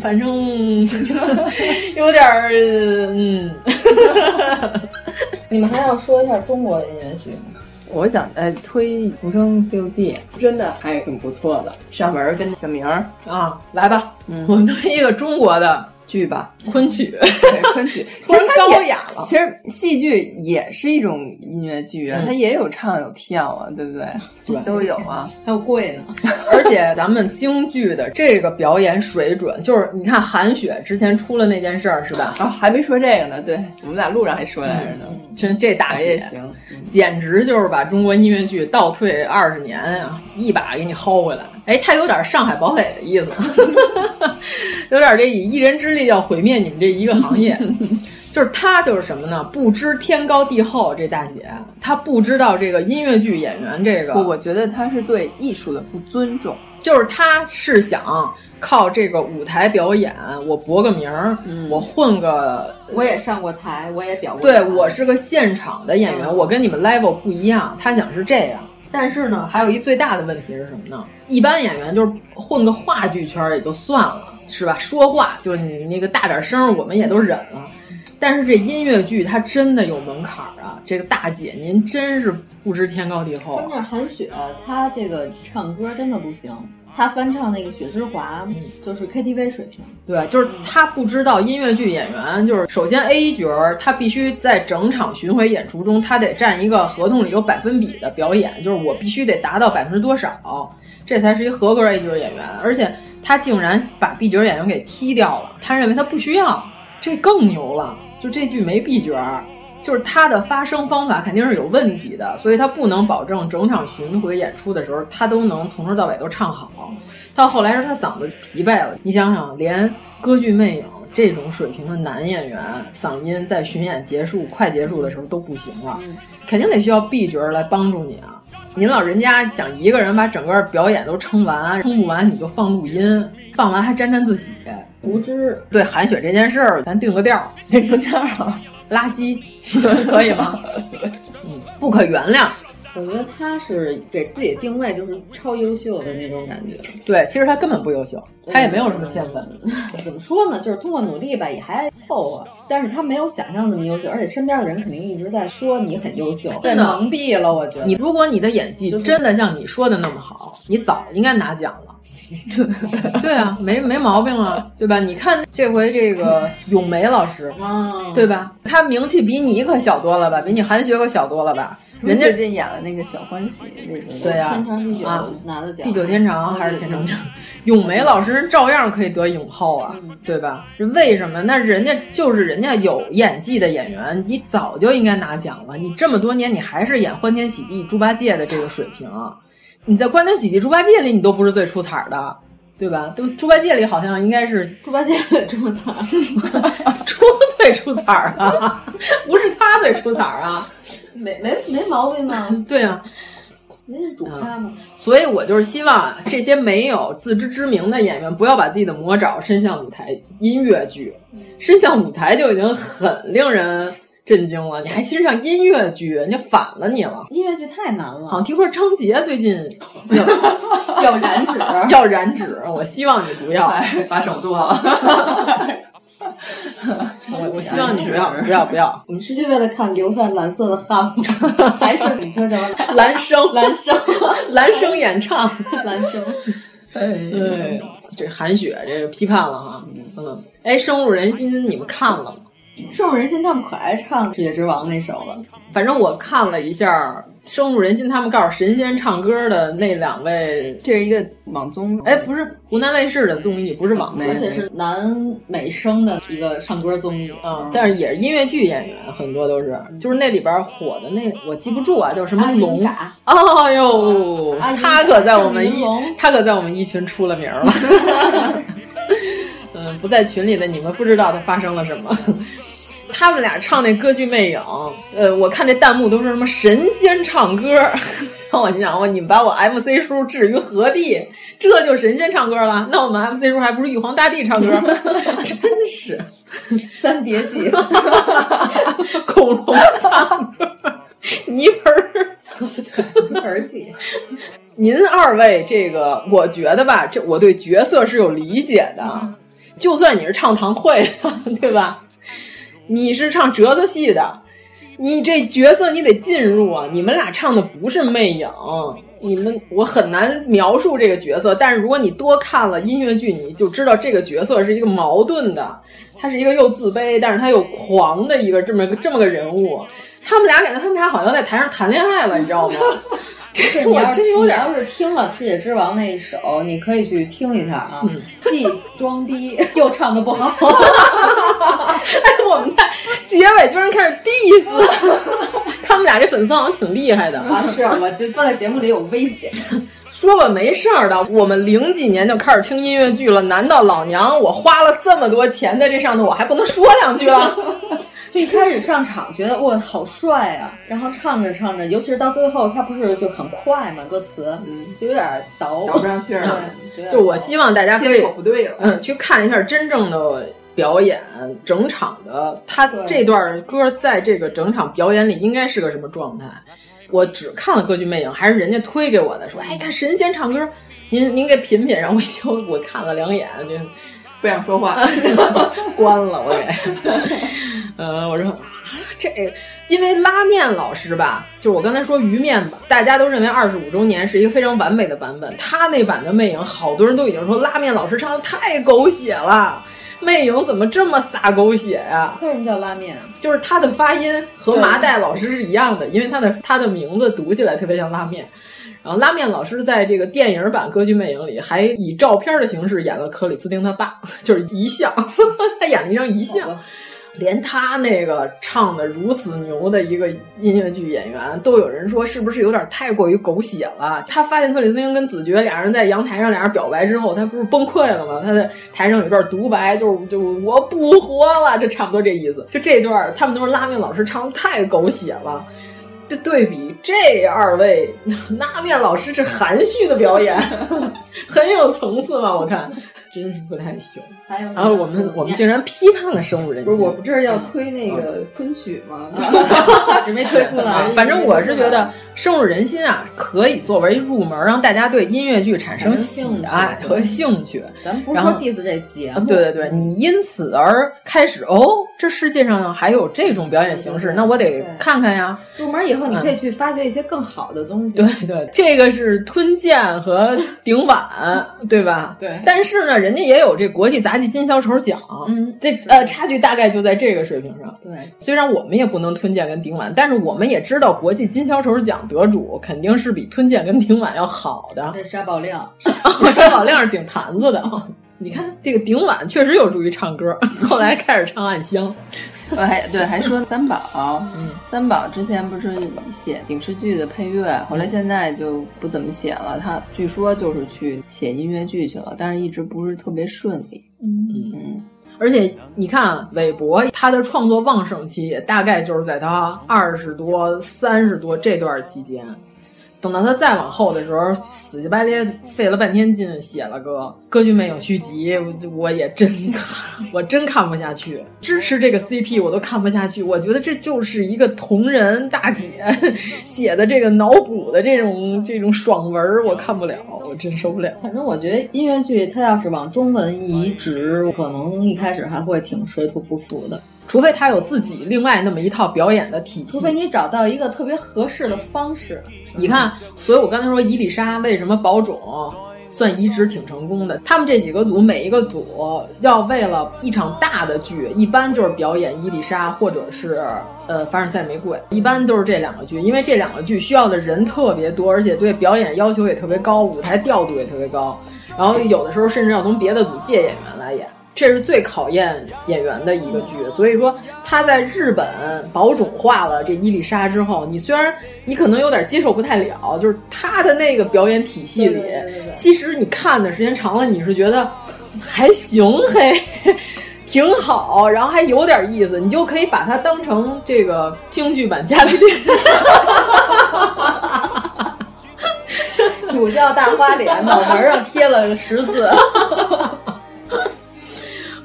反正 有点儿嗯。你们还要说一下中国的音乐剧吗？我想呃推《浮生六记》，真的还挺不错的。上文跟小明儿啊，来吧，嗯，我们推一个中国的剧吧，昆曲，对昆曲，其实高雅了。其实戏剧也是一种音乐剧啊，嗯它也有唱有跳啊，对不对？对，都有啊，还有跪呢。而且咱们京剧的这个表演水准，就是你看韩雪之前出了那件事儿是吧？啊，还没说这个呢，对我们俩路上还说来着呢。真这大姐也行，简直就是把中国音乐剧倒退二十年啊，一把给你薅回来。哎，他有点上海堡垒的意思，有点这以一人之力要毁灭你们这一个行业。就是他就是什么呢？不知天高地厚，这大姐她不知道这个音乐剧演员这个。不，我觉得她是对艺术的不尊重。就是他是想靠这个舞台表演，我博个名儿，嗯、我混个，我也上过台，我也表过。对我是个现场的演员，嗯、我跟你们 level 不一样。他想是这样，但是呢，还有一最大的问题是什么呢？一般演员就是混个话剧圈也就算了，是吧？说话就是你那个大点声，我们也都忍了。但是这音乐剧它真的有门槛啊！这个大姐您真是不知天高地厚。关键韩雪她这个唱歌真的不行，她翻唱那个《雪之华》就是 KTV 水平。对，就是她不知道音乐剧演员就是首先 A 角儿，他必须在整场巡回演出中，他得占一个合同里有百分比的表演，就是我必须得达到百分之多少，这才是一合格 A 角演员。而且他竟然把 B 角演员给踢掉了，他认为他不需要，这更牛了。就这剧没 B 角，就是他的发声方法肯定是有问题的，所以他不能保证整场巡回演出的时候他都能从头到尾都唱好。到后来是他嗓子疲惫了，你想想，连歌剧魅影这种水平的男演员嗓音在巡演结束快结束的时候都不行了，肯定得需要 B 角来帮助你啊。您老人家想一个人把整个表演都撑完，撑不完你就放录音，放完还沾沾自喜。无知对韩雪这件事儿，咱定个调，定个调，垃圾 可以吗？嗯，不可原谅。我觉得他是给自己定位就是超优秀的那种感觉。对，其实他根本不优秀，他也没有什么天分。怎么说呢？就是通过努力吧，也还凑合。但是他没有想象那么优秀，而且身边的人肯定一直在说你很优秀，被蒙蔽了。我觉得你如果你的演技真的像你说的那么好，你早应该拿奖了。对啊，没没毛病啊，对吧？你看这回这个咏梅老师，对吧？他名气比你可小多了吧？比你韩雪可小多了吧？人家最近演了那个小欢喜，那个对呀，天长地久啊拿的奖，地久天长还是天长地久？咏梅老师照样可以得影后啊，对吧？为什么？那人家就是人家有演技的演员，你早就应该拿奖了。你这么多年，你还是演欢天喜地猪八戒的这个水平，你在欢天喜地猪八戒里，你都不是最出彩的。对吧？都猪八戒里好像应该是猪八戒最出彩，猪最出彩啊，不是他最出彩啊，没没没毛病吗。对啊，那是主咖嘛、嗯。所以我就是希望这些没有自知之明的演员，不要把自己的魔爪伸向舞台音乐剧，伸向舞台就已经很令人震惊了。你还欣赏音乐剧，人家反了你了。音乐剧太难了。好像听说张杰最近 要要燃脂，要染指，我希望你不要，把手剁了。我 我希望你不要不要不要。我们是去为了看流传蓝色的汗吗？还是你说什么蓝生蓝生蓝生演唱蓝生？哎，对，这韩雪这个批判了哈，嗯，哎，深入人心，你们看了吗？深入人心，他们可爱唱《世界之王》那首了。反正我看了一下，深入人心，他们告诉神仙唱歌的那两位，这是一个网综，哎，不是湖南卫视的综艺，不是网综，而且是南美声的一个唱歌综艺。啊、嗯，但是也是音乐剧演员，很多都是，就是那里边火的那我记不住啊，叫什么龙？哦呦，他可在我们一，他可在我们一群出了名了。嗯，不在群里的你们不知道他发生了什么。他们俩唱那歌剧《魅影》，呃，我看那弹幕都是什么神仙唱歌，我心想，我你们把我 MC 叔置于何地？这就神仙唱歌了？那我们 MC 叔还不如玉皇大帝唱歌？真是三叠纪，恐龙唱歌，泥盆儿，泥盆纪。您二位这个，我觉得吧，这我对角色是有理解的。嗯、就算你是唱堂会的，对吧？你是唱折子戏的，你这角色你得进入啊！你们俩唱的不是魅影，你们我很难描述这个角色。但是如果你多看了音乐剧，你就知道这个角色是一个矛盾的，他是一个又自卑，但是他又狂的一个这么个这么个人物。他们俩感觉他们俩好像在台上谈恋爱了，你知道吗？这是我真有点。你要是听了《世界之王》那一首，你可以去听一下啊，嗯、既装逼又唱的不好。哎，我们在结尾居然开始 diss，他们俩这粉丝好像挺厉害的啊！是，我就放在节目里有危险。说吧，没事儿的。我们零几年就开始听音乐剧了，难道老娘我花了这么多钱在这上头，我还不能说两句了？就一开始上场觉得哇好帅啊，然后唱着唱着，尤其是到最后，他不是就很快嘛，歌词，嗯，就有点倒倒不上气儿了。就我希望大家可以不对了，嗯，去看一下真正的表演，整场的他这段歌在这个整场表演里应该是个什么状态。我只看了歌剧《魅影》，还是人家推给我的，说哎，看神仙唱歌，您您给品品。然后我就我看了两眼，就不想说话，关了我给。呃，我说啊，这因为拉面老师吧，就是我刚才说鱼面吧，大家都认为二十五周年是一个非常完美的版本。他那版的《魅影》，好多人都已经说拉面老师唱的太狗血了，《魅影》怎么这么撒狗血呀、啊？为什么叫拉面？就是他的发音和麻袋老师是一样的，因为他的他的名字读起来特别像拉面。然后拉面老师在这个电影版《歌剧魅影》里，还以照片的形式演了克里斯汀他爸，就是遗像，他演了一张遗像。连他那个唱的如此牛的一个音乐剧演员，都有人说是不是有点太过于狗血了？他发现克里斯汀跟子爵俩人在阳台上俩人表白之后，他不是崩溃了吗？他在台上有一段独白，就是就我不活了，就差不多这意思。就这段，他们都是拉面老师唱的太狗血了。对比这二位 拉面老师这含蓄的表演，很有层次嘛？我看真是不太行。还有然后我们我们竟然批判了深入人心。不是，我不这是要推那个昆曲吗？只没推出来。反正我是觉得深入人心啊，可以作为入门，让大家对音乐剧产生喜爱和兴趣。咱不是说 diss 这节目，对对对，你因此而开始哦，这世界上还有这种表演形式，那我得看看呀。入门以后，你可以去发掘一些更好的东西。对对，这个是吞剑和顶碗，对吧？对。但是呢，人家也有这国际杂技金小丑奖，嗯，这呃差距大概就在这个水平上。对，虽然我们也不能吞剑跟顶碗，但是我们也知道国际金小丑奖得主肯定是比吞剑跟顶碗要好的。这沙宝亮，沙宝亮是顶坛子的。你看这个顶碗确实有助于唱歌，后来开始唱《暗香》。我还对还说三宝，嗯，三宝之前不是写影视剧的配乐，后来现在就不怎么写了。他据说就是去写音乐剧去了，但是一直不是特别顺利。嗯，而且你看韦伯他的创作旺盛期也大概就是在他二十多、三十多这段期间。等到他再往后的时候，死乞白赖费了半天劲写了个歌剧魅影续集，我我也真看，我真看不下去。支持这个 CP 我都看不下去，我觉得这就是一个同人大姐 写的这个脑补的这种这种爽文，我看不了，我真受不了。反正我觉得音乐剧它要是往中文移植，可能一开始还会挺水土不服的。除非他有自己另外那么一套表演的体系，除非你找到一个特别合适的方式。你看，所以我刚才说伊丽莎为什么保种算移植挺成功的？他们这几个组每一个组要为了一场大的剧，一般就是表演伊丽莎或者是呃凡尔赛玫瑰，一般都是这两个剧，因为这两个剧需要的人特别多，而且对表演要求也特别高，舞台调度也特别高，然后有的时候甚至要从别的组借演员来演。这是最考验演员的一个剧，所以说他在日本保种化了这伊丽莎之后，你虽然你可能有点接受不太了，就是他的那个表演体系里，其实你看的时间长了，你是觉得还行嘿，挺好，然后还有点意思，你就可以把它当成这个京剧版伽利略，主教大花脸，脑门上贴了个十字。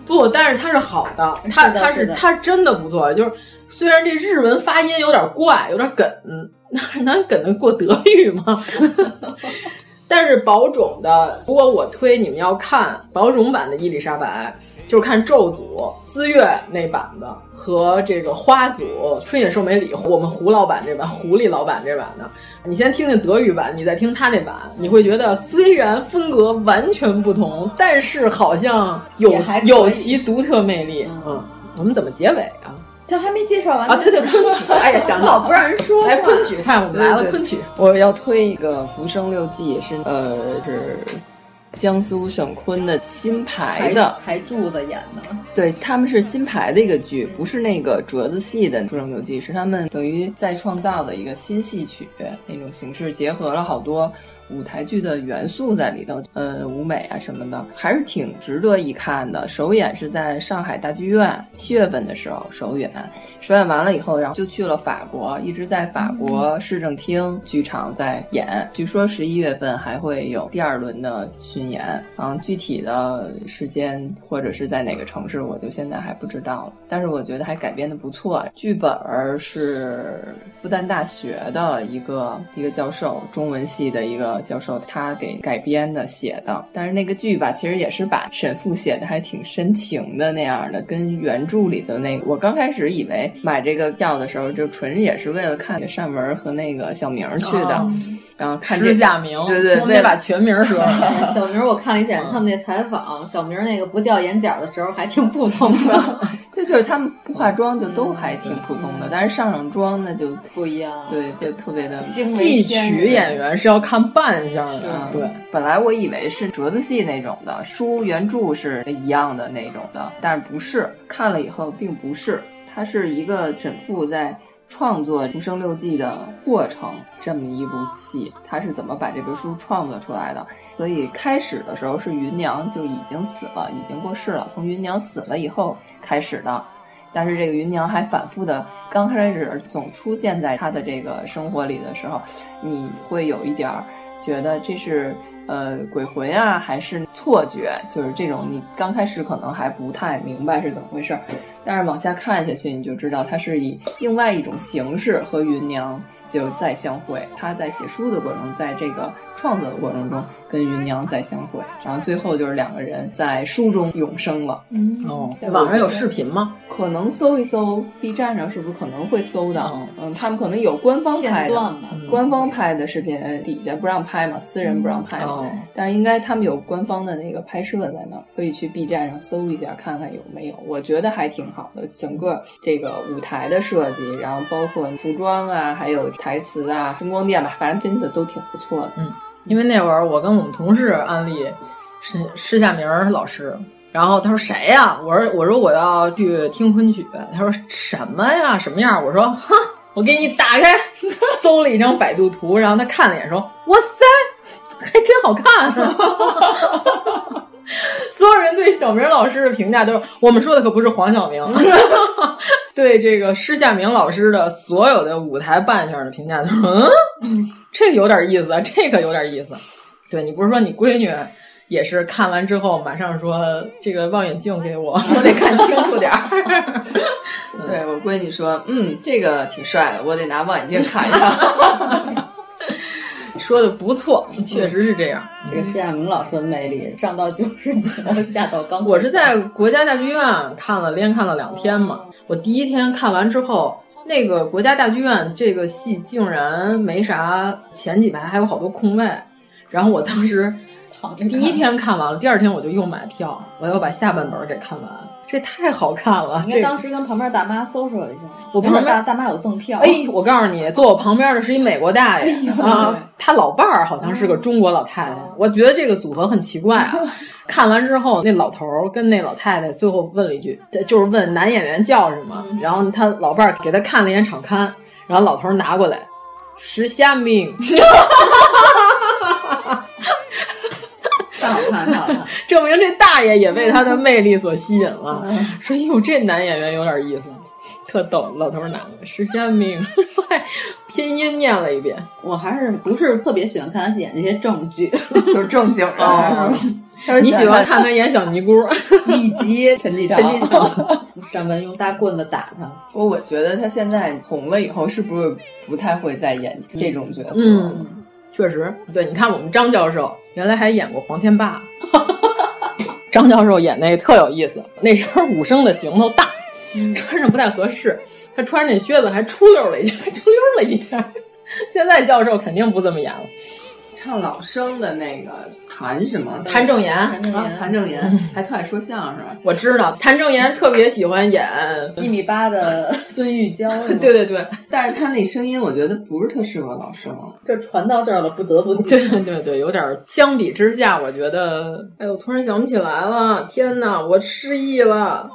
不，但是它是好的，它它是它真的不错。就是虽然这日文发音有点怪，有点梗，那能梗得过德语吗？但是宝冢的，如果我推你们要看宝冢版的伊丽莎白，就是看咒组资月那版的和这个花组春野寿美里，我们胡老板这版，狐狸老板这版的，你先听听德语版，你再听他那版，你会觉得虽然风格完全不同，但是好像有有其独特魅力。嗯，我们怎么结尾啊？他还没介绍完啊！对对，昆曲，哎呀，想 老不让人说。来昆曲，看我们来了昆曲。我要推一个《浮生六记》，是呃是江苏省昆的新排的台柱子演的。对，他们是新排的一个剧，不是那个折子戏的《出生六记》，是他们等于再创造的一个新戏曲那种形式，结合了好多舞台剧的元素在里头，呃，舞美啊什么的，还是挺值得一看的。首演是在上海大剧院，七月份的时候首演。首演完了以后，然后就去了法国，一直在法国市政厅剧场在演。据说十一月份还会有第二轮的巡演，嗯，具体的时间或者是在哪个城市，我就现在还不知道了。但是我觉得还改编的不错，剧本是复旦大学的一个一个教授，中文系的一个教授，他给改编的写的。但是那个剧吧，其实也是把沈复写的还挺深情的那样的，跟原著里的那个，我刚开始以为。买这个票的时候，就纯也是为了看单文和那个小明去的，哦、然后看石下明，对对，得把全名说。小明，我看了一下他们那采访，小明那个不掉眼角的时候还挺普通的，对，就是他们不化妆就都还挺普通的，但是上上妆那就不一样，对，就特别的。戏曲演员是要看扮相的，对。本来我以为是折子戏那种的，书原著是一样的那种的，但是不是，看了以后并不是。它是一个沈复在创作《浮生六记》的过程，这么一部戏，他是怎么把这本书创作出来的？所以开始的时候是芸娘就已经死了，已经过世了，从芸娘死了以后开始的。但是这个芸娘还反复的，刚开始总出现在他的这个生活里的时候，你会有一点儿觉得这是呃鬼魂啊、还是错觉，就是这种你刚开始可能还不太明白是怎么回事儿，但是往下看下去，你就知道它是以另外一种形式和芸娘就再相会。他在写书的过程，在这个创作的过程中跟芸娘再相会，然后最后就是两个人在书中永生了。嗯哦，网上有视频吗？可能搜一搜 B 站上是不是可能会搜到？嗯，他们可能有官方拍的，官方拍的视频底下不让拍嘛，私人不让拍嘛。哦、但是应该他们有官方的那个拍摄在那儿，可以去 B 站上搜一下看看有没有。我觉得还挺好的，整个这个舞台的设计，然后包括服装啊，还有台词啊，声光电吧，反正真的都挺不错的。嗯，因为那会儿我跟我们同事安利施施夏明老师。然后他说谁呀？我说我说我要去听昆曲。他说什么呀？什么样？我说哈，我给你打开，搜了一张百度图，然后他看了一眼，说哇塞，还真好看、啊。所有人对小明老师的评价都是，我们说的可不是黄晓明，对这个施夏明老师的所有的舞台扮相的评价都是，嗯，这个有点意思，这个有点意思。对你不是说你闺女？也是看完之后马上说这个望远镜给我，我得看清楚点儿。对我闺女说，嗯，这个挺帅的，我得拿望远镜看一下。说的不错，确实是这样。这个施亚明老师的魅力，上到九十九，下到刚。我是在国家大剧院看了，连看了两天嘛。我第一天看完之后，那个国家大剧院这个戏竟然没啥，前几排还有好多空位，然后我当时。第一天看完了，第二天我就又买票，我要把下半本给看完。这太好看了！你看当时跟旁边大妈搜索一下，我旁边大大妈有赠票。哎，我告诉你，坐我旁边的是一美国大爷、哎、啊，他老伴儿好像是个中国老太太。我觉得这个组合很奇怪啊。看完之后，那老头儿跟那老太太最后问了一句，就是问男演员叫什么，然后他老伴儿给他看了一眼场刊，然后老头儿拿过来，石夏明。太好看，太好看！证明这大爷也被他的魅力所吸引了。说：“哟，这男演员有点意思，特逗。”老头男的石先明，拼音念了一遍。我还是不是特别喜欢看他演这些正剧，就是正经的。哦、你喜欢看他演小尼姑，以及陈继陈继承上门用大棍子打他。我我觉得他现在红了以后，是不是不太会再演这种角色？嗯，确实。对，你看我们张教授。原来还演过黄天霸，张教授演那个特有意思。那时候武生的行头大，嗯、穿上不太合适，他穿着那靴子还出溜了一下，还 出溜了一下。现在教授肯定不这么演了。唱老生的那个谭什么？谭正岩，谭正岩，啊、谭正岩还特爱说相声。我知道谭正岩特别喜欢演一米八的 孙玉娇。对对对，但是他那声音我觉得不是特适合老生。这传到这儿了，不得不对对对，有点相比之下，我觉得，哎呦，突然想不起来了，天哪，我失忆了。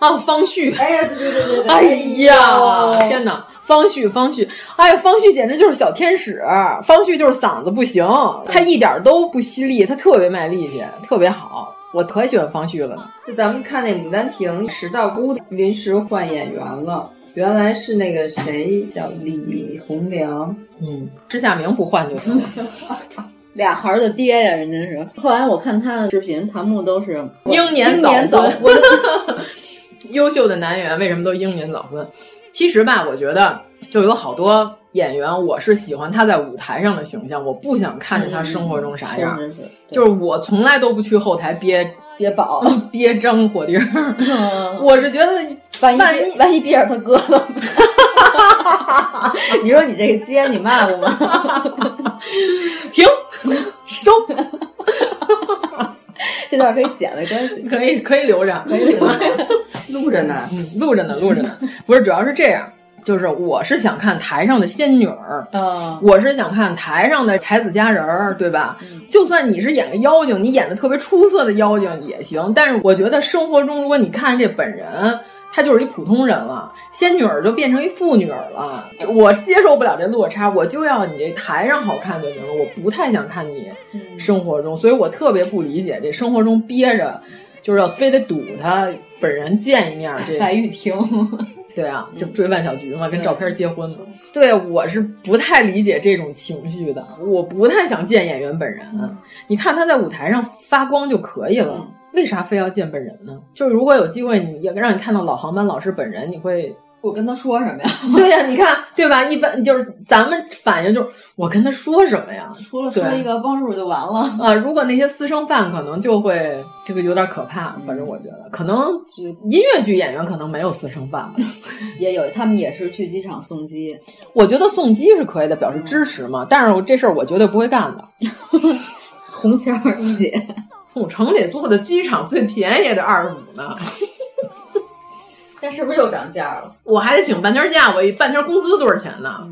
啊，方旭！哎呀，对对对对！哎呀，天哪！方旭，方旭，哎呀，方旭简直就是小天使！方旭就是嗓子不行，他一点都不犀利，他特别卖力气，特别好，我可喜欢方旭了呢。就咱们看那《牡丹亭》，石道姑临时换演员了，原来是那个谁叫李洪良，嗯，施夏明不换就行了。俩孩儿的爹呀，人家是。后来我看他的视频，弹幕都是英年早早婚。优秀的男演员为什么都英年早婚？其实吧，我觉得就有好多演员，我是喜欢他在舞台上的形象，我不想看见他生活中啥样。是是是，就是我从来都不去后台憋憋宝、憋张火丁儿。嗯 我是觉得万一万一憋着他哥了，你说你这个接你骂我吗？停收，这段可以剪没关系，可以可以留着，可以留着。录着呢。嗯，录着呢，录着呢。不是，主要是这样，就是我是想看台上的仙女儿，嗯，我是想看台上的才子佳人儿，对吧？就算你是演个妖精，你演的特别出色的妖精也行。但是我觉得生活中，如果你看这本人，她就是一普通人了，仙女儿就变成一妇女儿了。我接受不了这落差，我就要你这台上好看就行了，我不太想看你生活中，所以我特别不理解这生活中憋着，就是要非得堵他本人见一面。这白玉婷，对啊，就追万小菊嘛，跟照片结婚嘛。对，我是不太理解这种情绪的，我不太想见演员本人。你看他在舞台上发光就可以了，为啥非要见本人呢？就是如果有机会，你让你看到老航班老师本人，你会。我跟他说什么呀？对呀，你看，对吧？一般就是咱们反应就是我跟他说什么呀？除了说一个帮助就完了啊！如果那些私生饭可能就会这个有点可怕，反正我觉得可能音乐剧演员可能没有私生饭吧，也有他们也是去机场送机。我觉得送机是可以的，表示支持嘛。但是这事儿我绝对不会干的。红旗儿一姐，从城里坐的机场最便宜也得二十五呢。但是不是又涨价了？我还得请半天假，我一半天工资多少钱呢？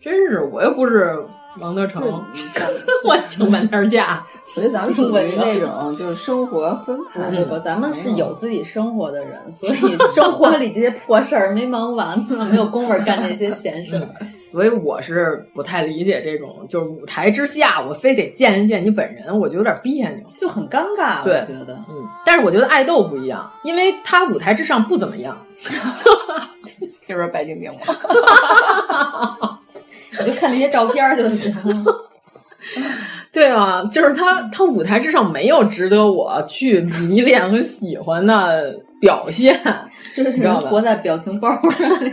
真是，我又不是王德成，我请半天假。所以咱们属于那种就是生活分开，对吧？咱们是有自己生活的人，所以生活里这些破事儿没忙完呢，没有功夫干这些闲事儿。所以我是不太理解这种，就是舞台之下我非得见一见你本人，我就有点别扭，就很尴尬。对，我觉得，嗯。但是我觉得爱豆不一样，因为他舞台之上不怎么样。这不是白敬亭吗？我就看那些照片就行。对啊，就是他，他舞台之上没有值得我去迷恋和喜欢的表现，就是活在表情包里。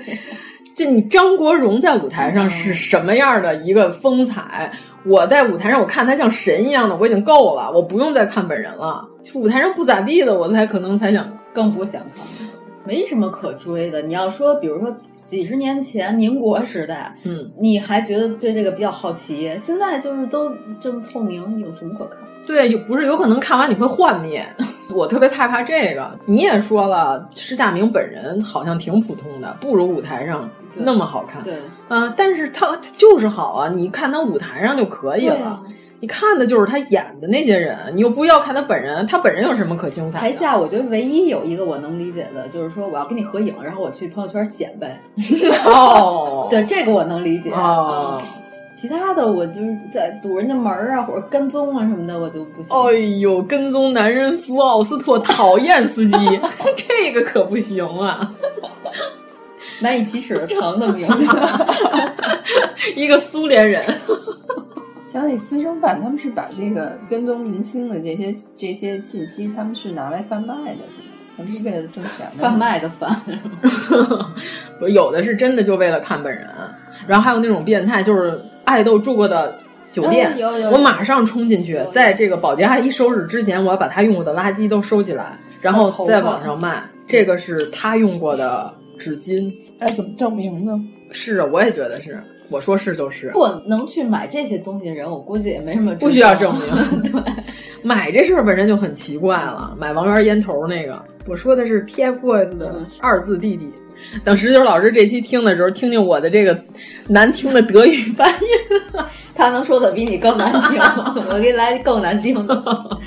就你张国荣在舞台上是什么样的一个风采？我在舞台上我看他像神一样的，我已经够了，我不用再看本人了。舞台上不咋地的，我才可能才想，更不想看。没什么可追的。你要说，比如说几十年前民国时代，嗯，你还觉得对这个比较好奇。现在就是都这么透明，有什么可看？对，有不是有可能看完你会幻灭。我特别害怕这个。你也说了，施夏明本人好像挺普通的，不如舞台上那么好看。对，啊，但是他就是好啊，你看他舞台上就可以了。你看的就是他演的那些人，你又不要看他本人，他本人有什么可精彩？台下我觉得唯一有一个我能理解的，就是说我要跟你合影，然后我去朋友圈显摆。哦，对，这个我能理解。哦，其他的我就是在堵人家门啊，或者跟踪啊什么的，我就不行。哎呦，跟踪男人夫奥斯特，讨厌司机，这个可不行啊！难以启齿的长的名字，一个苏联人。想起私生饭，他们是把这个跟踪明星的这些这些信息，他们是拿来贩卖的，是吗？他们是为了挣钱的。贩卖的贩，不是有的是真的就为了看本人，然后还有那种变态，就是爱豆住过的酒店，我马上冲进去，在这个保洁阿姨收拾之前，我要把她用过的垃圾都收起来，然后在网上卖。这个是她用过的纸巾，哎，怎么证明呢？是啊，我也觉得是。我说是就是，如果能去买这些东西的人，我估计也没什么不需要证明。对，买这事儿本身就很奇怪了。买王源烟头那个，我说的是 TFBOYS 的二字弟弟。等十九老师这期听的时候，听听我的这个难听的德语发音，他能说的比你更难听，我给你来更难听的。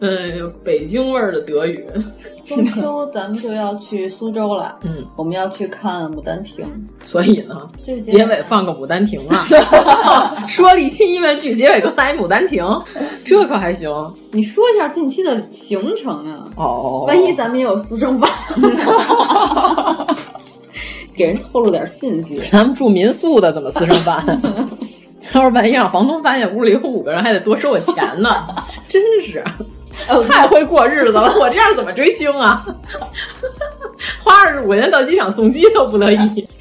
嗯，北京味儿的德语。中秋咱们就要去苏州了，嗯，我们要去看《牡丹亭》，所以呢，结尾放个《牡丹亭》啊，说了一期音乐剧，结尾给我来《牡丹亭》，这可还行？你说一下近期的行程啊？哦，万一咱们也有私生饭，给人透露点信息。咱们住民宿的怎么私生饭？要是万一让房东发现屋里有五个人，还得多收我钱呢，真是。太会过日子了，我这样怎么追星啊？花二十五块钱到机场送机都不乐意。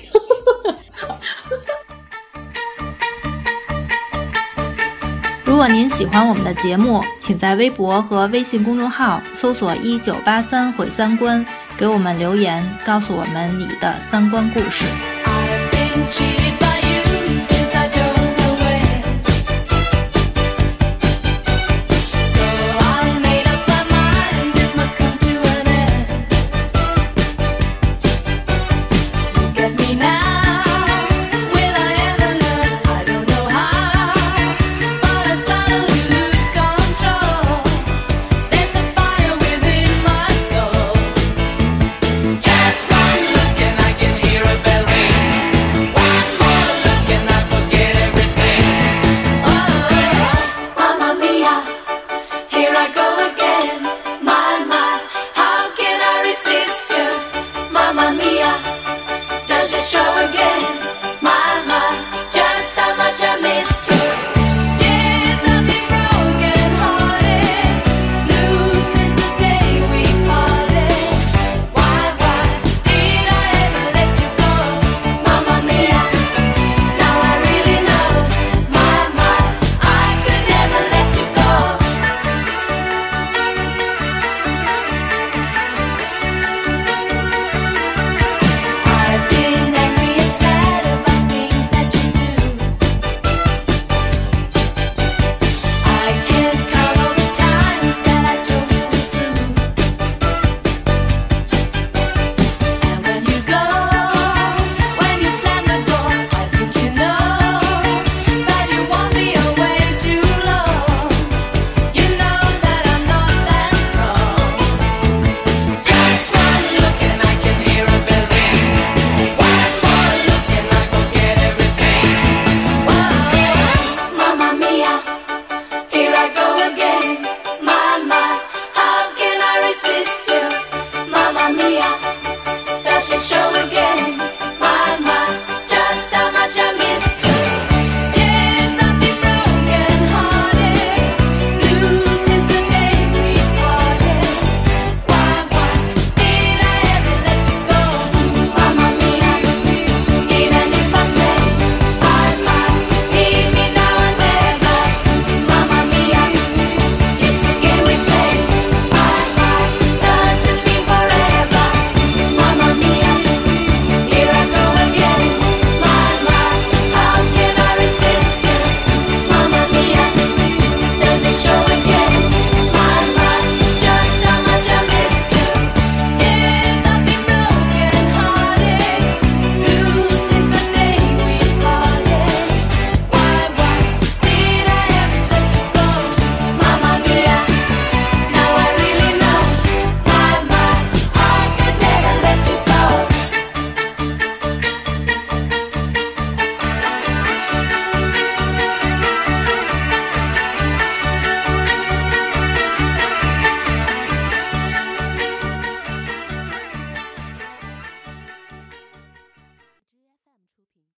如果您喜欢我们的节目，请在微博和微信公众号搜索“一九八三毁三观”，给我们留言，告诉我们你的三观故事。